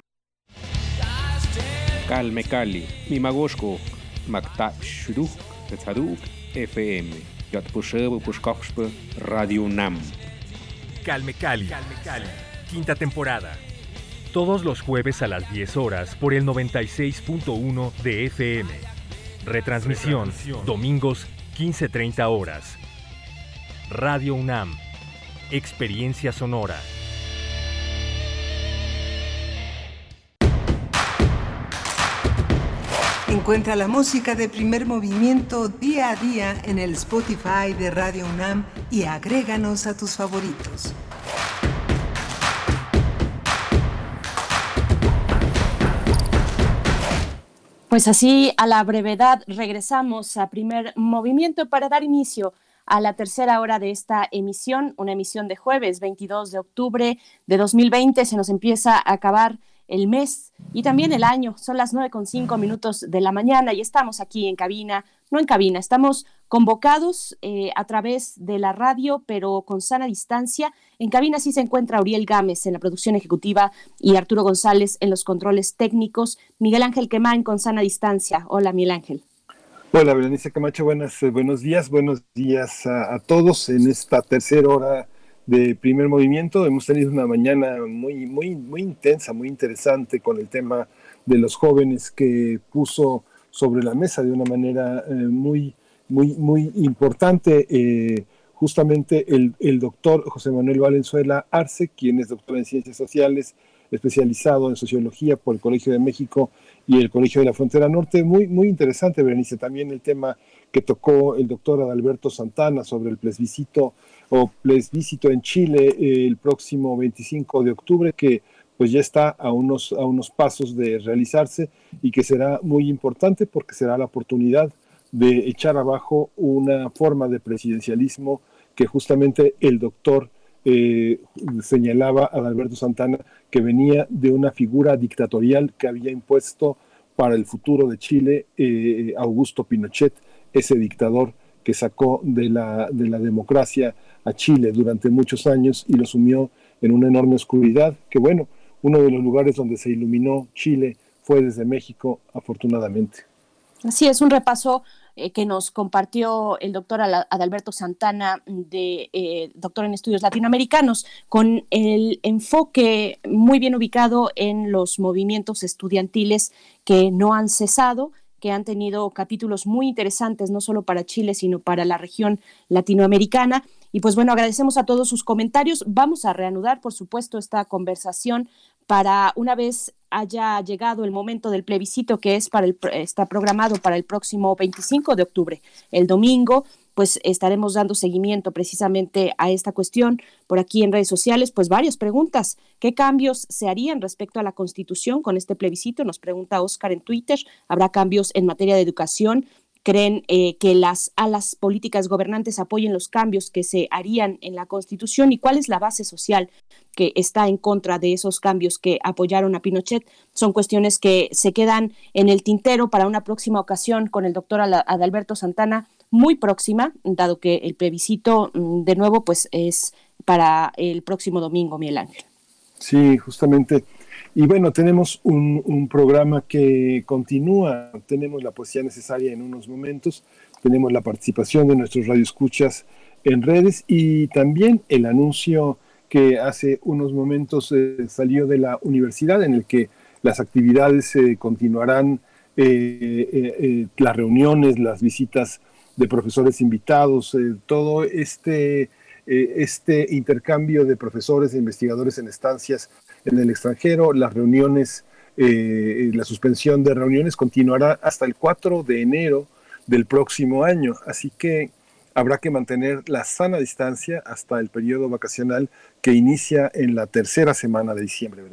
Calme Cali, Mimagoshko, Makta Shuruk, Tetzaduk, FM, Yatpushebo Pushkoxpe, Radio UNAM. Calme Cali, quinta temporada. Todos los jueves a las 10 horas por el 96.1 de FM. Retransmisión, domingos 15.30 horas. Radio UNAM, experiencia sonora. Encuentra la música de primer movimiento día a día en el Spotify de Radio UNAM y agréganos a tus favoritos. Pues así, a la brevedad, regresamos a primer movimiento para dar inicio a la tercera hora de esta emisión, una emisión de jueves 22 de octubre de 2020. Se nos empieza a acabar el mes y también el año. Son las nueve con cinco minutos de la mañana y estamos aquí en cabina, no en cabina, estamos convocados eh, a través de la radio, pero con sana distancia. En cabina sí se encuentra Uriel Gámez en la producción ejecutiva y Arturo González en los controles técnicos. Miguel Ángel Quemán con sana distancia. Hola, Miguel Ángel. Hola, Berenice Camacho, buenas, eh, buenos días, buenos días a todos en esta tercera hora de primer movimiento. Hemos tenido una mañana muy, muy, muy intensa, muy interesante con el tema de los jóvenes que puso sobre la mesa de una manera eh, muy, muy, muy importante. Eh, justamente el, el, doctor José Manuel Valenzuela Arce, quien es doctor en ciencias sociales especializado en sociología por el Colegio de México y el Colegio de la Frontera Norte. Muy, muy interesante, Berenice, también el tema que tocó el doctor Adalberto Santana sobre el plebiscito o plebiscito en Chile eh, el próximo 25 de octubre, que pues ya está a unos, a unos pasos de realizarse y que será muy importante porque será la oportunidad de echar abajo una forma de presidencialismo que justamente el doctor eh, señalaba a Alberto Santana que venía de una figura dictatorial que había impuesto para el futuro de Chile eh, Augusto Pinochet, ese dictador que sacó de la, de la democracia a Chile durante muchos años y lo sumió en una enorme oscuridad, que bueno, uno de los lugares donde se iluminó Chile fue desde México, afortunadamente. Así es, un repaso eh, que nos compartió el doctor Adalberto Santana, de, eh, doctor en estudios latinoamericanos, con el enfoque muy bien ubicado en los movimientos estudiantiles que no han cesado que han tenido capítulos muy interesantes, no solo para Chile, sino para la región latinoamericana. Y pues bueno, agradecemos a todos sus comentarios. Vamos a reanudar, por supuesto, esta conversación para una vez haya llegado el momento del plebiscito que es para el, está programado para el próximo 25 de octubre, el domingo, pues estaremos dando seguimiento precisamente a esta cuestión por aquí en redes sociales, pues varias preguntas. ¿Qué cambios se harían respecto a la Constitución con este plebiscito? Nos pregunta Oscar en Twitter. ¿Habrá cambios en materia de educación? Creen eh, que las alas políticas gobernantes apoyen los cambios que se harían en la Constitución y cuál es la base social que está en contra de esos cambios que apoyaron a Pinochet. Son cuestiones que se quedan en el tintero para una próxima ocasión con el doctor Adalberto Santana, muy próxima, dado que el plebiscito, mm, de nuevo, pues es para el próximo domingo, Miguel Ángel. Sí, justamente y bueno, tenemos un, programa que continúa, tenemos la poesía necesaria en unos momentos, tenemos la participación de nuestros radioescuchas en redes y también el anuncio que hace unos momentos eh, salió de la universidad en el que las actividades eh, continuarán, eh, las reuniones, las visitas de profesores invitados, todo este, este intercambio de profesores e investigadores en estancias en el extranjero. Las reuniones, eh, la suspensión de reuniones continuará hasta el 4 de enero del próximo año. Así que habrá que mantener la sana distancia hasta el periodo vacacional que inicia en la tercera semana de diciembre,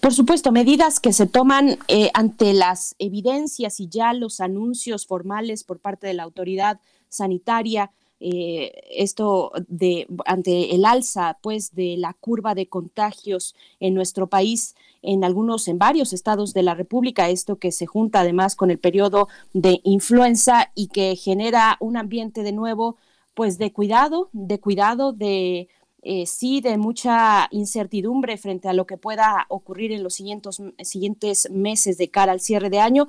Por supuesto, medidas que se toman eh, ante las evidencias y ya los anuncios formales por parte de la autoridad sanitaria eh, esto de ante el alza pues de la curva de contagios en nuestro país en algunos en varios estados de la República esto que se junta además con el periodo de influenza y que genera un ambiente de nuevo pues de cuidado de cuidado de eh, sí de mucha incertidumbre frente a lo que pueda ocurrir en los siguientes, siguientes meses de cara al cierre de año,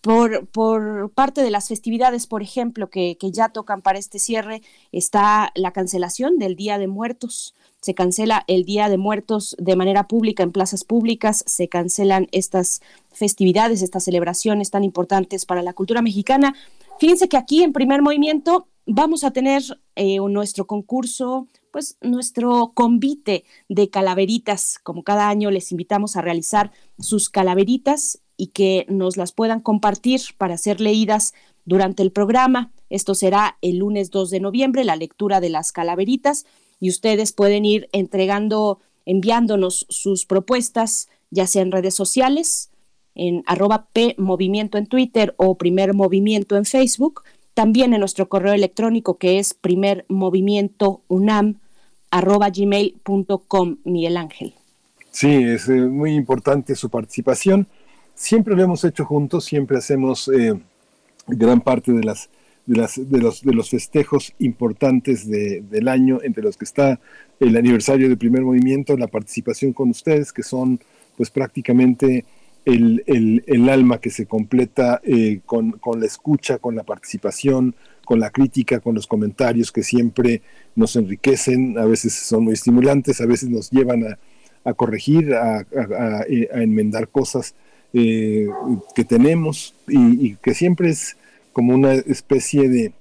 por, por, parte de las festividades, por ejemplo, que, que, ya tocan para este cierre, está la cancelación del Día de Muertos. Se cancela el Día de Muertos de manera pública en plazas públicas, se cancelan estas festividades, estas celebraciones tan importantes para la cultura mexicana. Fíjense que aquí en primer movimiento vamos a tener eh, nuestro concurso, pues nuestro convite de calaveritas. Como cada año les invitamos a realizar sus calaveritas y que nos las puedan compartir para ser leídas durante el programa. Esto será el lunes 2 de noviembre, la lectura de las calaveritas, y ustedes pueden ir entregando, enviándonos sus propuestas, ya sea en redes sociales, en arroba P Movimiento en Twitter o Primer Movimiento en Facebook, también en nuestro correo electrónico que es primermovimientounam arroba gmail.com, Miguel Ángel. Sí, es eh, muy importante su participación siempre lo hemos hecho juntos, siempre hacemos eh, gran parte de las de, las, de, los, de los festejos importantes del año, entre los que está el aniversario del primer movimiento, la participación con ustedes, que son pues prácticamente el, el, alma que se completa eh, con, con, la escucha, con la participación, con la crítica, con los comentarios que siempre nos enriquecen, a veces son muy estimulantes, a veces nos llevan a, a corregir, a, a, a enmendar cosas eh, que tenemos y, que siempre es como una especie de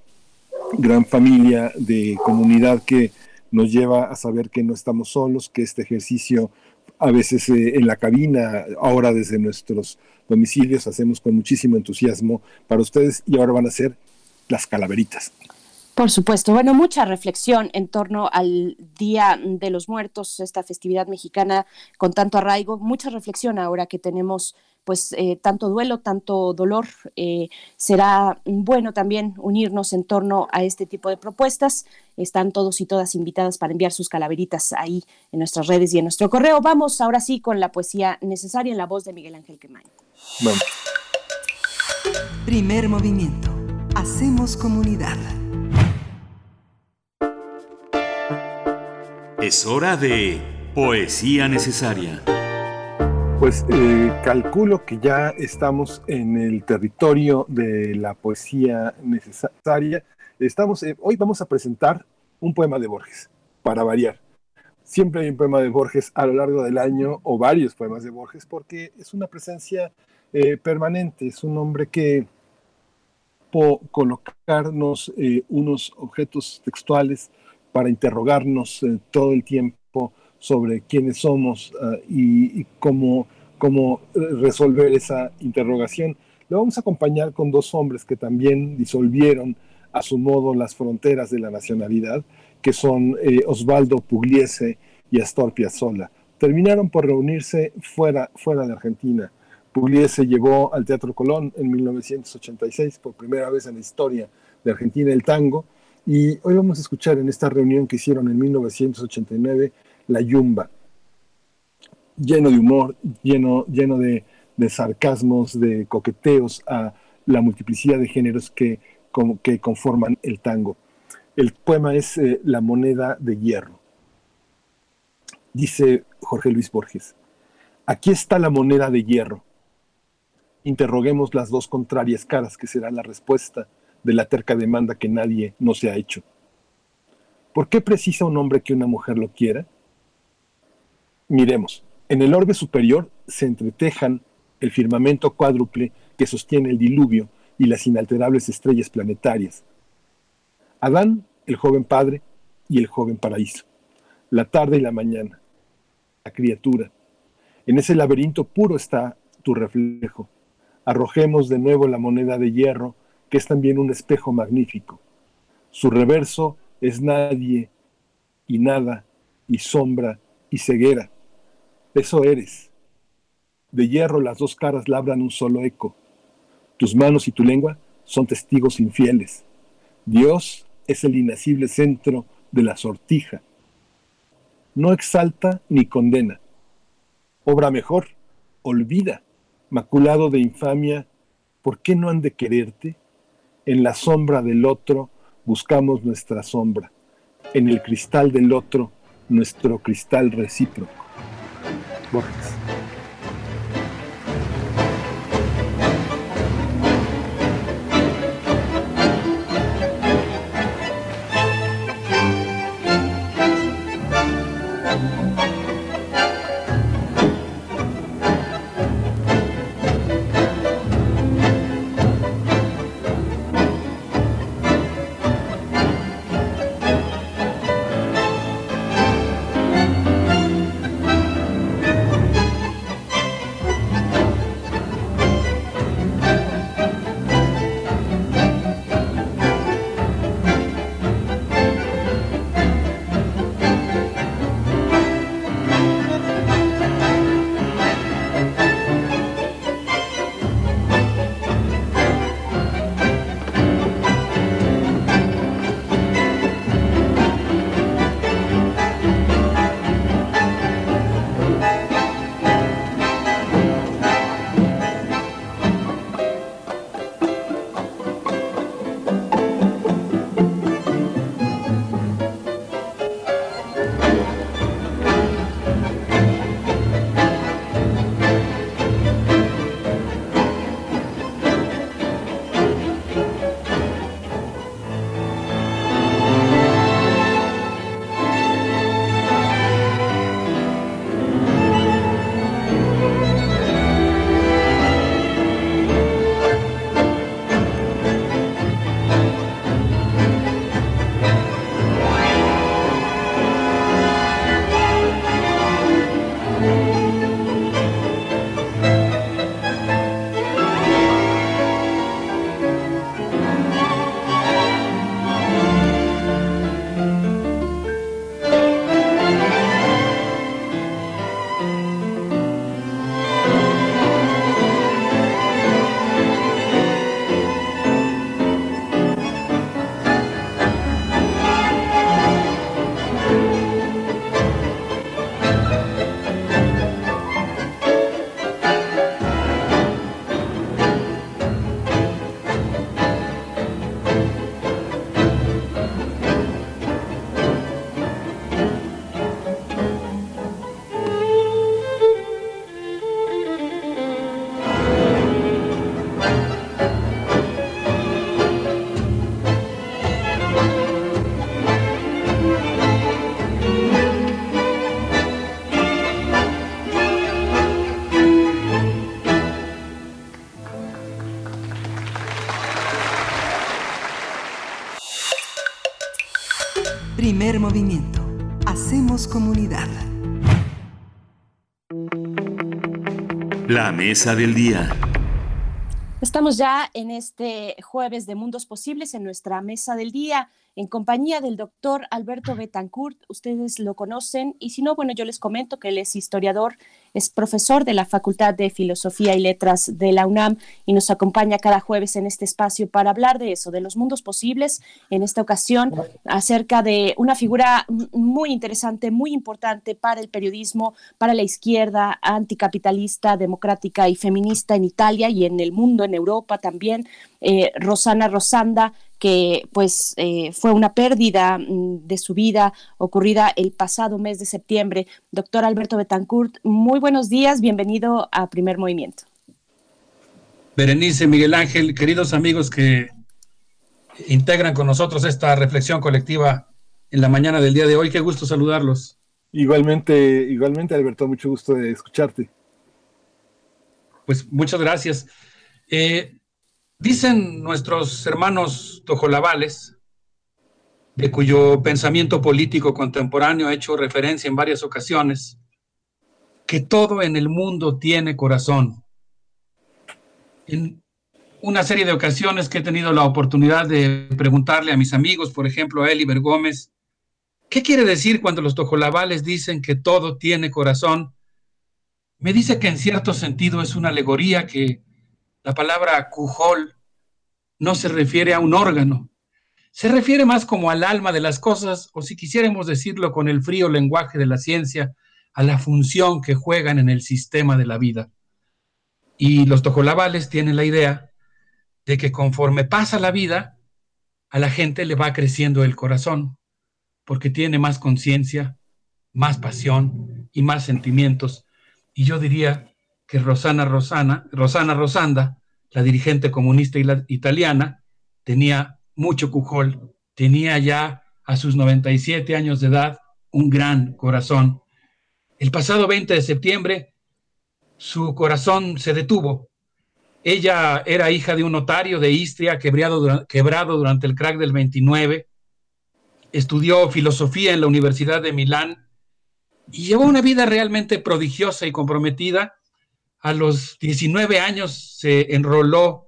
gran familia, de comunidad que nos lleva a saber que no estamos solos, que este ejercicio a veces eh, en la cabina, ahora desde nuestros domicilios, hacemos con muchísimo entusiasmo para ustedes y ahora van a ser las calaveritas. Por supuesto. Bueno, mucha reflexión en torno al Día de los Muertos, esta festividad mexicana con tanto arraigo. Mucha reflexión ahora que tenemos pues eh, tanto duelo, tanto dolor. Eh, será bueno también unirnos en torno a este tipo de propuestas. Están todos y todas invitadas para enviar sus calaveritas ahí en nuestras redes y en nuestro correo. Vamos ahora sí con la poesía necesaria en la voz de Miguel Ángel Quemain. Vamos. Primer movimiento. Hacemos comunidad. Es hora de Poesía Necesaria. Pues eh, calculo que ya estamos en el territorio de la poesía necesaria. Estamos, eh, hoy vamos a presentar un poema de Borges, para variar. Siempre hay un poema de Borges a lo largo del año, o varios poemas de Borges, porque es una presencia eh, permanente, es un hombre que po colocarnos unos objetos textuales para interrogarnos todo el tiempo sobre quiénes somos uh, y, cómo, cómo eh, resolver esa interrogación. Lo vamos a acompañar con dos hombres que también disolvieron a su modo las fronteras de la nacionalidad, que son eh, Osvaldo Pugliese y Astor Piazzolla. Terminaron por reunirse fuera, fuera de Argentina. Pugliese llevó al Teatro Colón en 1986, por primera vez en la historia de Argentina, el tango, y hoy vamos a escuchar en esta reunión que hicieron en 1989 La Yumba, lleno de humor, lleno, lleno de, sarcasmos, de coqueteos a la multiplicidad de géneros que, que conforman el tango. El poema es eh, La moneda de hierro. Dice Jorge Luis Borges, aquí está la moneda de hierro. Interroguemos las dos contrarias caras que será la respuesta de la terca demanda que nadie no se ha hecho. ¿Por qué precisa un hombre que una mujer lo quiera? Miremos, en el orbe superior se entretejan el firmamento cuádruple que sostiene el diluvio y las inalterables estrellas planetarias. Adán, el joven padre, y el joven paraíso. La tarde y la mañana. La criatura. En ese laberinto puro está tu reflejo. Arrojemos de nuevo la moneda de hierro que es también un espejo magnífico. Su reverso es nadie y nada y sombra y ceguera. Eso eres. De hierro las dos caras labran un solo eco. Tus manos y tu lengua son testigos infieles. Dios es el inacible centro de la sortija. No exalta ni condena. Obra mejor, olvida, maculado de infamia, ¿por qué no han de quererte? En la sombra del otro buscamos nuestra sombra. En el cristal del otro, nuestro cristal recíproco. Borges. Mesa del día. Estamos ya en este jueves de Mundos Posibles en nuestra mesa del día en compañía del doctor Alberto Betancourt. Ustedes lo conocen y si no, bueno, yo les comento que él es historiador, es profesor de la Facultad de Filosofía y Letras de la UNAM y nos acompaña cada jueves en este espacio para hablar de eso, de los mundos posibles, en esta ocasión acerca de una figura muy interesante, muy importante para el periodismo, para la izquierda anticapitalista, democrática y feminista en Italia y en el mundo, en Europa también, eh, Rosana Rosanda, que pues eh, fue una pérdida mm, de su vida ocurrida el pasado mes de septiembre. Doctor Alberto Betancourt, muy buenos días, bienvenido a Primer Movimiento. Berenice, Miguel Ángel, queridos amigos que integran con nosotros esta reflexión colectiva en la mañana del día de hoy, qué gusto saludarlos. Igualmente, igualmente Alberto, mucho gusto de escucharte. Pues muchas gracias. Eh, Dicen nuestros hermanos tojolabales, de cuyo pensamiento político contemporáneo ha hecho referencia en varias ocasiones, que todo en el mundo tiene corazón. En una serie de ocasiones que he tenido la oportunidad de preguntarle a mis amigos, por ejemplo a Eliber Gómez, ¿qué quiere decir cuando los tojolabales dicen que todo tiene corazón? Me dice que en cierto sentido es una alegoría que la palabra cujol no se refiere a un órgano, se refiere más como al alma de las cosas, o si quisiéramos decirlo con el frío lenguaje de la ciencia, a la función que juegan en el sistema de la vida. Y los tojolabales tienen la idea de que conforme pasa la vida, a la gente le va creciendo el corazón, porque tiene más conciencia, más pasión y más sentimientos. Y yo diría que Rosana Rosana, Rosana Rosanda, la dirigente comunista italiana, tenía mucho cujol, tenía ya a sus 97 años de edad un gran corazón. El pasado 20 de septiembre, su corazón se detuvo. Ella era hija de un notario de Istria quebrado, quebrado durante el crack del 29. Estudió filosofía en la Universidad de Milán y llevó una vida realmente prodigiosa y comprometida a los 19 años se enroló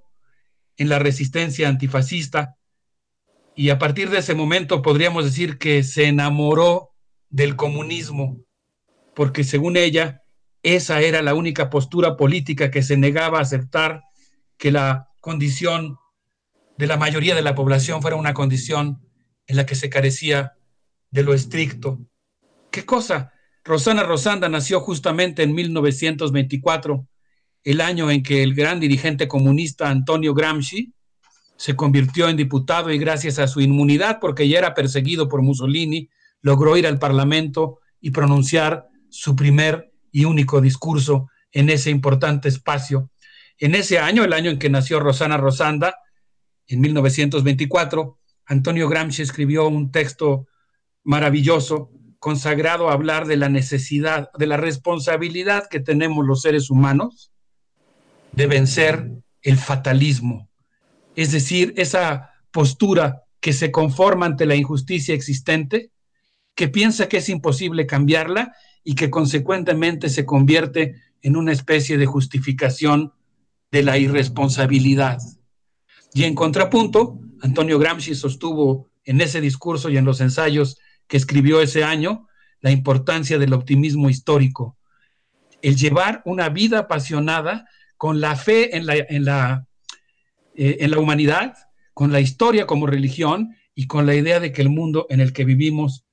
en la resistencia antifascista y a partir de ese momento podríamos decir que se enamoró del comunismo, porque según ella, esa era la única postura política que se negaba a aceptar que la condición de la mayoría de la población fuera una condición en la que se carecía de lo estricto. ¿Qué cosa? Rosana Rosanda nació justamente en 1924, el año en que el gran dirigente comunista Antonio Gramsci se convirtió en diputado y gracias a su inmunidad, porque ya era perseguido por Mussolini, logró ir al Parlamento y pronunciar su primer y único discurso en ese importante espacio. En ese año, el año en que nació Rosana Rosanda, en 1924, Antonio Gramsci escribió un texto maravilloso consagrado a hablar de la necesidad, de la responsabilidad que tenemos los seres humanos de vencer el fatalismo, es decir, esa postura que se conforma ante la injusticia existente, que piensa que es imposible cambiarla y que consecuentemente se convierte en una especie de justificación de la irresponsabilidad. Y en contrapunto, Antonio Gramsci sostuvo en ese discurso y en los ensayos que escribió ese año la importancia del optimismo histórico, el llevar una vida apasionada con la fe en la, en la, eh, en la humanidad, con la historia como religión y con la idea de que el mundo en el que vivimos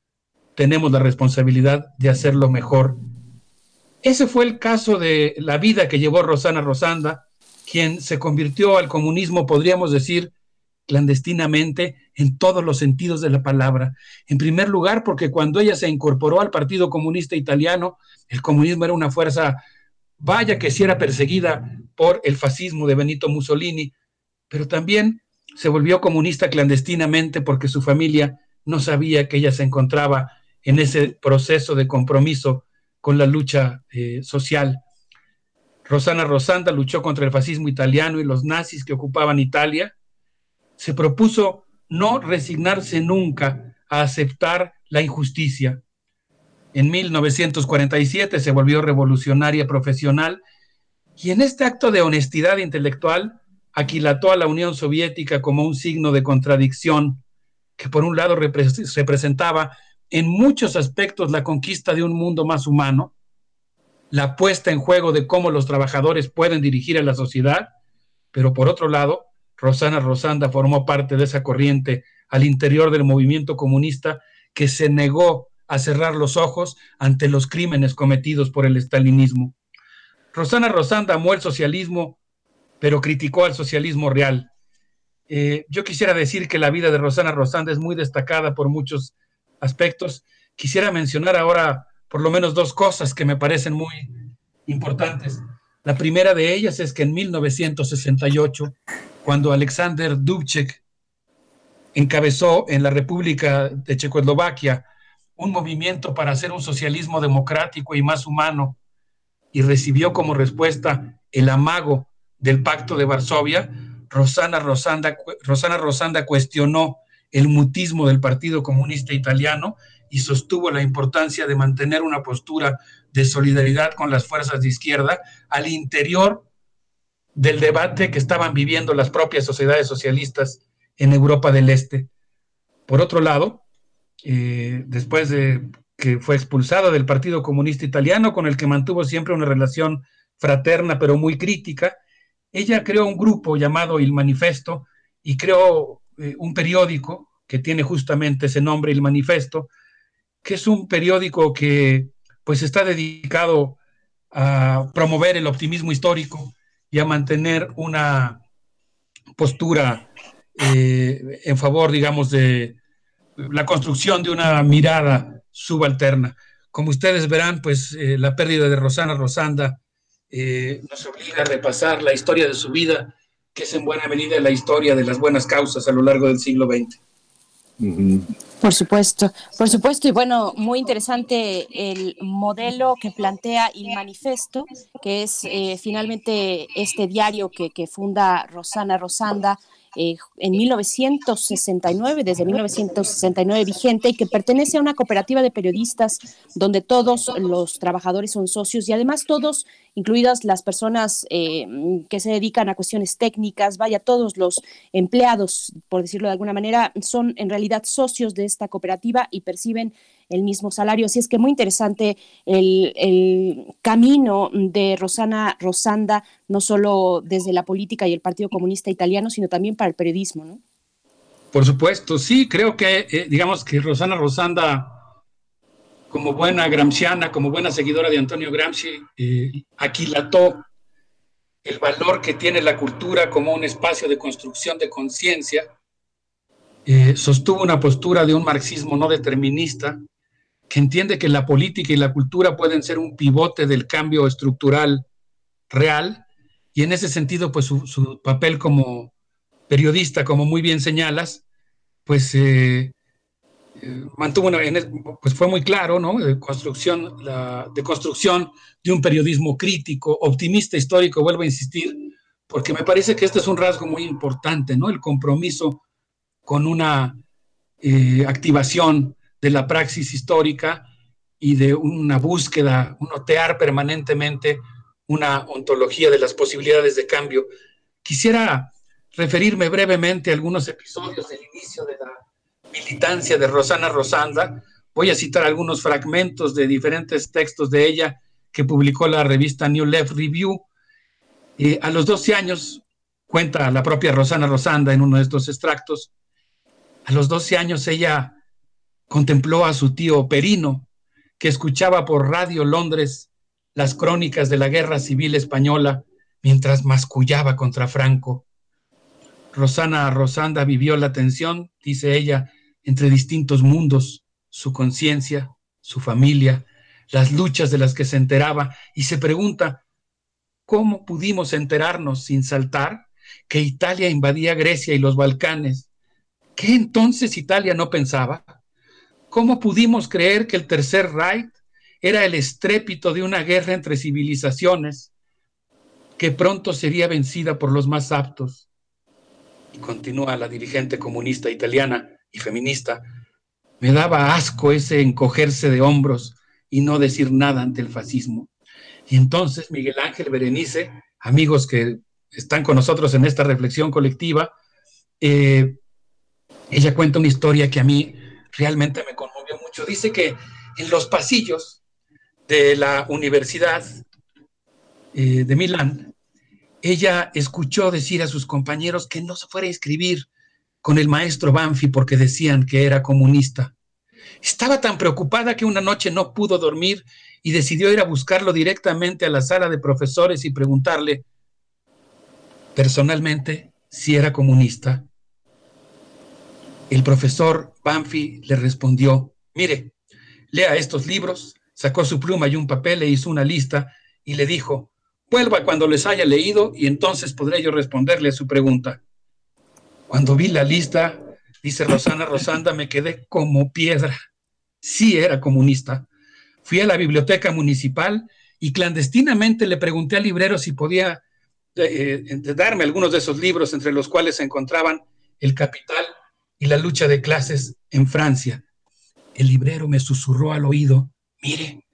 tenemos la responsabilidad de hacerlo mejor. Ese fue el caso de la vida que llevó Rosana Rosanda, quien se convirtió al comunismo, podríamos decir, clandestinamente en todos los sentidos de la palabra. En primer lugar, porque cuando ella se incorporó al Partido Comunista Italiano, el comunismo era una fuerza, vaya que si era perseguida por el fascismo de Benito Mussolini, pero también se volvió comunista clandestinamente porque su familia no sabía que ella se encontraba en ese proceso de compromiso con la lucha eh, social. Rosana Rosanda luchó contra el fascismo italiano y los nazis que ocupaban Italia. Se propuso no resignarse nunca a aceptar la injusticia. En 1947 se volvió revolucionaria profesional y en este acto de honestidad intelectual aquilató a la Unión Soviética como un signo de contradicción que por un lado representaba en muchos aspectos la conquista de un mundo más humano, la puesta en juego de cómo los trabajadores pueden dirigir a la sociedad, pero por otro lado, Rosana Rosanda formó parte de esa corriente al interior del movimiento comunista que se negó a cerrar los ojos ante los crímenes cometidos por el estalinismo. Rosana Rosanda amó el socialismo pero criticó al socialismo real. Eh, yo quisiera decir que la vida de Rosana Rosanda es muy destacada por muchos aspectos. Quisiera mencionar ahora por lo menos dos cosas que me parecen muy importantes. La primera de ellas es que en 1968, cuando Alexander Dubček encabezó en la República de Checoslovaquia un movimiento para hacer un socialismo democrático y más humano, y recibió como respuesta el amago del Pacto de Varsovia, Rosana Rosanda, Rosana Rosanda cuestionó el mutismo del Partido Comunista Italiano y sostuvo la importancia de mantener una postura de solidaridad con las fuerzas de izquierda al interior del debate que estaban viviendo las propias sociedades socialistas en Europa del Este. Por otro lado, eh, después de que fue expulsado del Partido Comunista Italiano, con el que mantuvo siempre una relación fraterna pero muy crítica, ella creó un grupo llamado Il Manifesto y creó eh, un periódico que tiene justamente ese nombre, Il Manifesto, que es un periódico que pues está dedicado a promover el optimismo histórico y a mantener una postura eh, en favor, digamos, de la construcción de una mirada subalterna. Como ustedes verán, pues eh, la pérdida de Rosana Rosanda eh, nos obliga a repasar la historia de su vida, que es en buena medida la historia de las buenas causas a lo largo del siglo XX. Por supuesto, por supuesto, y bueno, muy interesante el modelo que plantea el manifesto, que es eh, finalmente este diario que, que funda Rosana Rosanda eh, en 1969, desde 1969 vigente, y que pertenece a una cooperativa de periodistas donde todos los trabajadores son socios y además todos, incluidas las personas eh, que se dedican a cuestiones técnicas, vaya, todos los empleados, por decirlo de alguna manera, son en realidad socios de esta cooperativa y perciben el mismo salario. Así es que muy interesante el, camino de Rosana Rosanda, no solo desde la política y el Partido Comunista Italiano, sino también para el periodismo, ¿no? Por supuesto, sí, creo que, eh, digamos que Rosana Rosanda, como buena gramsciana, como buena seguidora de Antonio Gramsci, eh, aquilató el valor que tiene la cultura como un espacio de construcción de conciencia, eh, sostuvo una postura de un marxismo no determinista, que entiende que la política y la cultura pueden ser un pivote del cambio estructural real, y en ese sentido, pues su, papel como periodista, como muy bien señalas, pues eh, eh, mantuvo una, pues fue muy claro, ¿no? De construcción, la, de construcción de un periodismo crítico, optimista, histórico, vuelvo a insistir, porque me parece que este es un rasgo muy importante, ¿no? El compromiso con una eh, activación de la praxis histórica y de una búsqueda, un otear permanentemente una ontología de las posibilidades de cambio. Quisiera referirme brevemente a algunos episodios del inicio de la militancia de Rosana Rosanda. Voy a citar algunos fragmentos de diferentes textos de ella que publicó la revista New Left Review. Eh, a los 12 años, cuenta la propia Rosana Rosanda en uno de estos extractos, a los 12 años ella contempló a su tío Perino, que escuchaba por Radio Londres las crónicas de la Guerra Civil Española mientras mascullaba contra Franco. Rosana Rosanda vivió la tensión, dice ella, entre distintos mundos, su conciencia, su familia, las luchas de las que se enteraba, y se pregunta, ¿cómo pudimos enterarnos sin saltar que Italia invadía Grecia y los Balcanes? ¿Qué entonces Italia no pensaba? ¿Cómo pudimos creer que el Tercer Reich era el estrépito de una guerra entre civilizaciones que pronto sería vencida por los más aptos? Y continúa la dirigente comunista italiana y feminista. Me daba asco ese encogerse de hombros y no decir nada ante el fascismo. Y entonces Miguel Ángel Berenice, amigos que están con nosotros en esta reflexión colectiva, eh, ella cuenta una historia que a mí realmente me conmovió mucho. Dice que en los pasillos de la Universidad eh, de Milán, ella escuchó decir a sus compañeros que no se fuera a inscribir con el maestro Banfi porque decían que era comunista. Estaba tan preocupada que una noche no pudo dormir y decidió ir a buscarlo directamente a la sala de profesores y preguntarle personalmente si era comunista el profesor Banfi le respondió, mire, lea estos libros, sacó su pluma y un papel, le hizo una lista y le dijo, vuelva cuando les haya leído y entonces podré yo responderle a su pregunta. Cuando vi la lista, dice Rosana Rosanda, me quedé como piedra. Sí era comunista. Fui a la biblioteca municipal y clandestinamente le pregunté al librero si podía eh, eh, darme algunos de esos libros, entre los cuales se encontraban El Capital y la lucha de clases en Francia. El librero me susurró al oído, mire,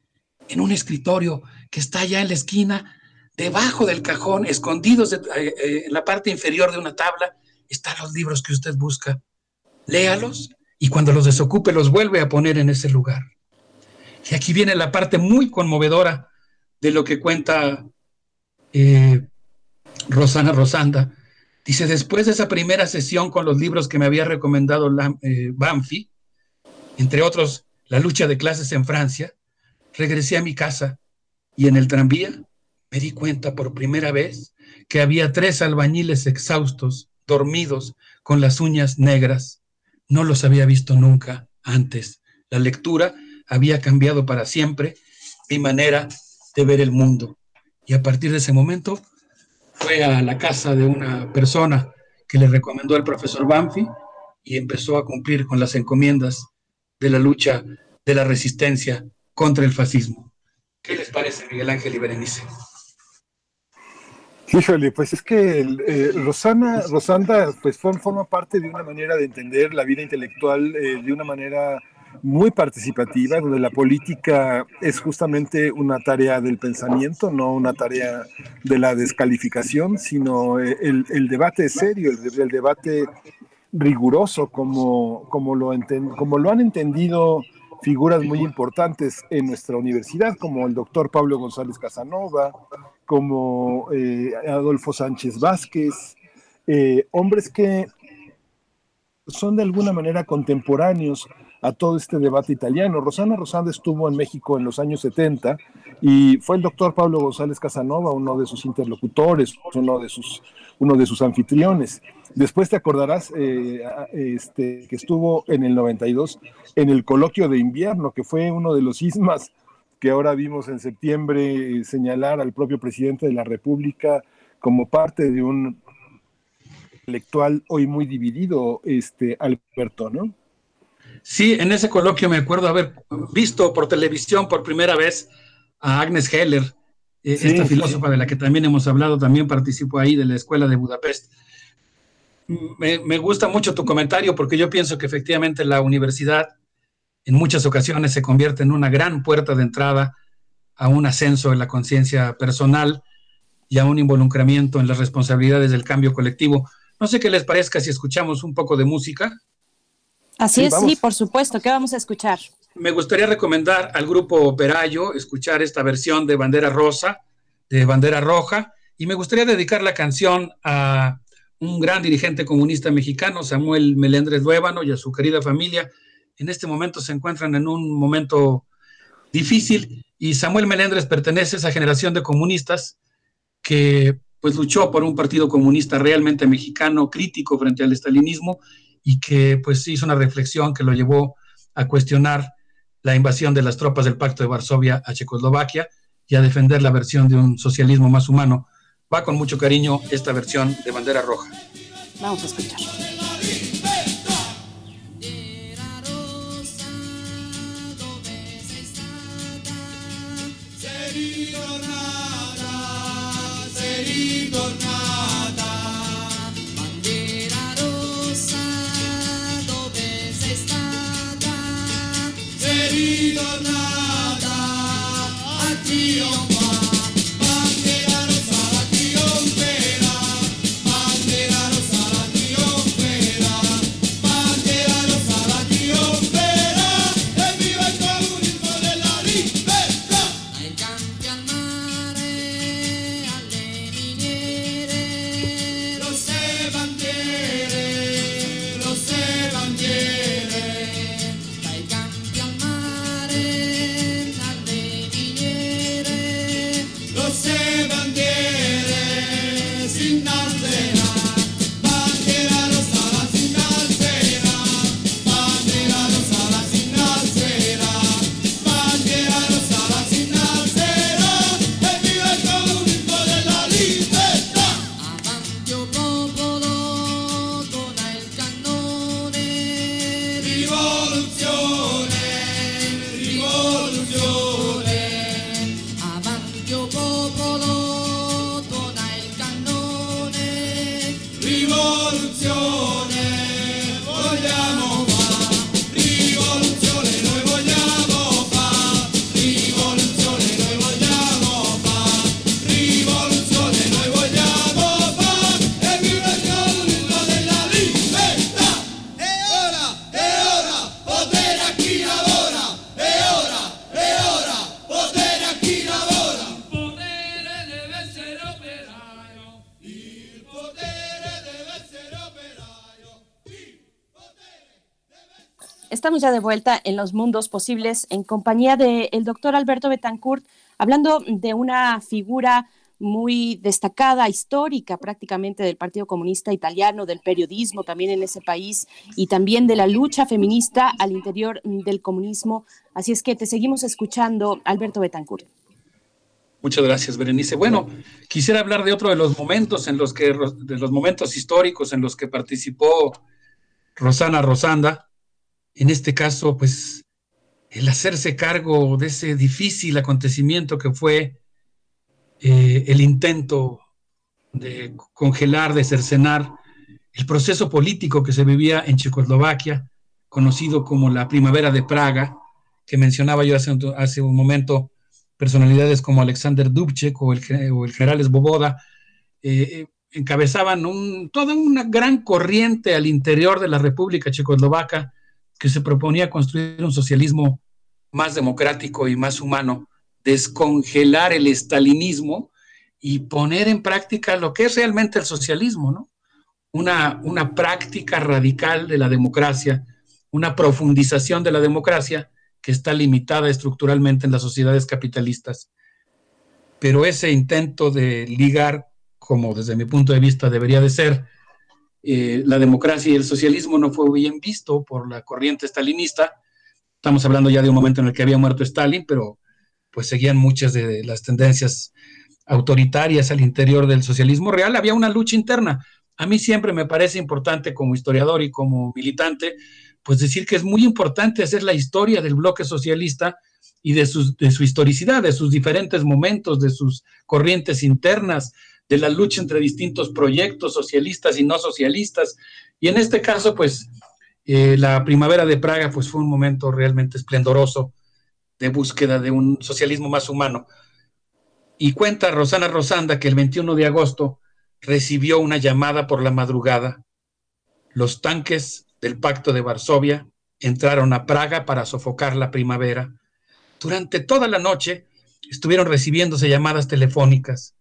en un escritorio que está allá en la esquina, debajo del cajón, escondidos eh, eh, en la parte inferior de una tabla, están los libros que usted busca. Léalos y cuando los desocupe los vuelve a poner en ese lugar. Y aquí viene la parte muy conmovedora de lo que cuenta eh, Rosana Rosanda, Dice, después de esa primera sesión con los libros que me había recomendado eh, Banfi, entre otros La lucha de clases en Francia, regresé a mi casa y en el tranvía me di cuenta por primera vez que había tres albañiles exhaustos, dormidos, con las uñas negras. No los había visto nunca antes. La lectura había cambiado para siempre mi manera de ver el mundo. Y a partir de ese momento fue a la casa de una persona que le recomendó el profesor Banfi y empezó a cumplir con las encomiendas de la lucha de la resistencia contra el fascismo. ¿Qué les parece, Miguel Ángel y Berenice? Híjole, pues es que eh, Rosana, Rosanda, pues forma parte de una manera de entender la vida intelectual eh, de una manera muy participativa, donde la política es justamente una tarea del pensamiento, no una tarea de la descalificación, sino eh, el, debate serio, el, debate riguroso, como, como, lo han entendido figuras muy importantes en nuestra universidad, como el doctor Pablo González Casanova, como eh, Adolfo Sánchez Vázquez, eh, hombres que son de alguna manera contemporáneos a todo este debate italiano. Rosana Rosanda estuvo en México en los años 70 y fue el doctor Pablo González Casanova uno de sus interlocutores, uno de sus, uno de sus anfitriones. Después te acordarás eh, este, que estuvo en el 92 en el coloquio de invierno, que fue uno de los sismas que ahora vimos en septiembre eh, señalar al propio presidente de la República como parte de un intelectual hoy muy dividido, este, Alberto, ¿no? Sí, en ese coloquio me acuerdo haber visto por televisión por primera vez a Agnes Heller, eh, esta filósofa de la que también hemos hablado, también participó ahí de la Escuela de Budapest. Me, gusta mucho tu comentario porque yo pienso que efectivamente la universidad en muchas ocasiones se convierte en una gran puerta de entrada a un ascenso en la conciencia personal y a un involucramiento en las responsabilidades del cambio colectivo. No sé qué les parezca si escuchamos un poco de música. Así Sí, es, vamos. sí, por supuesto. ¿Qué vamos a escuchar? Me gustaría recomendar al grupo Perayo escuchar esta versión de Bandera Rosa, de Bandera Roja, y me gustaría dedicar la canción a un gran dirigente comunista mexicano, Samuel Melendres Luébano, y a su querida familia. En este momento se encuentran en un momento difícil y Samuel Melendres pertenece a esa generación de comunistas que pues luchó por un partido comunista realmente mexicano, crítico frente al estalinismo y que pues hizo una reflexión que lo llevó a cuestionar la invasión de las tropas del Pacto de Varsovia a Checoslovaquia y a defender la versión de un socialismo más humano. Va con mucho cariño esta versión de bandera roja. Vamos a escuchar. Sei ritornata, querido nada, a ti, de vuelta en los mundos posibles en compañía del doctor Alberto Betancourt, hablando de una figura muy destacada, histórica prácticamente del Partido Comunista Italiano, del periodismo también en ese país y también de la lucha feminista al interior del comunismo. Así es que te seguimos escuchando, Alberto Betancourt. Muchas gracias, Berenice. Bueno, quisiera hablar de otro de los momentos en los que, de los momentos históricos en los que participó Rosana Rosanda. En este caso, pues, el hacerse cargo de ese difícil acontecimiento que fue eh, el intento de congelar, de cercenar el proceso político que se vivía en Checoslovaquia, conocido como la Primavera de Praga, que mencionaba yo hace un, momento, personalidades como Alexander Dubček o el, o el general Svoboda, eh, encabezaban un- toda una gran corriente al interior de la República Checoslovaca que se proponía construir un socialismo más democrático y más humano, descongelar el estalinismo y poner en práctica lo que es realmente el socialismo, ¿no? Una, una práctica radical de la democracia, una profundización de la democracia que está limitada estructuralmente en las sociedades capitalistas. Pero ese intento de ligar, como desde mi punto de vista debería de ser, eh, la democracia y el socialismo no fue bien visto por la corriente stalinista. Estamos hablando ya de un momento en el que había muerto Stalin, pero pues seguían muchas de las tendencias autoritarias al interior del socialismo real. Había una lucha interna. A mí siempre me parece importante como historiador y como militante, pues decir que es muy importante hacer la historia del bloque socialista y de, sus, de su historicidad, de sus diferentes momentos, de sus corrientes internas, de la lucha entre distintos proyectos socialistas y no socialistas. Y en este caso, pues Eh, la primavera de Praga pues fue un momento realmente esplendoroso de búsqueda de un socialismo más humano. Y cuenta Rosana Rosanda que el 21 de agosto recibió una llamada por la madrugada. Los tanques del Pacto de Varsovia entraron a Praga para sofocar la primavera. Durante toda la noche estuvieron recibiéndose llamadas telefónicas.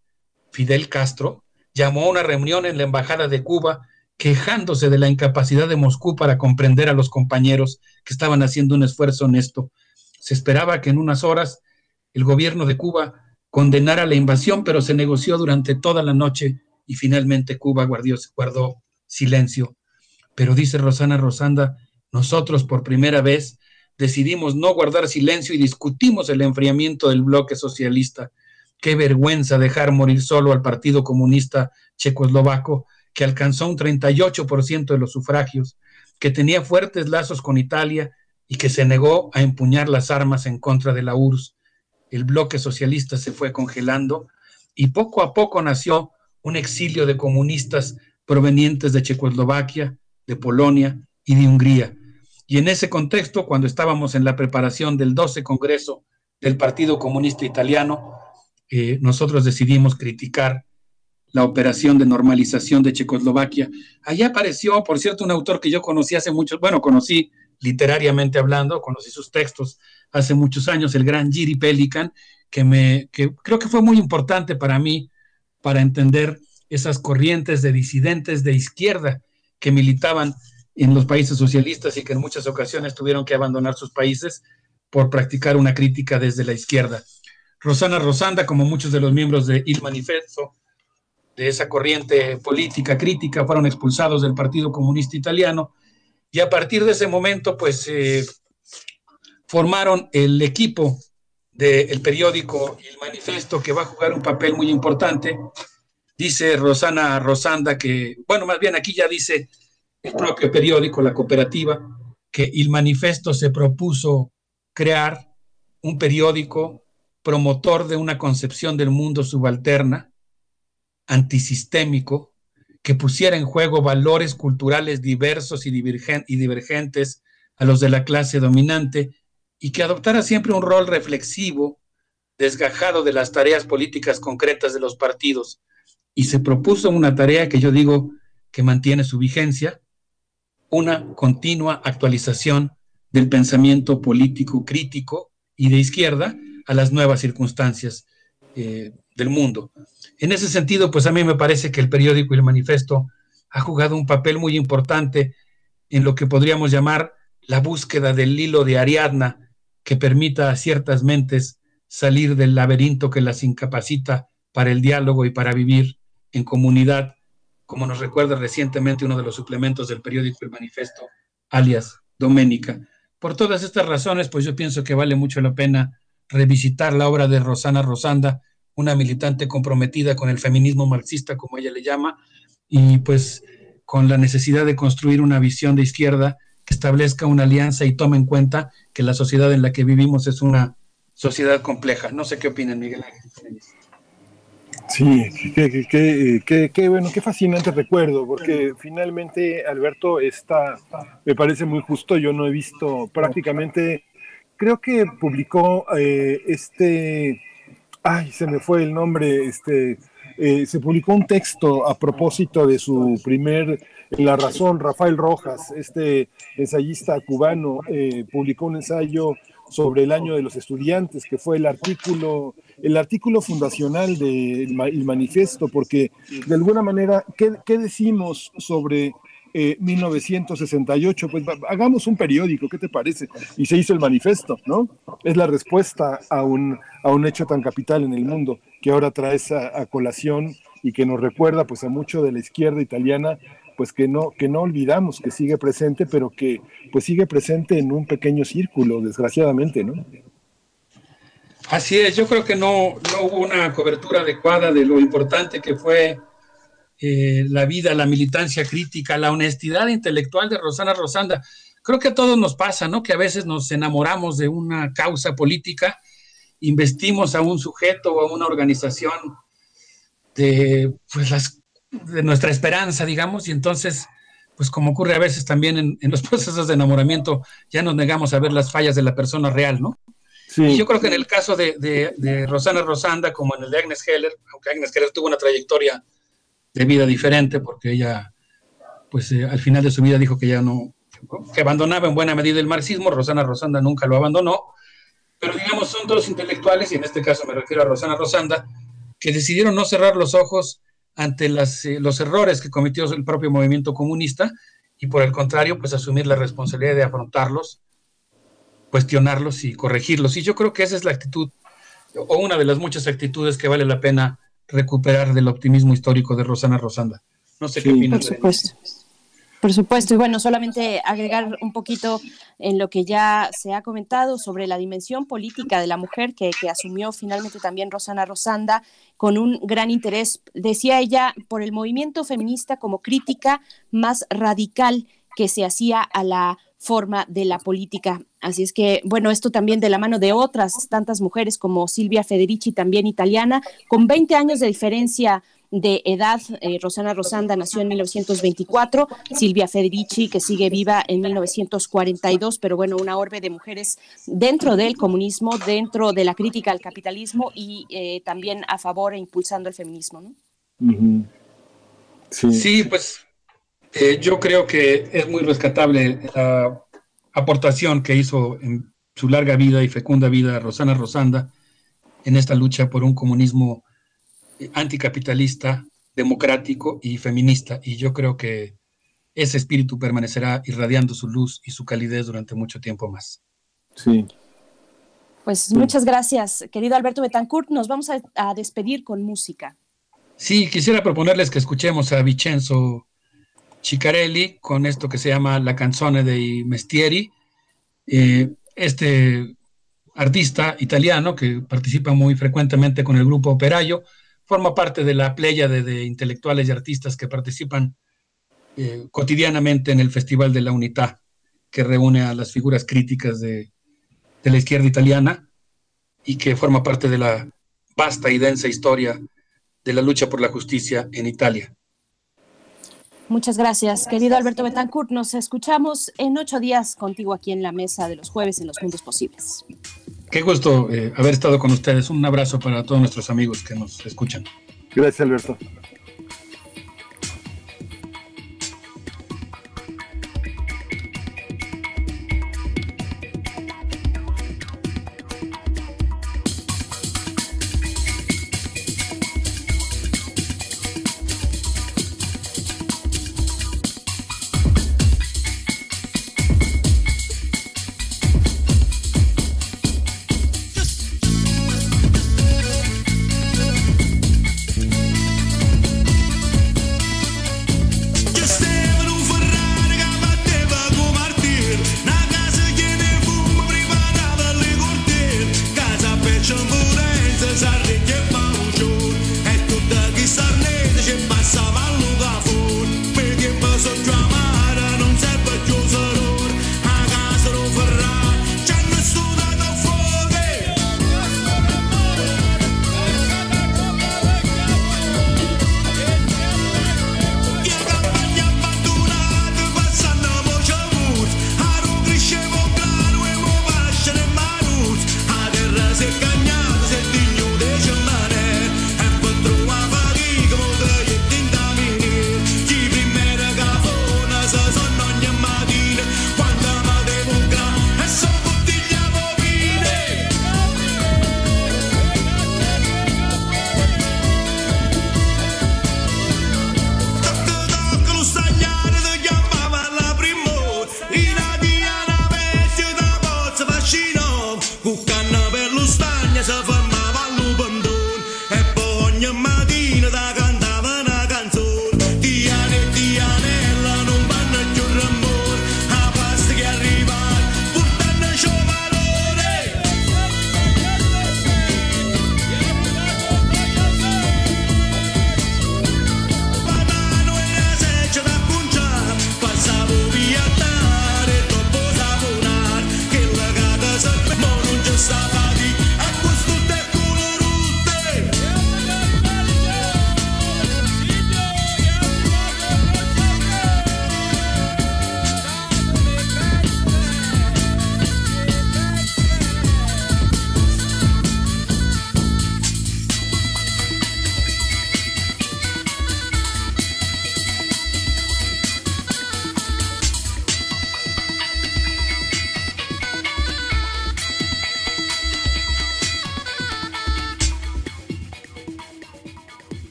Fidel Castro llamó a una reunión en la Embajada de Cuba quejándose de la incapacidad de Moscú para comprender a los compañeros que estaban haciendo un esfuerzo honesto. Se esperaba que en unas horas el gobierno de Cuba condenara la invasión, pero se negoció durante toda la noche y finalmente Cuba guardó, guardó silencio. Pero dice Rosana Rosanda, nosotros por primera vez decidimos no guardar silencio y discutimos el enfriamiento del bloque socialista. Qué vergüenza dejar morir solo al Partido Comunista Checoslovaco, que alcanzó un 38% de los sufragios, que tenía fuertes lazos con Italia y que se negó a empuñar las armas en contra de la URSS. El bloque socialista se fue congelando y poco a poco nació un exilio de comunistas provenientes de Checoslovaquia, de Polonia y de Hungría. Y en ese contexto, cuando estábamos en la preparación del 12 Congreso del Partido Comunista Italiano, eh, nosotros decidimos criticar la operación de normalización de Checoslovaquia. Allí apareció, por cierto, un autor que yo conocí hace muchos, bueno, conocí literariamente hablando, conocí sus textos hace muchos años, el gran Giri Pelikan, que, me, que creo que fue muy importante para mí para entender esas corrientes de disidentes de izquierda que militaban en los países socialistas y que en muchas ocasiones tuvieron que abandonar sus países por practicar una crítica desde la izquierda. Rosana Rosanda, como muchos de los miembros de Il Manifesto, de esa corriente política crítica, fueron expulsados del Partido Comunista Italiano y a partir de ese momento, pues, eh, formaron el equipo del periódico Il Manifesto, que va a jugar un papel muy importante. Dice Rosana Rosanda que, bueno, más bien aquí ya dice el propio periódico, la cooperativa, que Il Manifesto se propuso crear un periódico promotor de una concepción del mundo subalterna, antisistémico, que pusiera en juego valores culturales diversos y, divergentes a los de la clase dominante y que adoptara siempre un rol reflexivo, desgajado de las tareas políticas concretas de los partidos. Y se propuso una tarea que yo digo que mantiene su vigencia, una continua actualización del pensamiento político crítico y de izquierda a las nuevas circunstancias eh, del mundo. En ese sentido, pues a mí me parece que el periódico y el manifiesto ha jugado un papel muy importante en lo que podríamos llamar la búsqueda del hilo de Ariadna que permita a ciertas mentes salir del laberinto que las incapacita para el diálogo y para vivir en comunidad, como nos recuerda recientemente uno de los suplementos del periódico El Manifesto, alias Doménica. Por todas estas razones, pues yo pienso que vale mucho la pena revisitar la obra de Rosana Rosanda, una militante comprometida con el feminismo marxista, como ella le llama, y pues con la necesidad de construir una visión de izquierda que establezca una alianza y tome en cuenta que la sociedad en la que vivimos es una sociedad compleja. No sé qué opinan, Miguel Ángel. Sí, qué, bueno, qué fascinante recuerdo, porque finalmente Alberto está, me parece muy justo, yo no he visto prácticamente, creo que publicó eh, este, ay, se me fue el nombre, este, eh, se publicó un texto a propósito de su primer La Razón, Rafael Rojas, este ensayista cubano, eh, publicó un ensayo sobre el año de los estudiantes, que fue el artículo, el artículo fundacional del manifiesto, porque de alguna manera, ¿qué, qué decimos sobre 1968, eh, pues hagamos un periódico, ¿qué te parece? Y se hizo el manifiesto, ¿no? Es la respuesta a un, a un hecho tan capital en el mundo que ahora traes a, a, colación y que nos recuerda pues a mucho de la izquierda italiana, pues que no, que no olvidamos que sigue presente, pero que pues sigue presente en un pequeño círculo, desgraciadamente, ¿no? Así es, yo creo que no, no hubo una cobertura adecuada de lo importante que fue eh, la vida, la militancia crítica, la honestidad intelectual de Rosana Rosanda. Creo que a todos nos pasa, ¿no? Que a veces nos enamoramos de una causa política, investimos a un sujeto o a una organización de, pues, las, de nuestra esperanza, digamos, y entonces pues como ocurre a veces también en, en, los <laughs> procesos de enamoramiento, ya nos negamos a ver las fallas de la persona real, ¿no? Sí. Y yo creo que en el caso de, de, de, Rosana Rosanda, como en el de Agnes Heller, aunque Agnes Heller tuvo una trayectoria de vida diferente, porque ella, pues eh, al final de su vida dijo que ya no, que abandonaba en buena medida el marxismo, Rosana Rosanda nunca lo abandonó, pero digamos, son dos intelectuales, y en este caso me refiero a Rosana Rosanda, que decidieron no cerrar los ojos ante las, eh, los errores que cometió el propio movimiento comunista y por el contrario, pues asumir la responsabilidad de afrontarlos, cuestionarlos y corregirlos. Y yo creo que esa es la actitud, o una de las muchas actitudes que vale la pena recuperar del optimismo histórico de Rosana Rosanda. No sé sí, qué opinas. Por supuesto. Por supuesto, y bueno, solamente agregar un poquito en lo que ya se ha comentado sobre la dimensión política de la mujer que, que, asumió finalmente también Rosana Rosanda con un gran interés, decía ella, por el movimiento feminista como crítica más radical que se hacía a la forma de la política. Así es que, bueno, esto también de la mano de otras tantas mujeres como Silvia Federici, también italiana, con 20 años de diferencia de edad. Eh, Rosana Rosanda nació en 1924, Silvia Federici, que sigue viva en 1942, pero bueno, una orbe de mujeres dentro del comunismo, dentro de la crítica al capitalismo y eh, también a favor e impulsando el feminismo. ¿no? Uh -huh. sí. sí, pues eh, yo creo que es muy rescatable la aportación que hizo en su larga vida y fecunda vida Rosana Rosanda en esta lucha por un comunismo anticapitalista, democrático y feminista. Y yo creo que ese espíritu permanecerá irradiando su luz y su calidez durante mucho tiempo más. Sí. Pues muchas gracias, querido Alberto Betancourt. Nos vamos a, a, despedir con música. Sí, quisiera proponerles que escuchemos a Vincenzo Ciccarelli con esto que se llama La canzone dei Mestieri. Eh, este artista italiano que participa muy frecuentemente con el grupo Operayo, forma parte de la pléyade de intelectuales y artistas que participan eh, cotidianamente en el Festival de la Unidad, que reúne a las figuras críticas de, la izquierda italiana y que forma parte de la vasta y densa historia de la lucha por la justicia en Italia. Muchas gracias, querido Alberto Betancourt. Nos escuchamos en ocho días contigo aquí en la mesa de los jueves en los mundos posibles. Qué gusto eh, haber estado con ustedes. Un abrazo para todos nuestros amigos que nos escuchan. Gracias, Alberto.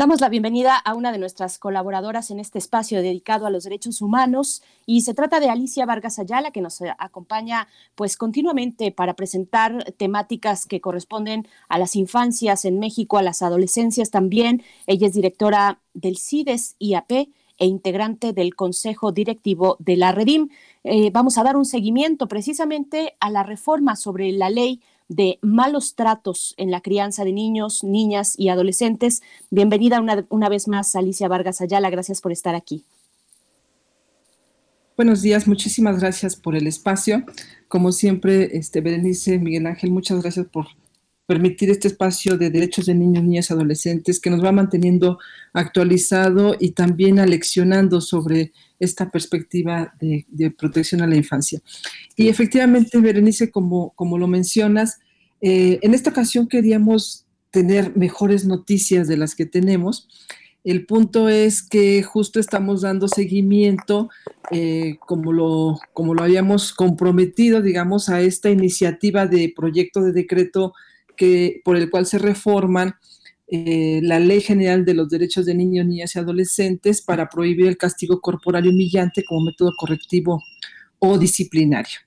Damos la bienvenida a una de nuestras colaboradoras en este espacio dedicado a los derechos humanos y se trata de Alicia Vargas Ayala que nos acompaña pues continuamente para presentar temáticas que corresponden a las infancias en México, a las adolescencias también. Ella es directora del CIDES IAP e integrante del Consejo Directivo de la Redim. Eh, vamos a dar un seguimiento precisamente a la reforma sobre la ley de malos tratos en la crianza de niños, niñas y adolescentes. Bienvenida una, una vez más, Alicia Vargas Ayala. Gracias por estar aquí. Buenos días, muchísimas gracias por el espacio. Como siempre, este, Berenice, Miguel Ángel, muchas gracias por permitir este espacio de derechos de niños, niñas y adolescentes que nos va manteniendo actualizado y también aleccionando sobre esta perspectiva de, de protección a la infancia. Y efectivamente, Berenice, como, como lo mencionas, eh, en esta ocasión queríamos tener mejores noticias de las que tenemos. El punto es que justo estamos dando seguimiento, eh, como, lo, como lo habíamos comprometido, digamos, a esta iniciativa de proyecto de decreto que, por el cual se reforman eh, la Ley General de los Derechos de Niños, Niñas y Adolescentes para prohibir el castigo corporal humillante como método correctivo o disciplinario.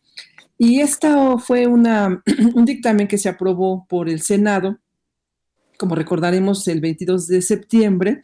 Y esto fue una, <clears throat> un dictamen que se aprobó por el Senado, como recordaremos, el 22 de septiembre,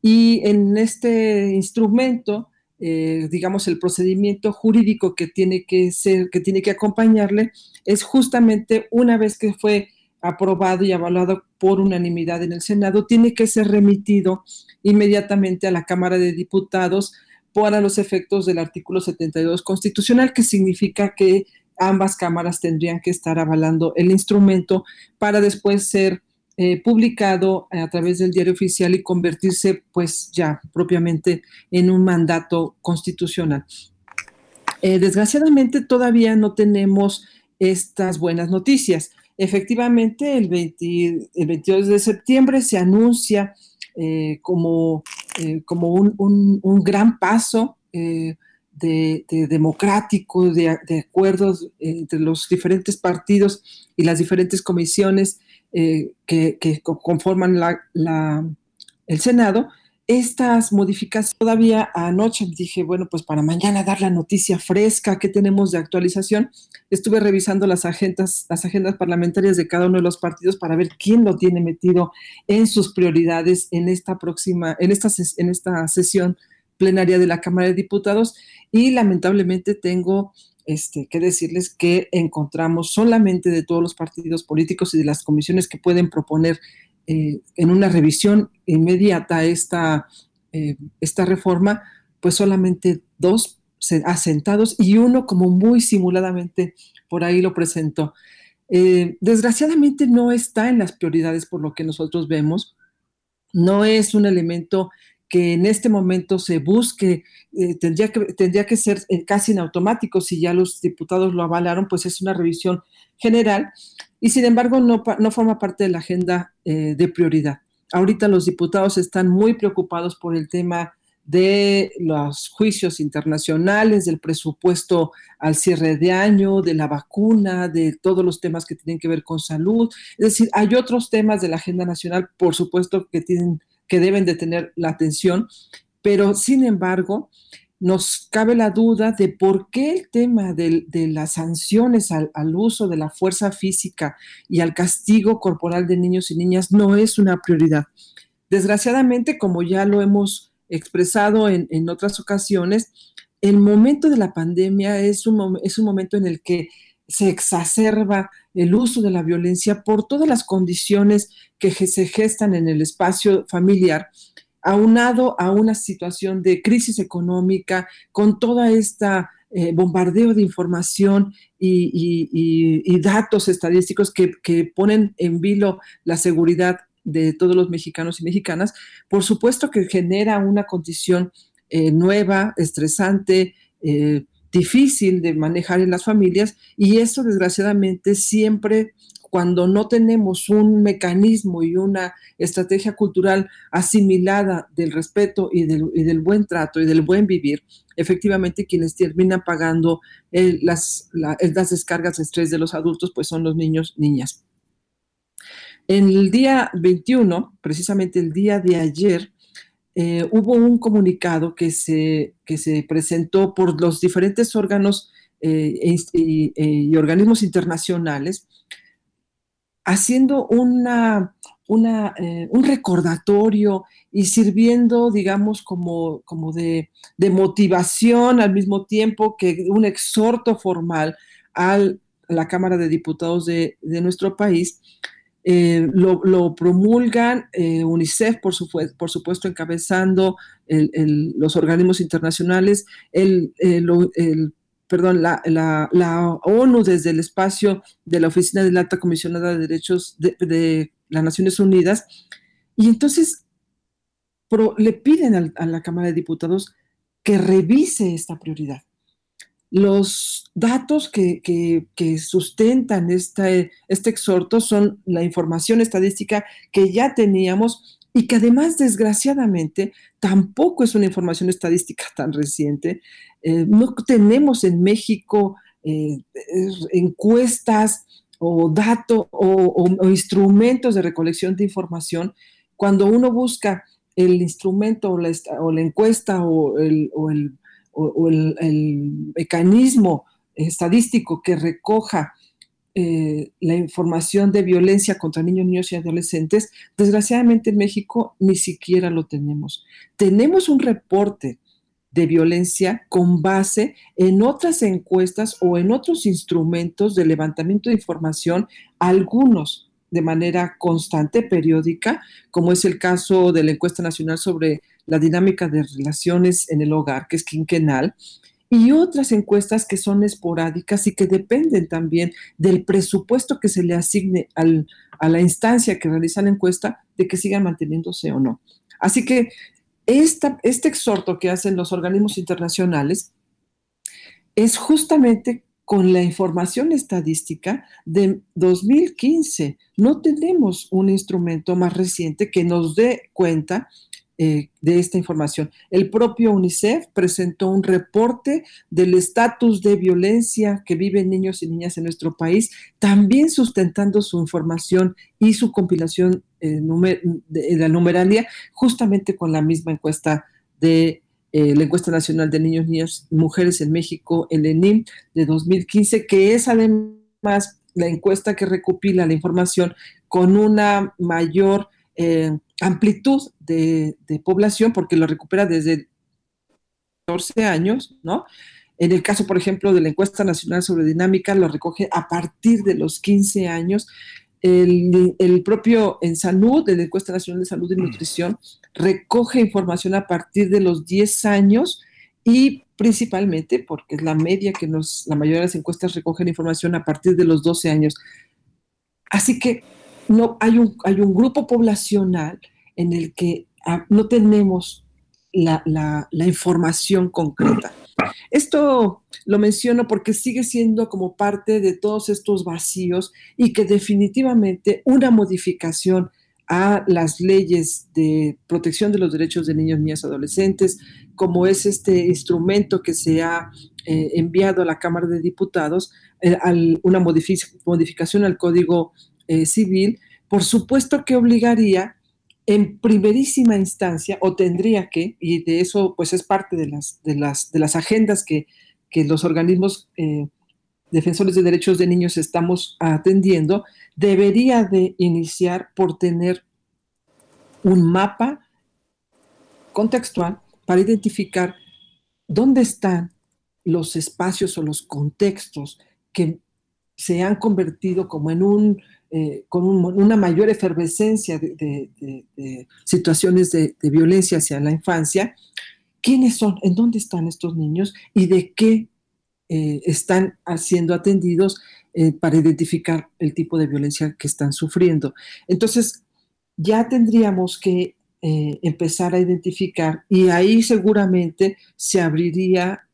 y en este instrumento, eh, digamos, el procedimiento jurídico que tiene que ser, que tiene que acompañarle, es justamente una vez que fue aprobado y avalado por unanimidad en el Senado, tiene que ser remitido inmediatamente a la Cámara de Diputados para los efectos del artículo 72 constitucional, que significa que ambas cámaras tendrían que estar avalando el instrumento para después ser eh, publicado a través del diario oficial y convertirse pues ya propiamente en un mandato constitucional. Eh, desgraciadamente todavía no tenemos estas buenas noticias. Efectivamente, el, 22 de septiembre se anuncia eh, como, eh, como un, gran paso eh, de, democrático, de, acuerdos entre los diferentes partidos y las diferentes comisiones que, conforman el Senado estas modificaciones, todavía anoche dije, bueno, pues para mañana dar la noticia fresca que tenemos de actualización, estuve revisando las agendas, las agendas parlamentarias de cada uno de los partidos para ver quién lo tiene metido en sus prioridades en esta próxima, en esta, en esta sesión plenaria de la Cámara de Diputados. Y lamentablemente tengo este, que decirles que encontramos solamente de todos los partidos políticos y de las comisiones que pueden proponer eh, en una revisión inmediata esta, eh, esta reforma, pues solamente dos asentados y uno como muy simuladamente por ahí lo presentó. Eh, desgraciadamente no está en las prioridades por lo que nosotros vemos, no es un elemento que en este momento se busque, tendría, que, tendría que ser casi en automático, si ya los diputados lo avalaron, pues es una revisión general, y sin embargo no, no forma parte de la agenda eh, de prioridad. Ahorita los diputados están muy preocupados por el tema de los juicios internacionales, del presupuesto al cierre de año, de la vacuna, de todos los temas que tienen que ver con salud. Es decir, hay otros temas de la agenda nacional, por supuesto, que, tienen, que deben de tener la atención, pero sin embargo, nos cabe la duda de por qué el tema de, las sanciones al, uso de la fuerza física y al castigo corporal de niños y niñas no es una prioridad. Desgraciadamente, como ya lo hemos expresado en, otras ocasiones, el momento de la pandemia es un, momento en el que se exacerba el uso de la violencia por todas las condiciones que se gestan en el espacio familiar aunado a una situación de crisis económica, con toda esta eh, bombardeo de información y, datos estadísticos que, ponen en vilo la seguridad de todos los mexicanos y mexicanas, por supuesto que genera una condición eh, nueva, estresante, eh, difícil de manejar en las familias y eso desgraciadamente siempre cuando no tenemos un mecanismo y una estrategia cultural asimilada del respeto y del, buen trato y del buen vivir, efectivamente quienes terminan pagando el- las, la- las descargas de estrés de los adultos, pues son los niños, niñas. En el día 21, precisamente el día de ayer, eh, hubo un comunicado que se, que se presentó por los diferentes órganos eh, e eh, y organismos internacionales haciendo una, eh, un recordatorio y sirviendo, digamos, como, como de, motivación al mismo tiempo que un exhorto formal al- a la Cámara de Diputados de, nuestro país. Eh, lo, promulgan eh, UNICEF, por, sufue- por supuesto, encabezando los organismos internacionales, el- perdón, la, la- la ONU desde el espacio de la Oficina de la Alta Comisionada de Derechos de, de las Naciones Unidas. Y entonces le piden al- a la Cámara de Diputados que revise esta prioridad los datos que, que- que sustentan este, este exhorto son la información estadística que ya teníamos y que además, desgraciadamente, tampoco es una información estadística tan reciente. Eh, no tenemos en México eh, encuestas o datos o, instrumentos de recolección de información. Cuando uno busca el instrumento o la, encuesta o el mecanismo estadístico que recoja eh, la información de violencia contra niños, niños y adolescentes, desgraciadamente en México ni siquiera lo tenemos. Tenemos un reporte de violencia con base en otras encuestas o en otros instrumentos de levantamiento de información, algunos de manera constante, periódica, como es el caso de la encuesta nacional sobre la dinámica de relaciones en el hogar, que es quinquenal, y otras encuestas que son esporádicas y que dependen también del presupuesto que se le asigne al- a la instancia que realiza la encuesta de que sigan manteniéndose o no. Así que este exhorto que hacen los organismos internacionales es justamente con la información estadística de 2015. No tenemos un instrumento más reciente que nos dé cuenta eh, de esta información. El propio UNICEF presentó un reporte del estatus de violencia que viven niños y niñas en nuestro país, también sustentando su información y su compilación eh, de la numeralia justamente con la misma encuesta de eh, la encuesta nacional de niños, niñas y mujeres en México, el ENIM de 2015, que es además la encuesta que recopila la información con una mayor amplitud de, de población, porque lo recupera desde 14 años, ¿no? En el caso, por ejemplo, de la encuesta nacional sobre dinámica, lo recoge a partir de los 15 años. El, el propio en salud, de la encuesta nacional de salud y nutrición, recoge información a partir de los 10 años y principalmente porque es la media que nos, la mayoría de las encuestas recogen información a partir de los 12 años. Así que no, hay, un, hay un grupo poblacional en el que ah, no tenemos la, la- la información concreta. Esto lo menciono porque sigue siendo como parte de todos estos vacíos y que definitivamente una modificación a las leyes de protección de los derechos de niños, niñas, adolescentes, como es este instrumento que se ha eh, enviado a la Cámara de Diputados, eh, al- una modifi- modificación al Código eh, Civil, por supuesto que obligaría en primerísima instancia, o tendría que, y de eso pues es parte de las, de las, de las agendas que, que los organismos eh, defensores de derechos de niños estamos atendiendo, debería de iniciar por tener un mapa contextual para identificar dónde están los espacios o los contextos que se han convertido como en un, eh, con un- una mayor efervescencia de, situaciones de, violencia hacia la infancia. ¿Quiénes son? ¿En dónde están estos niños? ¿Y de qué eh, están siendo atendidos eh, para identificar el tipo de violencia que están sufriendo? Entonces, ya tendríamos que empezar a identificar y ahí seguramente se abriría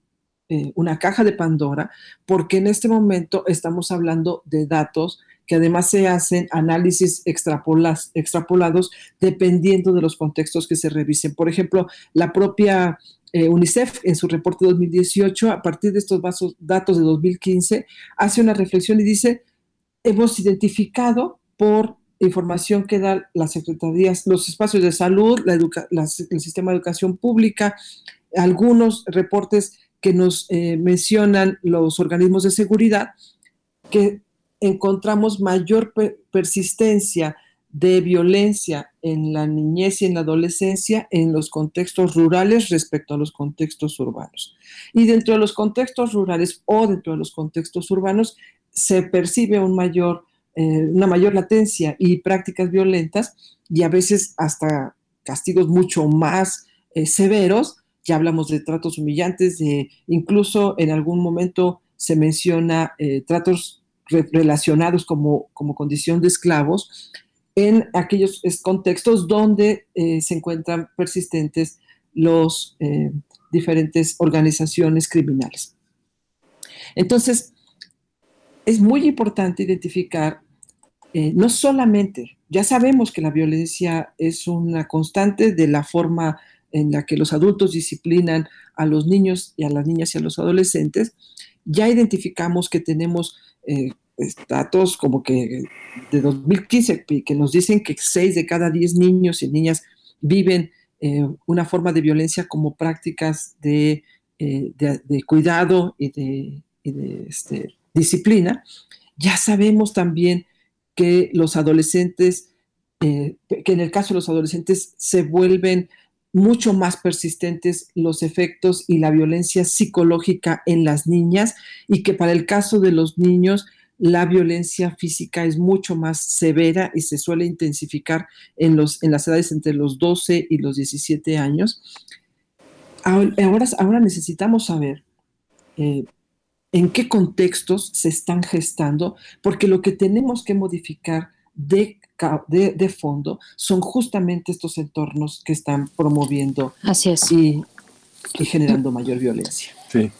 una caja de Pandora, porque en este momento estamos hablando de datos que además se hacen análisis extrapolados dependiendo de los contextos que se revisen. Por ejemplo, la propia eh, UNICEF en su reporte 2018, a partir de estos datos de 2015, hace una reflexión y dice, hemos identificado por información que dan las secretarías, los espacios de salud, el sistema de educación pública, algunos reportes que nos eh, mencionan los organismos de seguridad, que encontramos mayor persistencia de violencia en la niñez y en la adolescencia en los contextos rurales respecto a los contextos urbanos. Y dentro de los contextos rurales o dentro de los contextos urbanos se percibe un mayor, eh, una mayor latencia y prácticas violentas y a veces hasta castigos mucho más eh, severos. Ya hablamos de tratos humillantes, de incluso en algún momento se menciona eh, tratos relacionados como, como condición de esclavos en aquellos contextos donde eh, se encuentran persistentes los eh, diferentes organizaciones criminales. Entonces, es muy importante identificar eh, no solamente, ya sabemos que la violencia es una constante de la forma en la que los adultos disciplinan a los niños y a las niñas y a los adolescentes, ya identificamos que tenemos eh, como que de 2015 que nos dicen que 6 de cada 10 niños y niñas viven eh, una forma de violencia como prácticas de, eh, cuidado y de, este, disciplina. Ya sabemos también que los adolescentes, que en el caso de los adolescentes se vuelven mucho más persistentes los efectos y la violencia psicológica en las niñas y que para el caso de los niños la violencia física es mucho más severa y se suele intensificar en, los, en las edades entre los 12 y los 17 años. Ahora, ahora necesitamos saber eh, en qué contextos se están gestando, porque lo que tenemos que modificar de de, fondo son justamente estos entornos que están promoviendo Así es. y, y generando mayor violencia. Sí.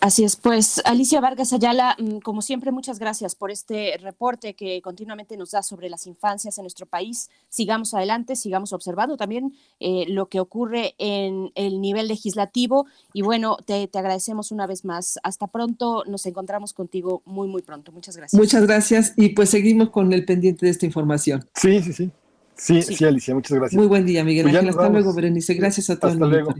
Así es, pues Alicia Vargas Ayala, mm, como siempre, muchas gracias por este reporte que continuamente nos da sobre las infancias en nuestro país. Sigamos adelante, sigamos observando también eh, lo que ocurre en el nivel legislativo y bueno, te, te, agradecemos una vez más. Hasta pronto, nos encontramos contigo muy, muy pronto. Muchas gracias. Muchas gracias y pues seguimos con el pendiente de esta información. Sí, sí, sí. Sí, sí, Alicia, muchas gracias. Muy buen día, Miguel pues Ángel. Hasta luego, Berenice. Gracias a todos. Hasta luego.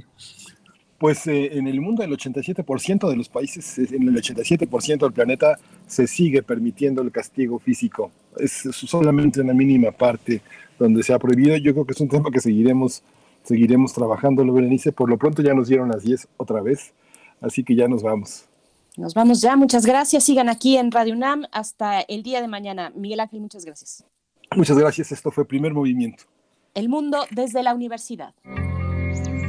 Pues eh, en el mundo el 87% de los países, en el 87% del planeta se sigue permitiendo el castigo físico. Es solamente una mínima parte donde se ha prohibido. Yo creo que es un tema que seguiremos, seguiremos trabajando, lo Berenice. Por lo pronto ya nos dieron las 10 otra vez, así que ya nos vamos. Nos vamos ya, muchas gracias. Sigan aquí en Radio UNAM hasta el día de mañana. Miguel Ángel, muchas gracias. Muchas gracias, esto fue Primer Movimiento. El mundo desde la universidad.